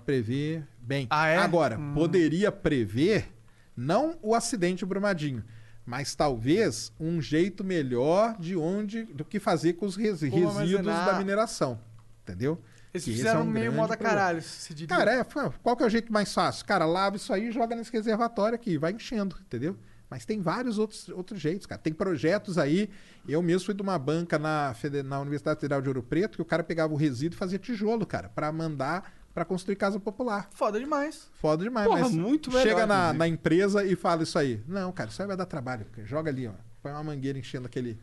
prever bem. Ah, é? Agora, Hum. poderia prever não o acidente de Brumadinho, mas talvez um jeito melhor de onde do que fazer com os res- resíduos armazenar. da mineração, entendeu? Eles Que fizeram é um meio moda caralho. Cara, é, qual que é o jeito mais fácil? Cara, lava isso aí e joga nesse reservatório aqui, vai enchendo, entendeu? Mas tem vários outros, outros jeitos, cara. Tem projetos aí. Eu mesmo fui de uma banca na, na Universidade Federal de Ouro Preto que o cara pegava o resíduo e fazia tijolo, cara, pra mandar pra construir casa popular. Foda demais. Foda demais, Porra, mas muito melhor, chega na, na empresa e fala isso aí. Não, cara, isso aí vai dar trabalho. Joga ali, ó. Põe uma mangueira enchendo aquele.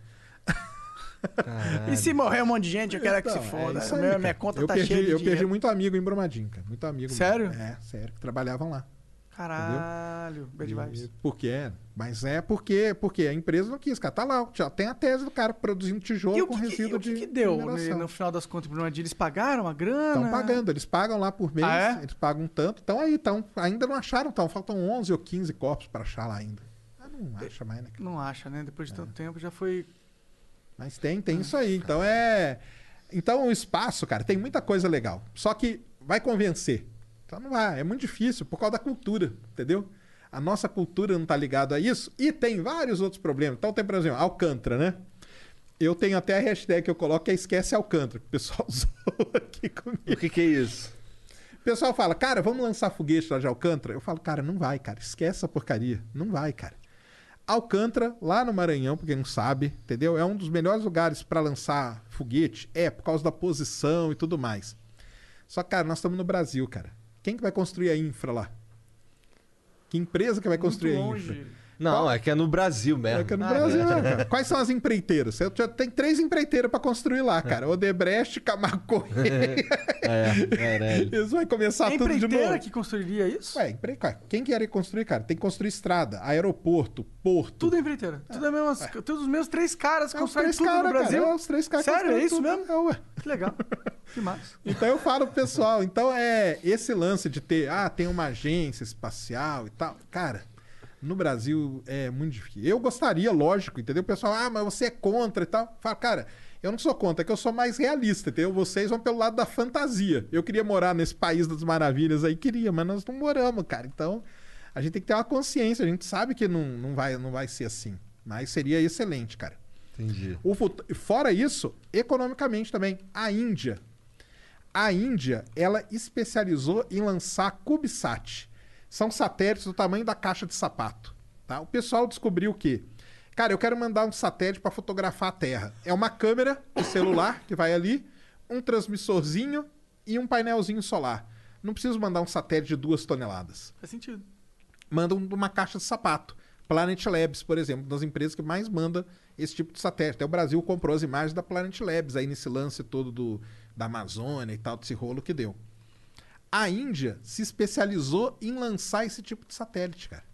E se morrer um monte de gente, eu quero que Então, se é foda. isso aí, minha, minha conta eu tá perdi, cheia de Eu dinheiro. perdi muito amigo em Brumadinho, cara. Muito amigo. Sério? mesmo. É, sério, que trabalhavam lá. Caralho, bad vibes. Porque é. Mas é porque, porque a empresa não quis, cara. Tá lá, já tem a tese do cara produzindo tijolo E com que, resíduo o que de. que deu de né, mineração. no final das contas pro Brumadinho? Eles pagaram a grana? Estão pagando, eles pagam lá por mês, Ah, é? eles pagam um tanto. Então aí, tão, ainda não acharam, então faltam 11 ou 15 corpos para achar lá ainda. Ah, não acha mais, né? cara? Não acha, né? Depois É. de tanto tempo já foi. Mas tem, tem isso aí. Então é. Então o espaço, cara, tem muita coisa legal. Só que vai convencer. Então não vai, é muito difícil por causa da cultura, entendeu? A nossa cultura não tá ligada a isso e tem vários outros problemas. Então tem, por exemplo, Alcântara, né? Eu tenho até a hashtag que eu coloco que é esquece Alcântara. que O pessoal [laughs] usou aqui comigo. O que, que é isso? O pessoal fala, cara, vamos lançar foguete lá de Alcântara? Eu falo, cara, não vai, cara. Esquece essa porcaria. Não vai, cara. Alcântara, lá no Maranhão, pra quem não sabe, entendeu? É um dos melhores lugares para lançar foguete. É, por causa da posição e tudo mais. Só cara, nós estamos no Brasil, cara. Quem que vai construir a infra lá? Que empresa que vai construir muito a infra? Não, é que é no Brasil mesmo. É que é no Ah, Brasil, é. né, cara? Quais são as empreiteiras? Eu já tenho três empreiteiras para construir lá, cara. Odebrecht, Camargo Correia. É, caralho. Eles vão começar É tudo de empreiteira novo. que construiria isso? Ué, empre... cara, quem quer construir, cara? Tem que construir estrada, aeroporto, porto. Tudo é empreiteira. Tudo é mesmo. Todos os meus três caras É os constroem três tudo caras, no Brasil. cara. É os três caras que Sério, é isso tudo. mesmo? É, ué. Que legal. que massa. Então eu falo pro pessoal, então é esse lance de ter, ah, tem uma agência espacial e tal. Cara, no Brasil é muito difícil. Eu gostaria, lógico, entendeu? O pessoal, ah, mas você é contra e tal. Fala, cara, eu não sou contra, é que eu sou mais realista, entendeu? Vocês vão pelo lado da fantasia. Eu queria morar nesse país das maravilhas aí, queria, mas nós não moramos, cara. Então, a gente tem que ter uma consciência, a gente sabe que não, não, vai, não vai ser assim. Mas seria excelente, cara. Entendi. O fut- Fora isso, economicamente também, a Índia. A Índia, ela especializou em lançar CubeSat. São satélites do tamanho da caixa de sapato. Tá? O pessoal descobriu o quê? Cara, eu quero mandar um satélite para fotografar a Terra. É uma câmera de celular que vai ali, um transmissorzinho e um painelzinho solar. Não preciso mandar um satélite de duas toneladas Faz sentido. mandam uma caixa de sapato. Planet Labs, por exemplo, das empresas que mais manda esse tipo de satélite. Até o Brasil comprou as imagens da Planet Labs aí nesse lance todo do, da Amazônia e tal, desse rolo que deu. A Índia se especializou em lançar esse tipo de satélite, cara.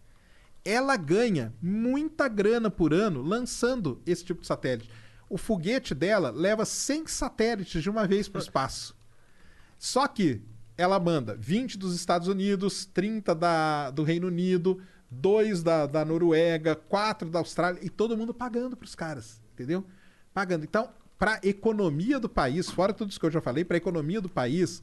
Ela ganha muita grana por ano lançando esse tipo de satélite. O foguete dela leva 100 satélites de uma vez para o espaço. Só que ela manda 20 dos Estados Unidos, 30 da, do Reino Unido, 2 da, da Noruega, 4 da Austrália, e todo mundo pagando para os caras, entendeu? Pagando. Então, para a economia do país, fora tudo isso que eu já falei, para a economia do país,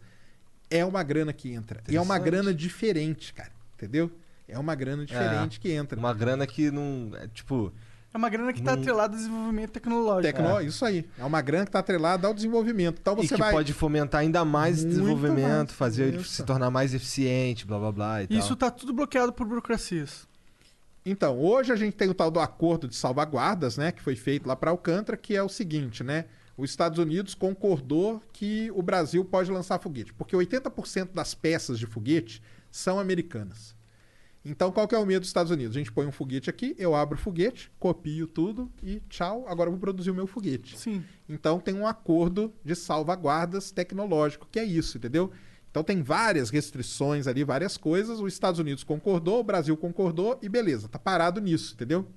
é uma grana que entra. E é uma grana diferente, cara, entendeu? É uma grana diferente que entra. Uma grana que não. É, tipo. É uma grana que tá Hum. atrelada ao desenvolvimento tecnológico. Tecno... Isso aí. É uma grana que está atrelada ao desenvolvimento. Então e você que vai. pode fomentar ainda mais Muito desenvolvimento, mais. fazer ele se tornar mais eficiente, blá blá blá e tal. Isso tá tudo bloqueado por burocracias. Então, hoje a gente tem o tal do acordo de salvaguardas, né, que foi feito lá para Alcântara, que é o seguinte, né? Os Estados Unidos concordou que o Brasil pode lançar foguete, porque 80% das peças de foguete são americanas. Então, qual que é o medo dos Estados Unidos? A gente põe um foguete aqui, eu abro o foguete, copio tudo e tchau, agora eu vou produzir o meu foguete. Sim. Então tem um acordo de salvaguardas tecnológico, que é isso, entendeu? Então tem várias restrições ali, várias coisas. Os Estados Unidos concordou, o Brasil concordou e beleza, tá parado nisso, entendeu?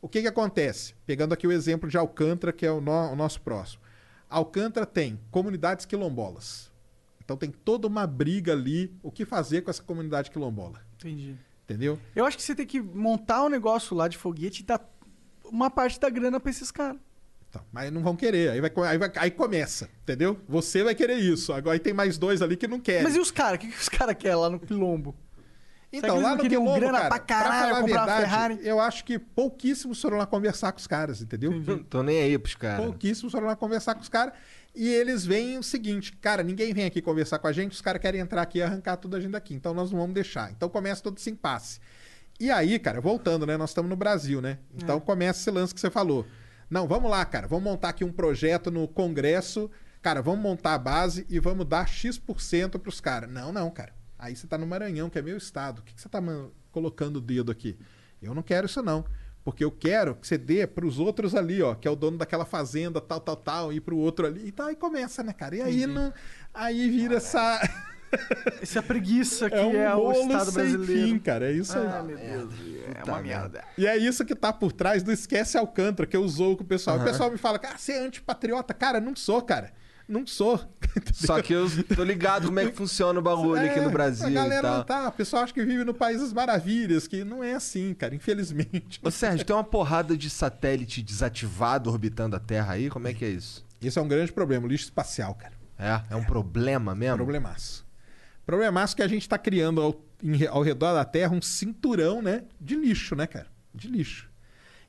O que que acontece? Pegando aqui o exemplo de Alcântara, que é o, no- o nosso próximo. Alcântara tem comunidades quilombolas. Então tem toda uma briga ali, o que fazer com essa comunidade quilombola, Entendi. entendeu? Eu acho que você tem que montar um negócio lá de foguete e dar uma parte da grana pra esses caras. Então, mas não vão querer, aí, vai, aí, vai- aí começa, entendeu? Você vai querer isso, agora tem mais dois ali que não querem. Mas e os caras? O que, que os caras querem lá no Quilombo? Então, eles lá no queriam Quilombo, grana cara, pra caralho, falar a comprar verdade, Ferrari? eu acho que pouquíssimos foram lá conversar com os caras, entendeu? Não tô nem aí pros caras. Pouquíssimos foram lá conversar com os caras. E eles veem o seguinte, cara, ninguém vem aqui conversar com a gente, os caras querem entrar aqui e arrancar tudo a gente daqui. Então nós não vamos deixar. Então começa todo esse impasse. E aí, cara, voltando, né? Nós estamos no Brasil, né? Então começa esse lance que você falou. Não, vamos lá, cara, vamos montar aqui um projeto no Congresso. Cara, vamos montar a base e vamos dar X% para os caras. Não, não, cara. Aí você tá no Maranhão, que é meu estado. O que, que você tá man- colocando o dedo aqui? Eu não quero isso, não. Porque eu quero que você dê para os outros ali, ó, que é o dono daquela fazenda, tal, tal, tal, e para o outro ali. E tá, aí começa, né, cara? E aí, não, aí vira essa. Essa preguiça [laughs] que É é, um o bolo Estado sem brasileiro. fim, cara. É isso aí. Ah, meu Deus. É uma merda. E é isso que tá por trás do Esquece Alcântara, que eu usou com o pessoal. O pessoal me fala, cara, você é antipatriota. Cara, não sou, cara. Não sou. [laughs] Só que eu tô ligado como é que funciona o bagulho aqui É, no Brasil A galera e tal. não tá. O pessoal acha que vive no País das Maravilhas, que não é assim, cara, infelizmente. Ô Sérgio, tem uma porrada de satélite desativado orbitando a Terra aí? Como é que é isso? Isso é um grande problema, lixo espacial, cara. É, é um problema mesmo? Problemaço. Problemaço que a gente tá criando ao, em- ao redor da Terra um cinturão, né? De lixo, né, cara? De lixo.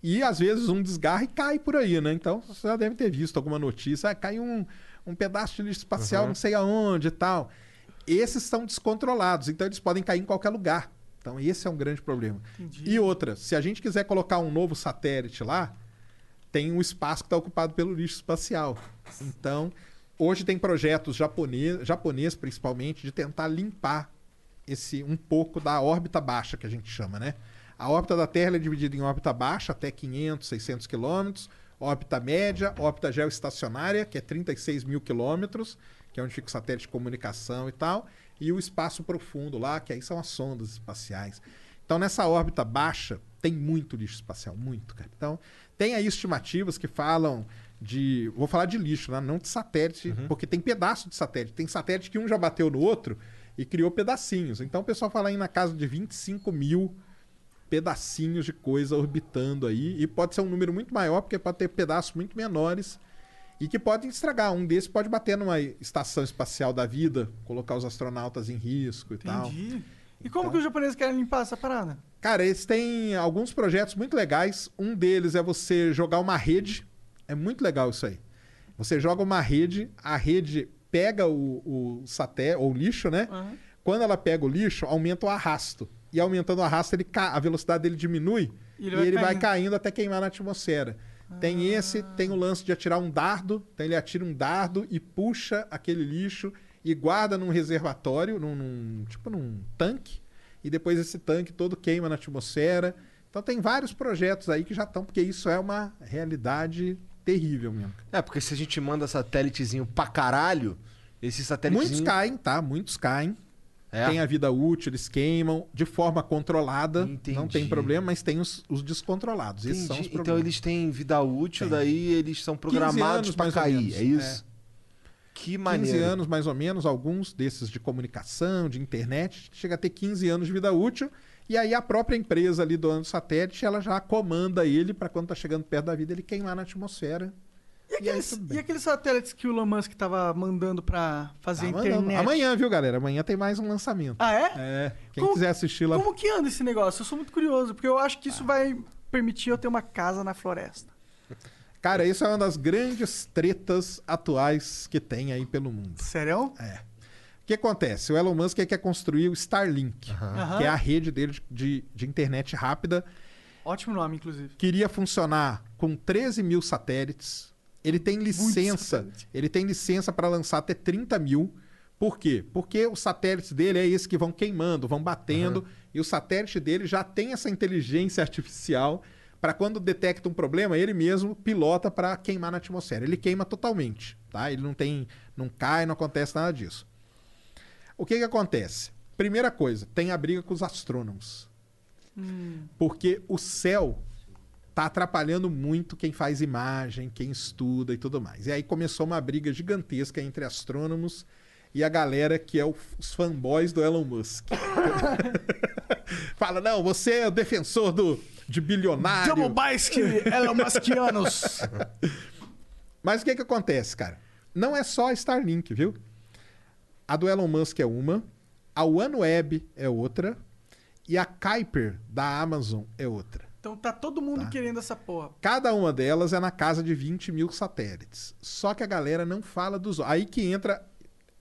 E às vezes um desgarra e cai por aí, né? Então você já deve ter visto alguma notícia. Ah, caiu um, um pedaço de lixo espacial, não sei aonde e tal. Esses são descontrolados, então eles podem cair em qualquer lugar. Então esse é um grande problema. E outra, se a gente quiser colocar um novo satélite lá, tem um espaço que está ocupado pelo lixo espacial. Então, hoje tem projetos japonês, japonês principalmente, de tentar limpar esse um pouco da órbita baixa que a gente chama, né? A órbita da Terra é dividida em órbita baixa, até 500, 600 quilômetros, órbita média, órbita geoestacionária, que é 36 mil quilômetros, que é onde fica o satélite de comunicação e tal, e o espaço profundo lá, que aí são as sondas espaciais. Então, nessa órbita baixa, tem muito lixo espacial, muito, cara. Então, tem aí estimativas que falam de. Vou falar de lixo, né? não de satélite, porque tem pedaço de satélite. Tem satélite que um já bateu no outro e criou pedacinhos. Então, o pessoal fala aí na casa de 25 mil pedacinhos de coisa orbitando aí. E pode ser um número muito maior, porque pode ter pedaços muito menores e que podem estragar. Um desses pode bater numa estação espacial da vida, colocar os astronautas em risco e tal. Entendi. E como Então- que os japoneses querem limpar essa parada? Cara, eles têm alguns projetos muito legais. Um deles é você jogar uma rede. É muito legal isso aí. Você joga uma rede, a rede pega o, o satélite, ou o lixo, né? Aham. Quando ela pega o lixo, aumenta o arrasto. E aumentando o arrasto, ele ca... a velocidade dele diminui E e ele ele, vai vai, caindo. caindo até queimar na atmosfera. Tem esse, tem o lance de atirar um dardo. Então ele atira um dardo e puxa aquele lixo e guarda num reservatório, num, num- tipo num tanque. E depois esse tanque todo queima na atmosfera. Então tem vários projetos aí que já estão, porque isso é uma realidade terrível mesmo. É, porque se a gente manda satélitezinho pra caralho, esse satélitezinho... Muitos caem, tá? Muitos caem. É. Tem a vida útil, eles queimam de forma controlada. Entendi. Não tem problema, mas tem os, os descontrolados. Esses são os Entendi. problemas. Então eles têm vida útil, Tem. daí eles são programados ou cair, é isso? Que 15 maneiro. anos, mais ou menos, alguns desses de comunicação, de internet, chega a ter 15 anos de vida útil. E aí a própria empresa ali do ano satélite, ela já comanda ele para quando tá chegando perto da vida, ele queimar na atmosfera. E E aí, aqueles, e aqueles satélites que o Elon Musk tava mandando pra fazer Tá internet? mandando. Amanhã, viu, galera? Amanhã tem mais um lançamento. Ah, é? É. Quem Como- quiser assistir lá. Como que anda esse negócio? Eu sou muito curioso, porque eu acho que isso vai permitir eu ter uma casa na floresta. Cara, isso é uma das grandes tretas atuais que tem aí pelo mundo. Sério? É. O que acontece? O Elon Musk quer construir o Starlink, Aham. que é a rede dele de- de, de internet rápida. Ótimo nome, inclusive. Queria funcionar com 13 mil satélites. Ele tem licença. Ele tem licença para lançar até 30 mil. Por quê? Porque os satélites dele é esses que vão queimando, vão batendo. E o satélite dele já tem essa inteligência [laughs] artificial para quando detecta um problema, ele mesmo pilota para queimar na atmosfera. Ele queima totalmente, tá? Ele não tem, não cai, não acontece nada disso. O que que acontece? Primeira coisa, tem a briga com os astrônomos. Porque o céu tá atrapalhando muito quem faz imagem, quem estuda e tudo mais. E aí começou uma briga gigantesca entre astrônomos e a galera que é o- os fanboys do Elon Musk. [laughs] Fala, não, você é o defensor do, de bilionário. Double Bice Elon Muskianos. [laughs] Mas o que que acontece, cara? Não é só a Starlink, viu? A do Elon Musk é uma, a OneWeb é outra e a Kuiper da Amazon é outra. Então tá todo mundo Tá. querendo essa porra. Cada uma delas é na casa de 20 mil satélites. Só que a galera não fala dos. Aí que entra.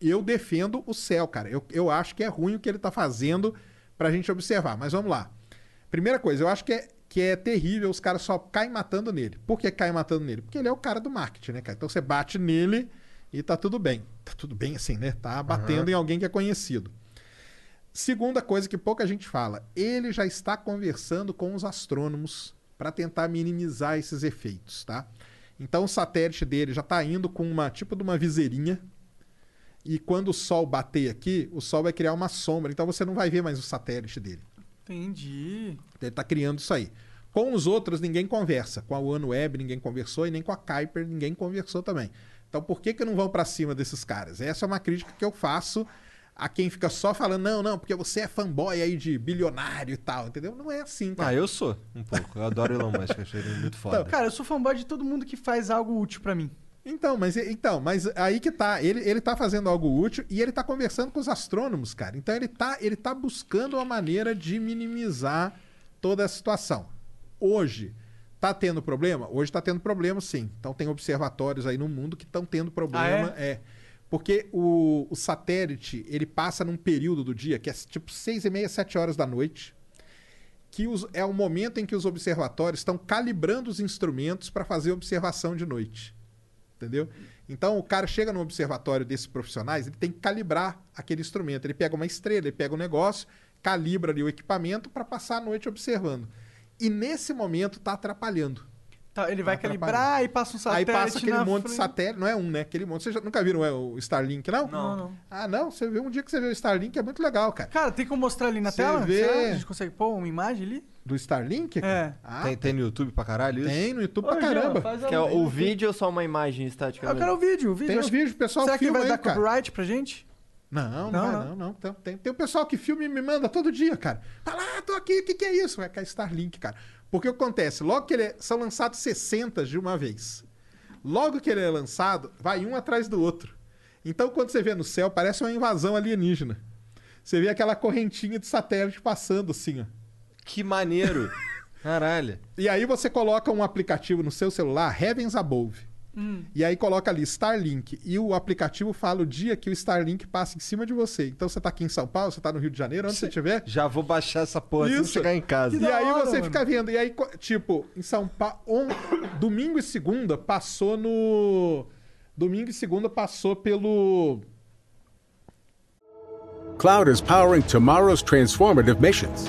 Eu defendo o céu, cara. Eu, eu acho que é ruim o que ele tá fazendo pra gente observar. Mas vamos lá. Primeira coisa, eu acho que é, que é terrível os caras só caem matando nele. Por que caem matando nele? Porque ele é o cara do marketing, né, cara? Então você bate nele e tá tudo bem. Tá tudo bem assim, né? Tá batendo em alguém que é conhecido. Segunda coisa que pouca gente fala, ele já está conversando com os astrônomos para tentar minimizar esses efeitos, tá? Então o satélite dele já está indo com uma tipo de uma viseirinha E quando o sol bater aqui, o sol vai criar uma sombra. Então você não vai ver mais o satélite dele. Entendi. Ele está criando isso aí. Com os outros, ninguém conversa. Com a OneWeb, ninguém conversou. E nem com a Kuiper, ninguém conversou também. Então, por que, que não vão para cima desses caras? Essa é uma crítica que eu faço a quem fica só falando, não, não, porque você é fanboy aí de bilionário e tal, entendeu? Não é assim, cara. Ah, eu sou, um pouco. Eu adoro Elon Musk, achei ele muito foda. Cara, eu sou fanboy de todo mundo que faz algo útil pra mim. Então, mas, então, mas aí que tá. Ele, ele tá fazendo algo útil e ele tá conversando com os astrônomos, cara. Então ele tá, ele tá buscando uma maneira de minimizar toda a situação. Hoje, tá tendo problema? Hoje tá tendo problema, sim. Então tem observatórios aí no mundo que estão tendo problema. Ah, é? é. Porque o, o satélite, ele passa num período do dia que é tipo seis e meia, sete horas da noite. Que os, é o momento em que os observatórios estão calibrando os instrumentos para fazer observação de noite. Entendeu? Então o cara chega no observatório desses profissionais, ele tem que calibrar aquele instrumento. Ele pega uma estrela, ele pega um negócio, calibra ali o equipamento para passar a noite observando. E nesse momento está atrapalhando. Tá, ele vai Tá calibrar e passa um Aí satélite passa aquele na monte de frente. satélite, não é um, né? Aquele monte. Vocês já nunca viram é, o Starlink, não? Não, não. Ah, não? Você vê um dia que você vê o Starlink, é muito legal, cara. Cara, tem como mostrar ali na Você tela? vê- Será que a gente consegue pôr uma imagem ali? Do Starlink? É. Ah, Tem, tem no YouTube pra caralho isso? tem no YouTube Ô, pra caramba. Que é o vídeo ou só uma imagem estática? Eu quero o vídeo, o vídeo. Tem Acho- vídeo, o pessoal Será que filma vai dar aí, cara. copyright pra gente? Não, não, Não, vai, não. não. Tem, tem, tem o pessoal que filma e me manda todo dia, cara. Fala, ah, tô aqui, o que, que é isso? Vai cair Starlink, cara. Porque o que acontece? Logo que ele é- são lançados 60 de uma vez. Logo que ele é lançado, vai um atrás do outro. Então, quando você vê no céu, parece uma invasão alienígena. Você vê aquela correntinha de satélite passando assim, ó. Que maneiro. [laughs] Caralho. E aí você coloca um aplicativo no seu celular, Heavens Above. E aí coloca ali Starlink. E o aplicativo fala o dia que o Starlink passa em cima de você. Então você tá aqui em São Paulo, você tá no Rio de Janeiro, onde você estiver. Já vou baixar essa porra assim Isso. chegar em casa. E aí hora, você mano. fica vendo. E aí, tipo, em São Paulo. [coughs] domingo e segunda passou no. Domingo e segunda passou pelo. Cloud is powering tomorrow's transformative missions.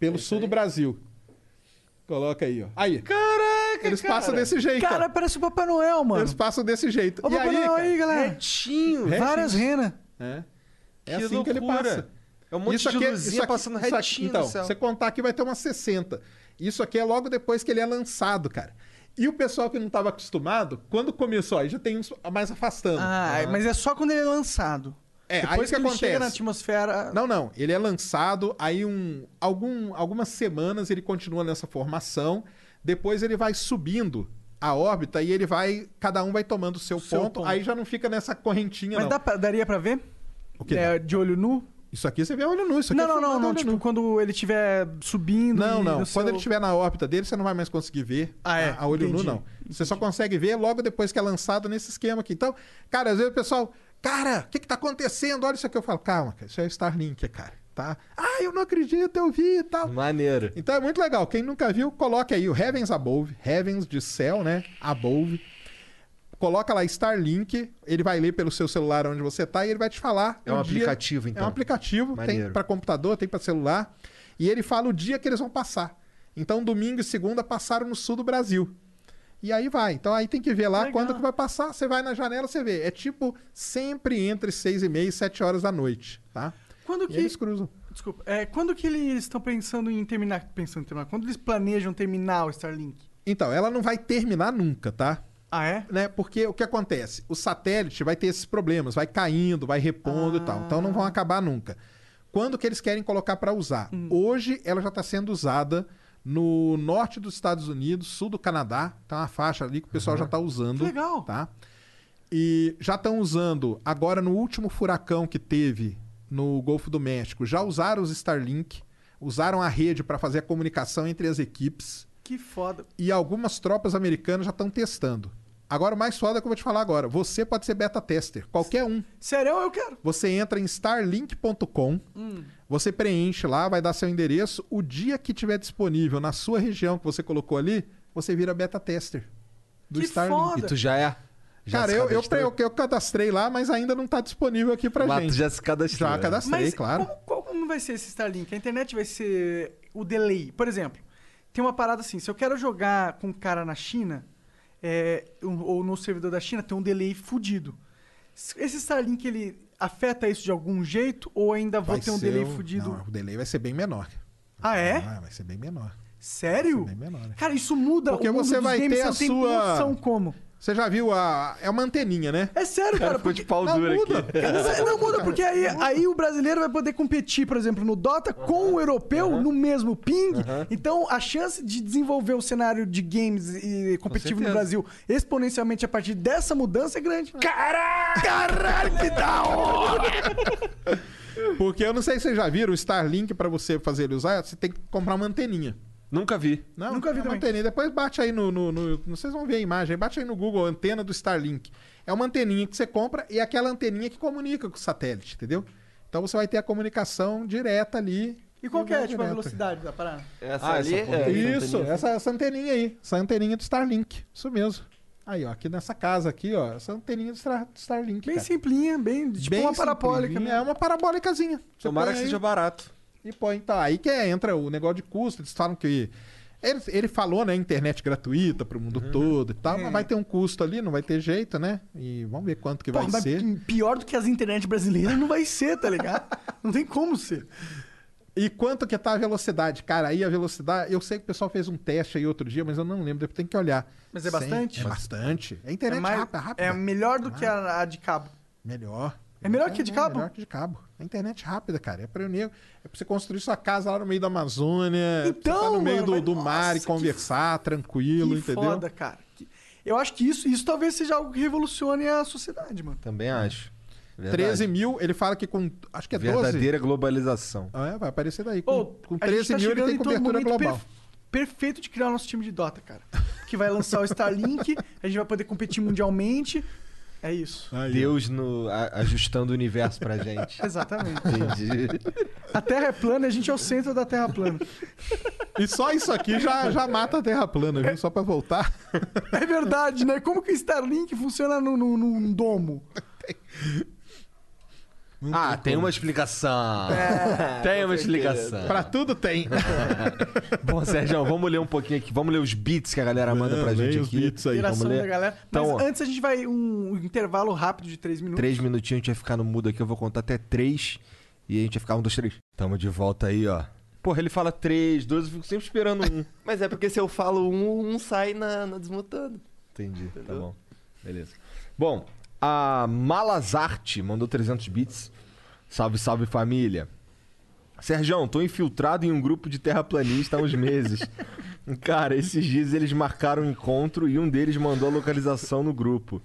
Pelo sul do Brasil. Coloca aí, ó. Aí. Caraca, Eles cara. passam desse jeito, Cara, cara. parece o Papai Noel, mano. Eles passam desse jeito. Ó o e Papai aí, Noel cara, aí, galera. Retinho. Retinho. Várias renas. É, é Que assim que ele loucura. passa. É um monte de aqui- luzinha aqui- passando isso aqui- retinho Então, céu. você contar aqui vai ter umas 60. Isso aqui é logo depois que ele é lançado, cara. E o pessoal que não estava acostumado, quando começou, aí já tem uns mais afastando. Ah, mas é só quando ele é lançado. É, Depois aí que que ele acontece? chega na atmosfera... Não, não. Ele é lançado, aí um, algum, algumas semanas ele continua nessa formação. Depois ele vai subindo a órbita e ele vai. Cada um vai tomando o seu, Seu ponto, ponto. Aí já não fica nessa correntinha, Mas não. dá pra- daria pra ver? O que É, de olho nu? Isso aqui você vê olho nu. Isso aqui Não, é não, não, não. Tipo, nu. quando ele estiver subindo. Não, não. Quando seu- ele estiver na órbita dele, você não vai mais conseguir ver Ah, é. a, a olho Entendi. nu, não. Você só consegue ver logo depois que é lançado nesse esquema aqui. Então, cara, às vezes o pessoal, cara, o que, que tá acontecendo? Olha isso aqui. Eu falo, calma, cara, isso é Starlink, cara. Tá? Ah, eu não acredito, eu vi e tal. Maneiro. Então é muito legal. Quem nunca viu, coloque aí o Heavens Above, Heavens de céu, né? Above. Coloca lá Starlink, ele vai ler pelo seu celular onde você tá e ele vai te falar. É um dia- aplicativo, então. É um aplicativo, tem Maneiro. para computador, tem para celular. E ele fala o dia que eles vão passar. Então, domingo e segunda passaram no sul do Brasil. E aí vai. Então aí tem que ver lá Legal. quando que vai passar. Você vai na janela, você vê. É tipo sempre entre seis e meia e sete horas da noite, tá? Quando E que... eles cruzam. Desculpa. É, quando que eles estão pensando em terminar... Pensando em terminar... Quando eles planejam terminar o Starlink? Então, ela não vai terminar nunca, tá? Ah, é? né? Porque o que acontece? O satélite vai ter esses problemas, vai caindo, vai repondo e tal. Então não vão acabar nunca. Quando que eles querem colocar para usar? Hoje ela já está sendo usada no norte dos Estados Unidos, sul do Canadá. Tá uma faixa ali que o pessoal já está usando. Que legal. Tá? E já estão usando, agora no último furacão que teve no Golfo do México, já usaram os Starlink, usaram a rede para fazer a comunicação entre as equipes Que foda. e algumas tropas americanas já estão testando. Agora, o mais foda é que eu vou te falar agora. Você pode ser beta tester, qualquer um. Sério, eu quero. Você entra em starlink.com, você preenche lá, vai dar seu endereço. O dia que tiver disponível na sua região que você colocou ali, você vira beta tester do Que Starlink. foda. E tu já é? Já Cara, eu, eu, eu, eu cadastrei lá, mas ainda não tá disponível aqui pra Mas gente. tu já se cadastrou. Já cadastrei, Mas claro. como, como vai ser esse Starlink? A internet vai ser o delay. Por exemplo, tem uma parada assim, se eu quero jogar com um cara na China, é, um- ou no servidor da China, tem um delay fudido. Esse Starlink, ele afeta isso de algum jeito ou ainda vou Vai ter um delay o- fudido? Não, o delay vai ser bem menor. Ah, é? Ah, vai ser bem menor. Sério? Bem menor. Cara, isso muda Porque o mundo você vai games, ter você a sua- noção como. Você já viu a. É uma anteninha, né? É sério, cara. Ficou porque- de pau Não, duro muda. aqui. Não, não muda, porque aí, aí o brasileiro vai poder competir, por exemplo, no Dota com o europeu no mesmo ping. Então, a chance de desenvolver o cenário de games e competitivo no. Brasil exponencialmente a partir dessa mudança é grande. Caralho! Caralho, que da hora! Porque eu não sei se vocês já viram o Starlink, pra você fazer ele usar, você tem que comprar uma anteninha. Nunca vi. Não, Nunca vi é uma também. anteninha. Depois bate aí no, no, no- não Vocês vão ver a imagem. Bate aí no Google, antena do Starlink. É uma anteninha que você compra e é aquela anteninha que comunica com o satélite, entendeu? Então você vai ter a comunicação direta ali. E qual que é, tipo, a velocidade da parada? Essa Ah, ali essa é. Isso, anteninha. essa, essa anteninha aí. Essa anteninha do Starlink. Isso mesmo. Aí, ó, aqui nessa casa aqui, ó, essa anteninha do, Star- do Starlink. Bem cara. simplinha, bem, tipo Bem uma parabólica. simplinha. É uma parabólicazinha. Você Tomara que aí seja barato. E põe, então, aí que é, entra o negócio de custo. Eles falam que. Ele, ele falou, né, internet gratuita pro mundo Uhum. todo e tal, É. mas vai ter um custo ali, não vai ter jeito, né? E vamos ver quanto que Porra, vai ser. pior do que as internet brasileiras não vai ser, tá ligado? não tem como ser. E quanto que tá a velocidade? Cara, aí a velocidade. Eu sei que o pessoal fez um teste aí outro dia, mas eu não lembro, depois tem que olhar. Mas é bastante? É bastante. É internet é, mais- rápida, rápida. é melhor do que a, a de cabo. Melhor. É melhor que a de cabo? Melhor que de cabo. É internet rápida, cara. É pra, nego- é pra você construir sua casa lá no meio da Amazônia. Então, tá no meio mano, do, mas do mar nossa, e que conversar tranquilo, que entendeu? foda, cara. Que- Eu acho que isso, isso talvez seja algo que revolucione a sociedade, mano. Também acho. Verdade. 13 mil, ele fala que com. Acho que é 12. Verdadeira globalização. Ah, é, vai aparecer daí. Com, Ô, com a gente 13 tá mil ele tem cobertura global. perf- perfeito de criar o nosso time de Dota, cara. Que vai lançar o Starlink, a gente vai poder competir mundialmente. É isso. Aí. Deus no, a- ajustando o universo pra gente. [laughs] Exatamente. Entendi. A Terra é plana e a gente é o centro da Terra plana. E só isso aqui já, já mata a Terra plana, viu? Só pra voltar. É verdade, né? Como que o Starlink funciona no, no- num domo? Ah, tem uma explicação. [laughs] tem uma explicação. Pra tudo tem. [laughs] Bom, Sérgio, vamos ler um pouquinho aqui. Vamos ler os beats que a galera manda pra Leia gente os aqui. beats aí. Vamos ler. da galera. Então, Mas antes a gente vai um intervalo rápido de três minutos. Três minutinhos, a gente vai ficar no mudo aqui. Eu vou contar até três. E a gente vai ficar um, dois, três. Tamo de volta aí, ó. Porra, ele fala três, dois, eu fico sempre esperando um. [laughs] Mas é porque se eu falo um, um sai na, na desmutando. Entendi, tá Entendeu? bom. Beleza. Bom, a Malazarte mandou 300 bits. Salve, salve família. Serjão, tô infiltrado em um grupo de terraplanista há uns meses. [laughs] Cara, esses dias eles marcaram um encontro e um deles mandou a localização no grupo.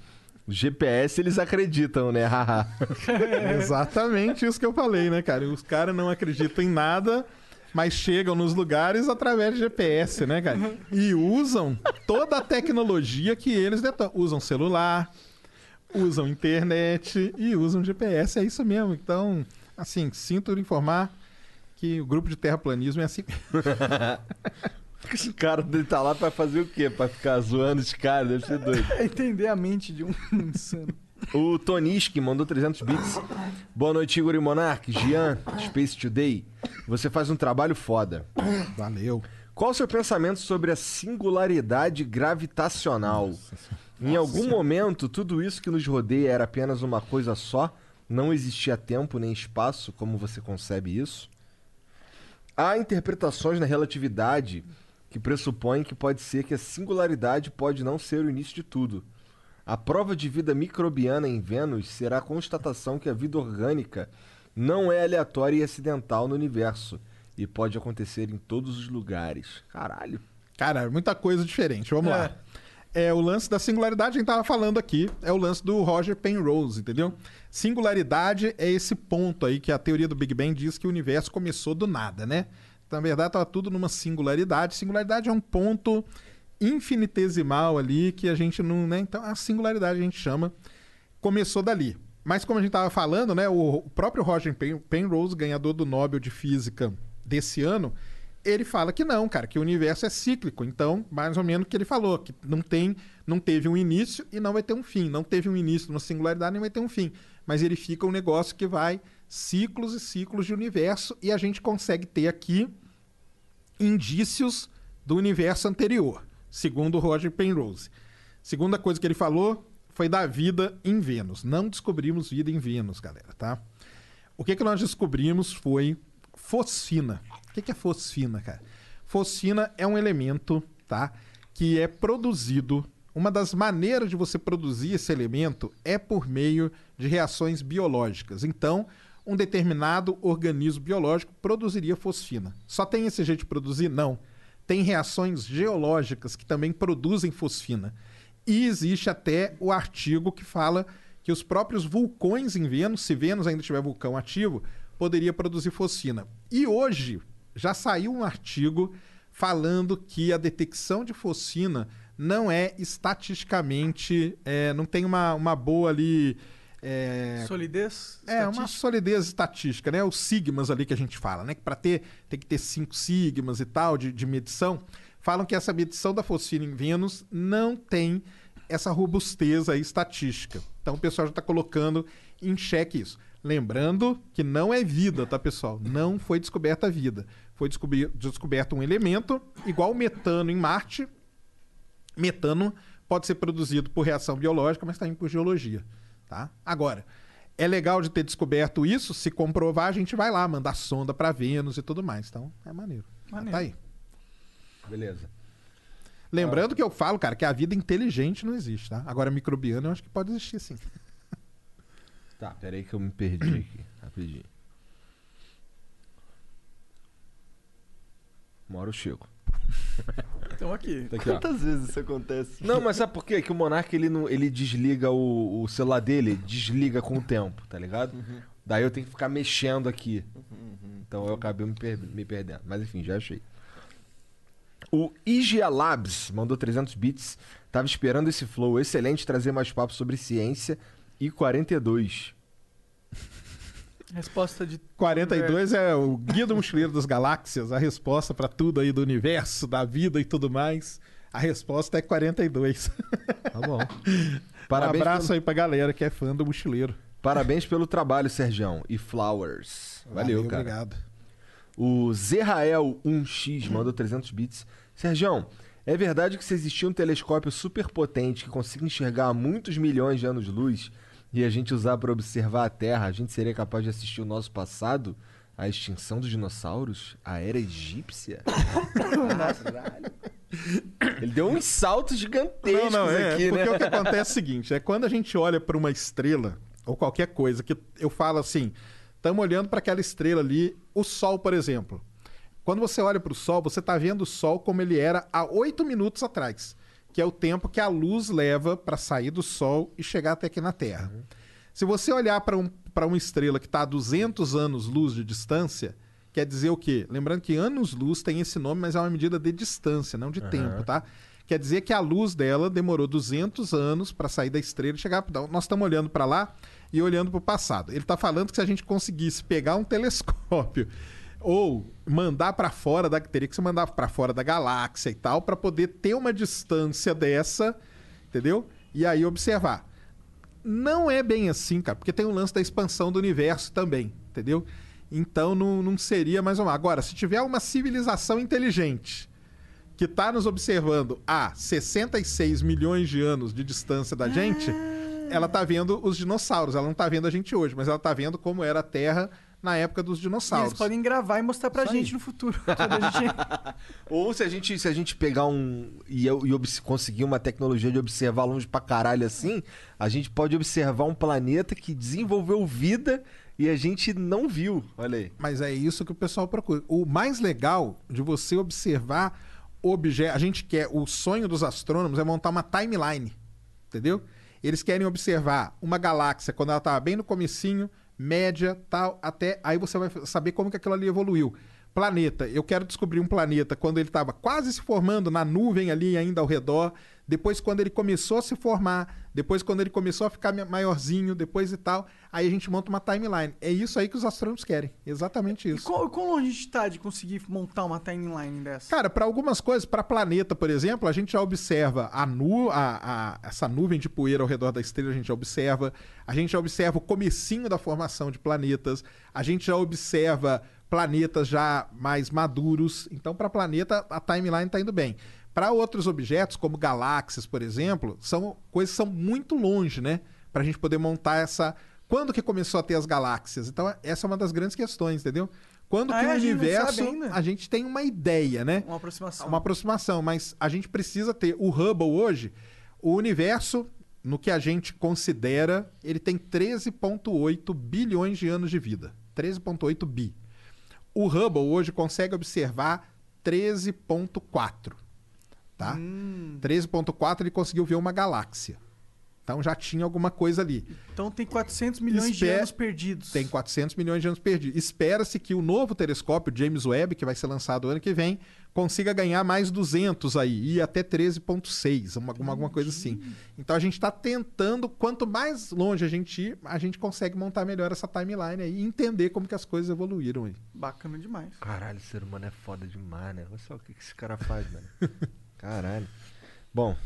O GPS eles acreditam, né? Haha. [laughs] Exatamente isso que eu falei, né, cara? Os caras não acreditam em nada, mas chegam nos lugares através de GPS, né, cara? E usam toda a tecnologia que eles detonam. Usam celular, usam internet e usam GPS. É isso mesmo. Então, assim, sinto informar que o grupo de terraplanismo é assim. [laughs] Esse cara dele tá lá pra fazer o quê? Pra ficar zoando os caras? Deve ser doido. É entender a mente de um [laughs] insano. O Toniski mandou 300 bits. Boa noite, Igor e Monark. Gian, Space Today. Você faz um trabalho foda. Valeu. Qual o seu pensamento sobre a singularidade gravitacional? Em algum momento, tudo isso que nos rodeia era apenas uma coisa só? Não existia tempo nem espaço? Como você concebe isso? Há interpretações na relatividade que pressupõem que pode ser que a singularidade pode não ser o início de tudo. A prova de vida microbiana em Vênus será a constatação que a vida orgânica não é aleatória e acidental no universo e pode acontecer em todos os lugares. Caralho. Cara, muita coisa diferente. Vamos É. lá. É o lance da singularidade, a gente tava falando aqui, é o lance do Roger Penrose, entendeu? Singularidade é esse ponto aí que a teoria do Big Bang diz que o universo começou do nada, né? Então, na verdade, tava tudo numa singularidade. Singularidade é um ponto infinitesimal ali que a gente não, né? Então, a singularidade a gente chama começou dali. Mas como a gente tava falando, né, o próprio Roger Pen- Penrose, ganhador do Nobel de Física desse ano, ele fala que não, cara, que o universo é cíclico. Então, mais ou menos o que ele falou, que não tem, não teve um início e não vai ter um fim. Não teve um início numa singularidade nem vai ter um fim. Mas ele fica um negócio que vai ciclos e ciclos de universo e a gente consegue ter aqui indícios do universo anterior, segundo Roger Penrose. Segunda coisa que ele falou foi da vida em Vênus. Não descobrimos vida em Vênus, galera, tá? O que, que nós descobrimos foi fosfina. O que, é fosfina, cara? Fosfina é um elemento, tá? Que é produzido. Uma das maneiras de você produzir esse elemento é por meio de reações biológicas. Então, um determinado organismo biológico produziria fosfina. Só tem esse jeito de produzir? Não. Tem reações geológicas que também produzem fosfina. E existe até o artigo que fala que os próprios vulcões em Vênus, se Vênus ainda tiver vulcão ativo, poderia produzir fosfina. E hoje já saiu um artigo falando que a detecção de fosfina não é estatisticamente, é, não tem uma, uma boa ali. é, Solidez? é, uma solidez estatística, né? Os sigmas ali que a gente fala, né? Que para ter, tem que ter cinco sigmas e tal de, de medição. Falam que essa medição da fosfina em Vênus não tem essa robustez aí estatística. Então o pessoal já está colocando em xeque isso. Lembrando que não é vida, tá, pessoal? Não foi descoberta a vida. Foi descoberto um elemento igual o metano em Marte. Metano pode ser produzido por reação biológica, mas também por geologia. Tá? Agora, é legal de ter descoberto isso. Se comprovar, a gente vai lá, mandar sonda para Vênus e tudo mais. Então, é maneiro. Maneiro. Tá aí. Beleza. Lembrando que eu falo, cara, que a vida inteligente não existe, tá? Agora, microbiana eu acho que pode existir sim. Tá, peraí que eu me perdi aqui. Rapidinho. Uma hora eu chego. [laughs] Então aqui. Tá aqui, ó. Quantas vezes isso acontece? Não, mas sabe por quê? Que o Monark ele, não, ele desliga o, o celular dele, desliga com o tempo, tá ligado? Daí eu tenho que ficar mexendo aqui. Então eu acabei me, per- me perdendo. Mas enfim, já achei. O IGA Labs mandou 300 bits. Tava esperando esse flow excelente trazer mais papo sobre ciência e 42. [laughs] Resposta de. 42 é o Guia do Mochileiro das Galáxias, a resposta pra tudo aí do universo, da vida e tudo mais. A resposta é 42. Tá bom. [laughs] um Parabéns, abraço pelo, aí pra galera que é fã do Mochileiro. parabéns pelo trabalho, Sergião. E Flowers. Valeu, cara. Obrigado. O Zerrael 1x mandou 300 bits. Sergião, é verdade que se existir um telescópio super potente que consiga enxergar muitos milhões de anos-luz e a gente usar para observar a Terra, a gente seria capaz de assistir o nosso passado? A extinção dos dinossauros? A era egípcia? Caralho. Ele deu uns saltos gigantescos Não, não, é, aqui, porque né? o que acontece é o seguinte, é quando a gente olha pra uma estrela ou qualquer coisa que eu falo assim, estamos olhando pra aquela estrela ali, o sol, por exemplo. Quando você olha pro sol, você tá vendo o sol como ele era há oito minutos atrás, que é o tempo que a luz leva pra sair do sol e chegar até aqui na Terra. Se você olhar para um, pra uma estrela que está a 200 anos-luz de distância, quer dizer o quê? Lembrando que anos-luz tem esse nome, mas é uma medida de distância, não de tempo, tá? Quer dizer que a luz dela demorou 200 anos para sair da estrela e chegar. Então, Nós estamos olhando para lá e olhando para o passado. Ele está falando que se a gente conseguisse pegar um telescópio ou mandar para fora da teria que se mandar para fora da galáxia e tal para poder ter uma distância dessa, entendeu? E aí observar. Não é bem assim, cara, porque tem o lance da expansão do universo também, entendeu? Então não, não seria mais uma. Agora, se tiver uma civilização inteligente que está nos observando a 66 milhões de anos de distância da gente, ela tá vendo os dinossauros. Ela não tá vendo a gente hoje, mas ela tá vendo como era a Terra na época dos E dinossauros. eles podem gravar e mostrar pra Isso aí. gente no futuro. [laughs] Gente... [laughs] Ou se a gente, se a gente pegar um. e, eu- e conseguir uma tecnologia de observar longe pra caralho assim, a gente pode observar um planeta que desenvolveu vida e a gente não viu. Olha aí. Mas é isso que o pessoal procura. O mais legal de você observar objetos. A gente quer. O sonho dos astrônomos é montar uma timeline. Entendeu? Eles querem observar uma galáxia quando ela estava bem no comecinho, média, tal, até. Aí você vai saber como que aquilo ali evoluiu. Planeta. Eu quero descobrir um planeta quando ele estava quase se formando na nuvem ali ainda ao redor. Depois, quando ele começou a se formar. Depois, quando ele começou a ficar ma- maiorzinho. Depois e tal. Aí a gente monta uma timeline. É isso aí que os astrônomos querem. Exatamente E isso. quão, quão longe a gente tá de conseguir montar uma timeline dessa? Cara, para algumas coisas, para planeta, por exemplo, a gente já observa a nu, a, a- essa nuvem de poeira ao redor da estrela, a gente já observa. A gente já observa o comecinho da formação de planetas. A gente já observa planetas já mais maduros. Então, para planeta, a timeline está indo bem. Para outros objetos, como galáxias, por exemplo, são coisas que são muito longe, né? Para a gente poder montar essa. Quando que começou a ter as galáxias? Então, essa é uma das grandes questões, entendeu? Quando Ah, que o universo. A gente tem uma ideia, né? Uma aproximação. Uma aproximação, mas a gente precisa ter o Hubble hoje, o universo, no que a gente considera, ele tem 13,8 bilhões de anos de vida. 13,8 bi. O Hubble hoje consegue observar 13,4. Tá? Hum. 13,4 ele conseguiu ver uma galáxia. Então já tinha alguma coisa ali. Então tem 400 milhões de anos perdidos. Tem 400 milhões de anos perdidos. Espera-se que o novo telescópio James Webb, que vai ser lançado ano que vem, consiga ganhar mais 200 aí, e até 13,6, uma, alguma, alguma coisa assim. Então a gente está tentando, quanto mais longe a gente ir, a gente consegue montar melhor essa timeline aí e entender como que as coisas evoluíram aí. Bacana demais. Caralho, o ser humano é foda demais, né? Olha só o que que esse cara faz, mano. [laughs] Caralho. Bom.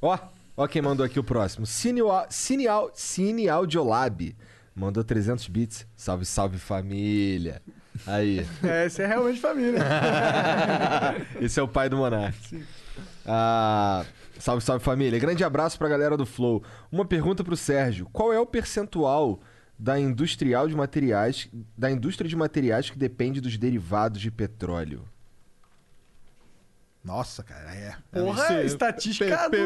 Ó, ó quem mandou aqui o próximo. Cine, Cine, Cine Audiolab. Mandou 300 bits. Salve, salve família. Aí. É, esse é realmente família. [laughs] Esse é o pai do Monark. Ah, salve, salve família. Grande abraço pra galera do Flow. Uma pergunta pro Sérgio: qual é o percentual da industrial de materiais, da indústria de materiais que depende dos derivados de petróleo? Nossa, cara, é. Porra, Isso- estatística pe-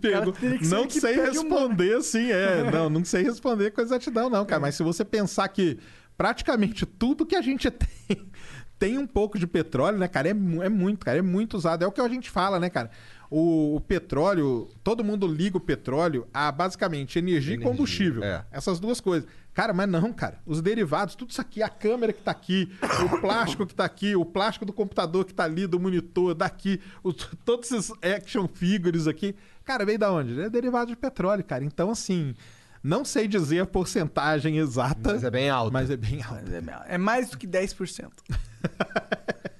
pe- Cara, que Não sei responder assim, é. Não, não sei responder com exatidão, não, cara. Mas se você pensar que praticamente tudo que a gente [laughs] tem tem um pouco de petróleo, né, cara? É, é muito, cara. É muito usado. É o que a gente fala, né, cara? O, o petróleo, todo mundo liga o petróleo a basicamente energia, Energia, e combustível. é. Essas duas coisas. Cara, mas não, cara. Os derivados, tudo isso aqui, a câmera que tá aqui, o [coughs] plástico que tá aqui, o plástico do computador que tá ali, do monitor, daqui, os- todos esses action figures aqui. Cara, veio da onde? É derivado de petróleo, cara. Então, assim, não sei dizer a porcentagem exata. Mas é bem alto. Mas é bem alto. É mais do que 10%. [laughs]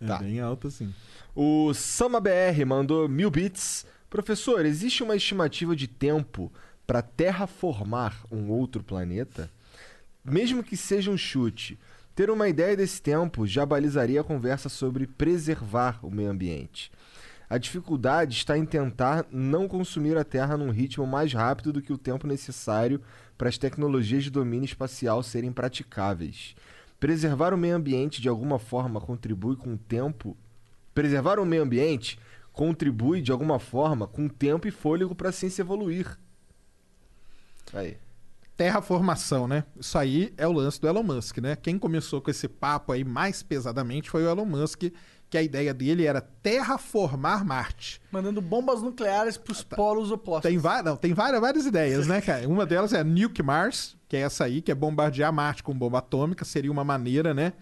É Tá. bem alto, sim. O Sama BR mandou mil bits. Professor, existe uma estimativa de tempo para terraformar um outro planeta? Mesmo que seja um chute, ter uma ideia desse tempo já balizaria a conversa sobre preservar o meio ambiente. A dificuldade está em tentar não consumir a Terra num ritmo mais rápido do que o tempo necessário para as tecnologias de domínio espacial serem praticáveis. Preservar o meio ambiente de alguma forma contribui com o tempo Preservar o meio ambiente contribui de alguma forma com tempo e fôlego para a ciência evoluir. Aí. Terraformação, né? Isso aí é o lance do Elon Musk, né? Quem começou com esse papo aí mais pesadamente foi o Elon Musk, que a ideia dele era terraformar Marte. Mandando bombas nucleares pros polos opostos. Tem, não, tem várias, várias ideias, né, cara? Uma delas é Nuke Mars, que é essa aí, que é bombardear Marte com bomba atômica, seria uma maneira, né?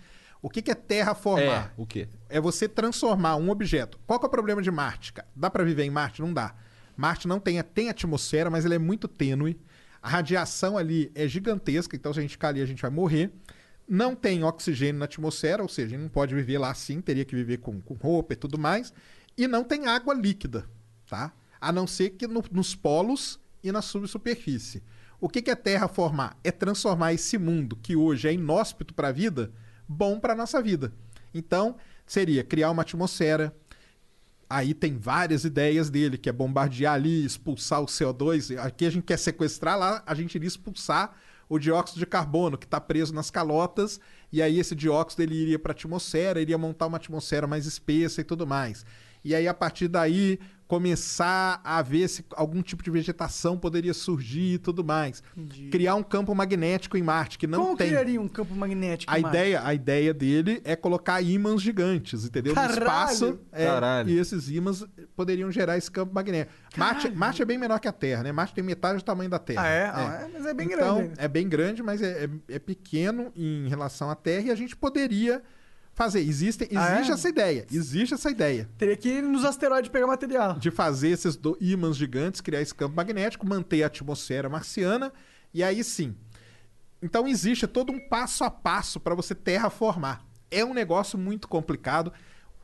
O que, que é terraformar? o quê? é você transformar um objeto. Qual que é o problema de Marte? cara? Dá pra viver em Marte? Não dá. Marte não tem, tem atmosfera, mas ele é muito tênue. A radiação ali é gigantesca, então se a gente ficar ali, a gente vai morrer. Não tem oxigênio na atmosfera, ou seja, a não pode viver lá assim, teria que viver com, com roupa e tudo mais. E não tem água líquida, tá? A não ser que no- nos polos e na subsuperfície. O que, que é terraformar? É transformar esse mundo que hoje é inóspito para a vida, bom para nossa vida. Então, seria criar uma atmosfera. Aí tem várias ideias dele, que é bombardear ali, expulsar o CO2. Aqui a gente quer sequestrar, lá a gente iria expulsar o dióxido de carbono, que está preso nas calotas, e aí esse dióxido ele iria para a atmosfera, iria montar uma atmosfera mais espessa e tudo mais. E aí, a partir daí, começar a ver se algum tipo de vegetação poderia surgir e tudo mais. Criar um campo magnético em Marte, que não Como tem. criaria um campo magnético? A em Marte? ideia, a ideia dele é colocar ímãs gigantes, entendeu? Caralho! No espaço. é, Caralho. E esses ímãs poderiam gerar esse campo magnético. Marte, Marte é bem menor que a Terra, né? Marte tem metade do tamanho da Terra. Ah, é? Ah, é? Mas é bem então, grande ainda. É bem grande, mas é, é- é pequeno em relação à Terra e a gente poderia fazer. Existe, Ah, existe é? essa ideia. Existe essa ideia Teria que ir nos asteroides pegar material. de fazer esses ímãs gigantes, criar esse campo magnético, manter a atmosfera marciana, e aí sim. Então existe todo um passo a passo para você terraformar. É um negócio muito complicado.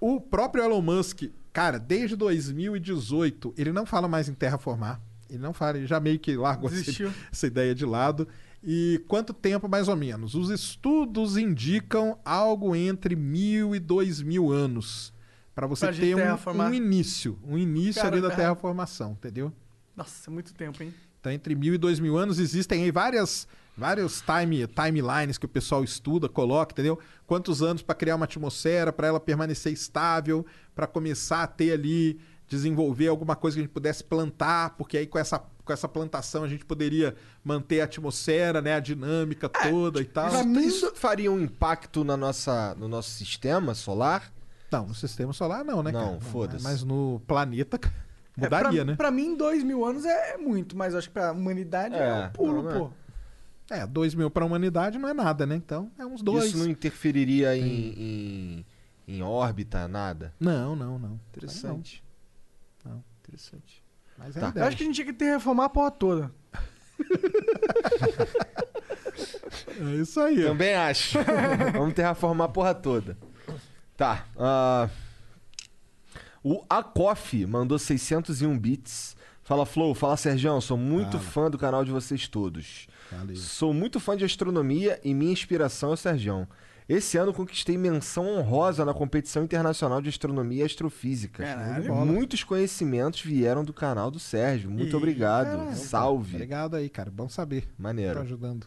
O próprio Elon Musk, cara, desde 2018, ele não fala mais em terraformar. Ele não fala, ele já meio que largou essa, essa ideia de lado. E quanto tempo mais ou menos? Os estudos indicam algo entre mil e dois mil anos para você Pra ter um, um início, um início Cara, ali da é. terraformação, entendeu? Nossa, é muito tempo, hein? Então, entre mil e dois mil anos, existem aí várias, vários time, timelines que o pessoal estuda, coloca, entendeu? Quantos anos para criar uma atmosfera, para ela permanecer estável, para começar a ter ali, desenvolver alguma coisa que a gente pudesse plantar, porque aí com essa, com essa plantação a gente poderia manter a atmosfera, né? A dinâmica toda e tal. Isso, isso faria um impacto na nossa, no nosso sistema solar? Não, no sistema solar não, né? Não, cara? foda-se. Mas no planeta [laughs] É, mudaria, pra, né? Pra mim, dois mil anos é muito, mas eu acho que pra humanidade é, É, um pulo, não, não é. pô. É, dois mil para a humanidade não é nada, né? Então é uns dois. Isso não interferiria em, em, em órbita, nada? Não, não, não. Interessante. Não. Interessante. Mas é Tá. Eu acho que a gente tinha que ter reformar a porra toda. [laughs] É isso aí. ó. Também acho. [laughs] Vamos terraformar a porra toda. Tá. ah, o Akoff mandou 601 bits. Fala, Flow. Fala, Sergião. Sou muito Fala. fã do canal de vocês todos. Valeu. Sou muito fã de astronomia e minha inspiração é o Sergião. Esse ano conquistei menção honrosa na competição internacional de astronomia e astrofísica. Caralho. Muitos conhecimentos vieram do canal do Sérgio. Muito Ih, obrigado. caralho. Salve. Obrigado aí, cara. Bom saber. Maneiro. ajudando.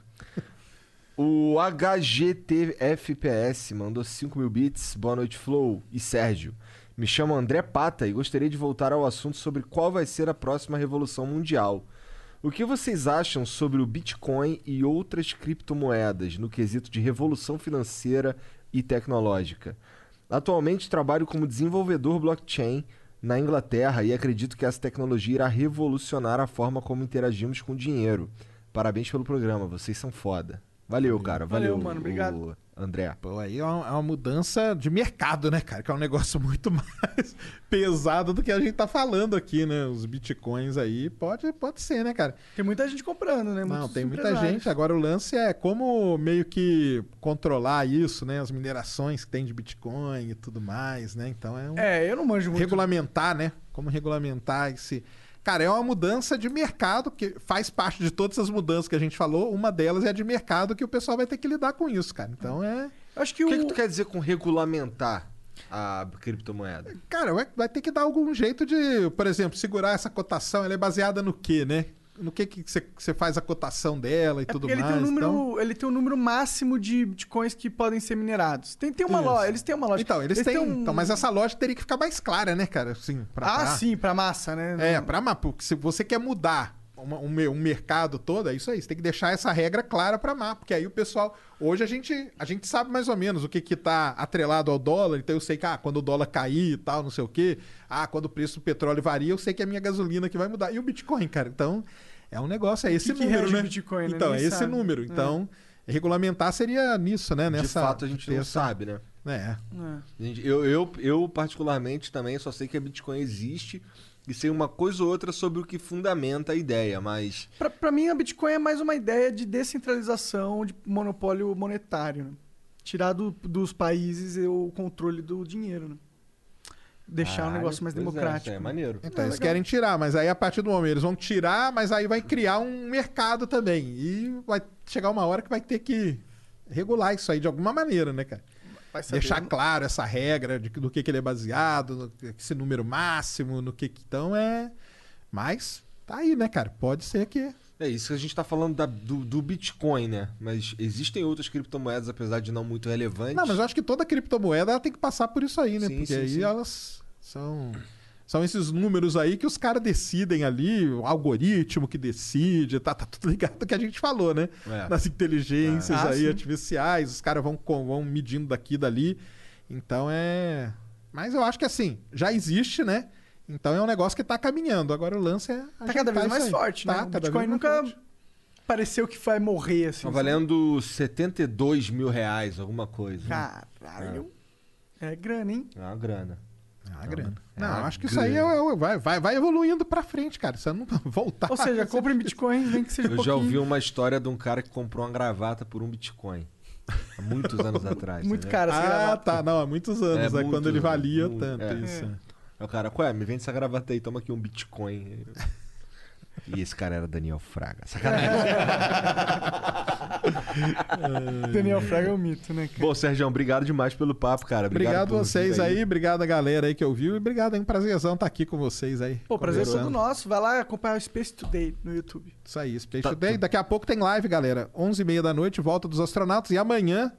O HGTFPS mandou 5 mil bits. Boa noite, Flow e Sérgio. Me chamo André Pata e gostaria de voltar ao assunto sobre qual vai ser a próxima revolução mundial. O que vocês acham sobre o Bitcoin e outras criptomoedas no quesito de revolução financeira e tecnológica? Atualmente trabalho como desenvolvedor blockchain na Inglaterra e acredito que essa tecnologia irá revolucionar a forma como interagimos com dinheiro. Parabéns pelo programa, vocês são foda. Valeu, cara. Valeu, Valeu, mano, obrigado. André. Pô, aí é uma, é uma mudança de mercado, né, cara? Que é um negócio [laughs] muito mais pesado do que a gente tá falando aqui, né? Os bitcoins aí, pode, pode ser, né, cara? Tem muita gente comprando, né? Não, Muitos tem muita gente. Agora o lance é como meio que controlar isso, né? As minerações que tem de Bitcoin e tudo mais, né? Então é um. É, eu não manjo muito. regulamentar, né? Como regulamentar esse. Cara, é uma mudança de mercado, que faz parte de todas as mudanças que a gente falou. Uma delas é a de mercado, que o pessoal vai ter que lidar com isso, cara. Então é. Eu Acho que O o... que, que tu quer dizer com regulamentar a criptomoeda? Cara, vai ter que dar algum jeito de, por exemplo, segurar essa cotação. Ela é baseada no quê, né? No que que você faz a cotação dela e É tudo porque ele mais. tem, um número, então... ele tem um número máximo de bitcoins que podem ser minerados. Tem, tem uma Isso. loja, eles têm uma loja. Então, eles, têm. um- Então, mas essa loja teria que ficar mais clara, né, cara? Assim, pra, Ah, pra- sim, pra massa, né? É, pra mapa. Porque se você quer mudar uma- um, um mercado todo, é isso aí. Você tem que deixar essa regra clara pra mapa. Porque aí o pessoal. Hoje a gente, a gente sabe mais ou menos o que, que tá atrelado ao dólar. Então eu sei que ah, quando o dólar cair e tal, não sei o quê. Ah, quando o preço do petróleo varia, eu sei que é a minha gasolina que vai mudar. E o Bitcoin, cara. Então, é um negócio, é esse que número, rege o né? Bitcoin, né? Então, é esse sabe. número. É. Então, regulamentar seria nisso, né? Nessa, de fato, a gente não sabe, né? É. É. Eu, eu, eu, particularmente, também só sei que a Bitcoin existe e sei uma coisa ou outra sobre o que fundamenta a ideia, mas. Pra, pra mim, a Bitcoin é mais uma ideia de descentralização de monopólio monetário. Né? Tirar do- dos países o controle do dinheiro. Né? Deixar o Caralho, negócio mais pois é, democrático. isso é maneiro. Então, É, eles legal. querem tirar, mas aí a partir do momento eles vão tirar, mas aí vai criar um mercado também. E vai chegar uma hora que vai ter que regular isso aí de alguma maneira, né, cara? Vai saber. Deixar claro essa regra de, que- do que, que ele é baseado, no, que- esse número máximo, no que. que- Então é. Mas tá aí, né, cara? Pode ser que. É isso que a gente tá falando da- do, do Bitcoin, né? Mas existem outras criptomoedas, apesar de não muito relevantes. Não, mas eu acho que toda criptomoeda ela tem que passar por isso aí, né? Sim, Porque sim, aí sim. elas são. São esses números aí que os caras decidem ali, o algoritmo que decide, tá, tá tudo ligado no que a gente falou, né? É. Nas inteligências Ah, aí sim. artificiais, os caras vão, com- vão medindo daqui e dali. Então é. Mas eu acho que assim, já existe, né? Então é um negócio que tá caminhando. Agora o lance é. Tá cada vez mais forte, né? Tá, o cada Bitcoin vez mais nunca forte. pareceu que vai morrer assim. Tá valendo 72 mil reais, alguma coisa. Caralho. É grana, hein? É uma grana. Ah, grana. É Não, acho que isso aí é- é- vai, vai, vai evoluindo pra frente, cara. Você não [laughs] voltar. Ou seja, compra em Bitcoin, nem que seja [laughs] Eu um já ouvi uma história de um cara que comprou uma gravata por um Bitcoin. Há muitos [laughs] anos atrás. Muito né? caro essa Ah, gravata. tá. Não, há muitos anos. É, É, muito, quando ele valia muito, tanto. é. Isso. Aí o cara, ué, me vende essa gravata aí, toma aqui um Bitcoin. E esse cara era Daniel Fraga. Sacanagem. [laughs] Daniel Fraga é um mito, né, cara? Bom, Sérgio, obrigado demais pelo papo, cara. Obrigado por vocês vir aí. obrigado a galera aí que ouviu e obrigado, é um prazerzão estar aqui com vocês aí. Pô, prazer é todo nosso. Vai lá acompanhar o Space Today no YouTube. Isso aí, Space Tá Today. Daqui a pouco tem live, galera. 11h30 da noite, volta dos astronautas. E amanhã,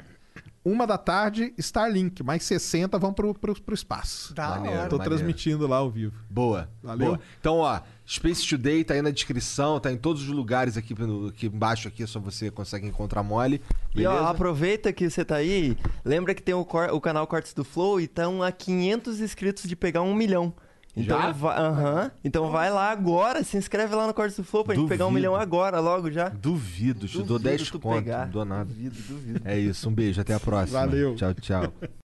uma da tarde, Starlink. Mais 60 vão pro, pro, pro espaço. Da Maneiro. Tô maneiro. transmitindo lá ao vivo. Boa. Valeu. Boa. Então, ó, Space Today tá aí na descrição, tá em todos os lugares aqui, aqui embaixo aqui, só você consegue encontrar mole. E ó, Beleza? aproveita que você tá aí, lembra que tem o, cor- o canal Cortes do Flow e estão a 500 inscritos de pegar um milhão. Então, Já? va- aham. então vai lá agora, se inscreve lá no Cortes do Flow pra gente pegar um Duvido. milhão agora, logo já. Duvido, te dou Duvido 10 tu conto, pegar. não dou nada. Duvido, duvido. É isso, um beijo, até a próxima. Valeu. Tchau, tchau.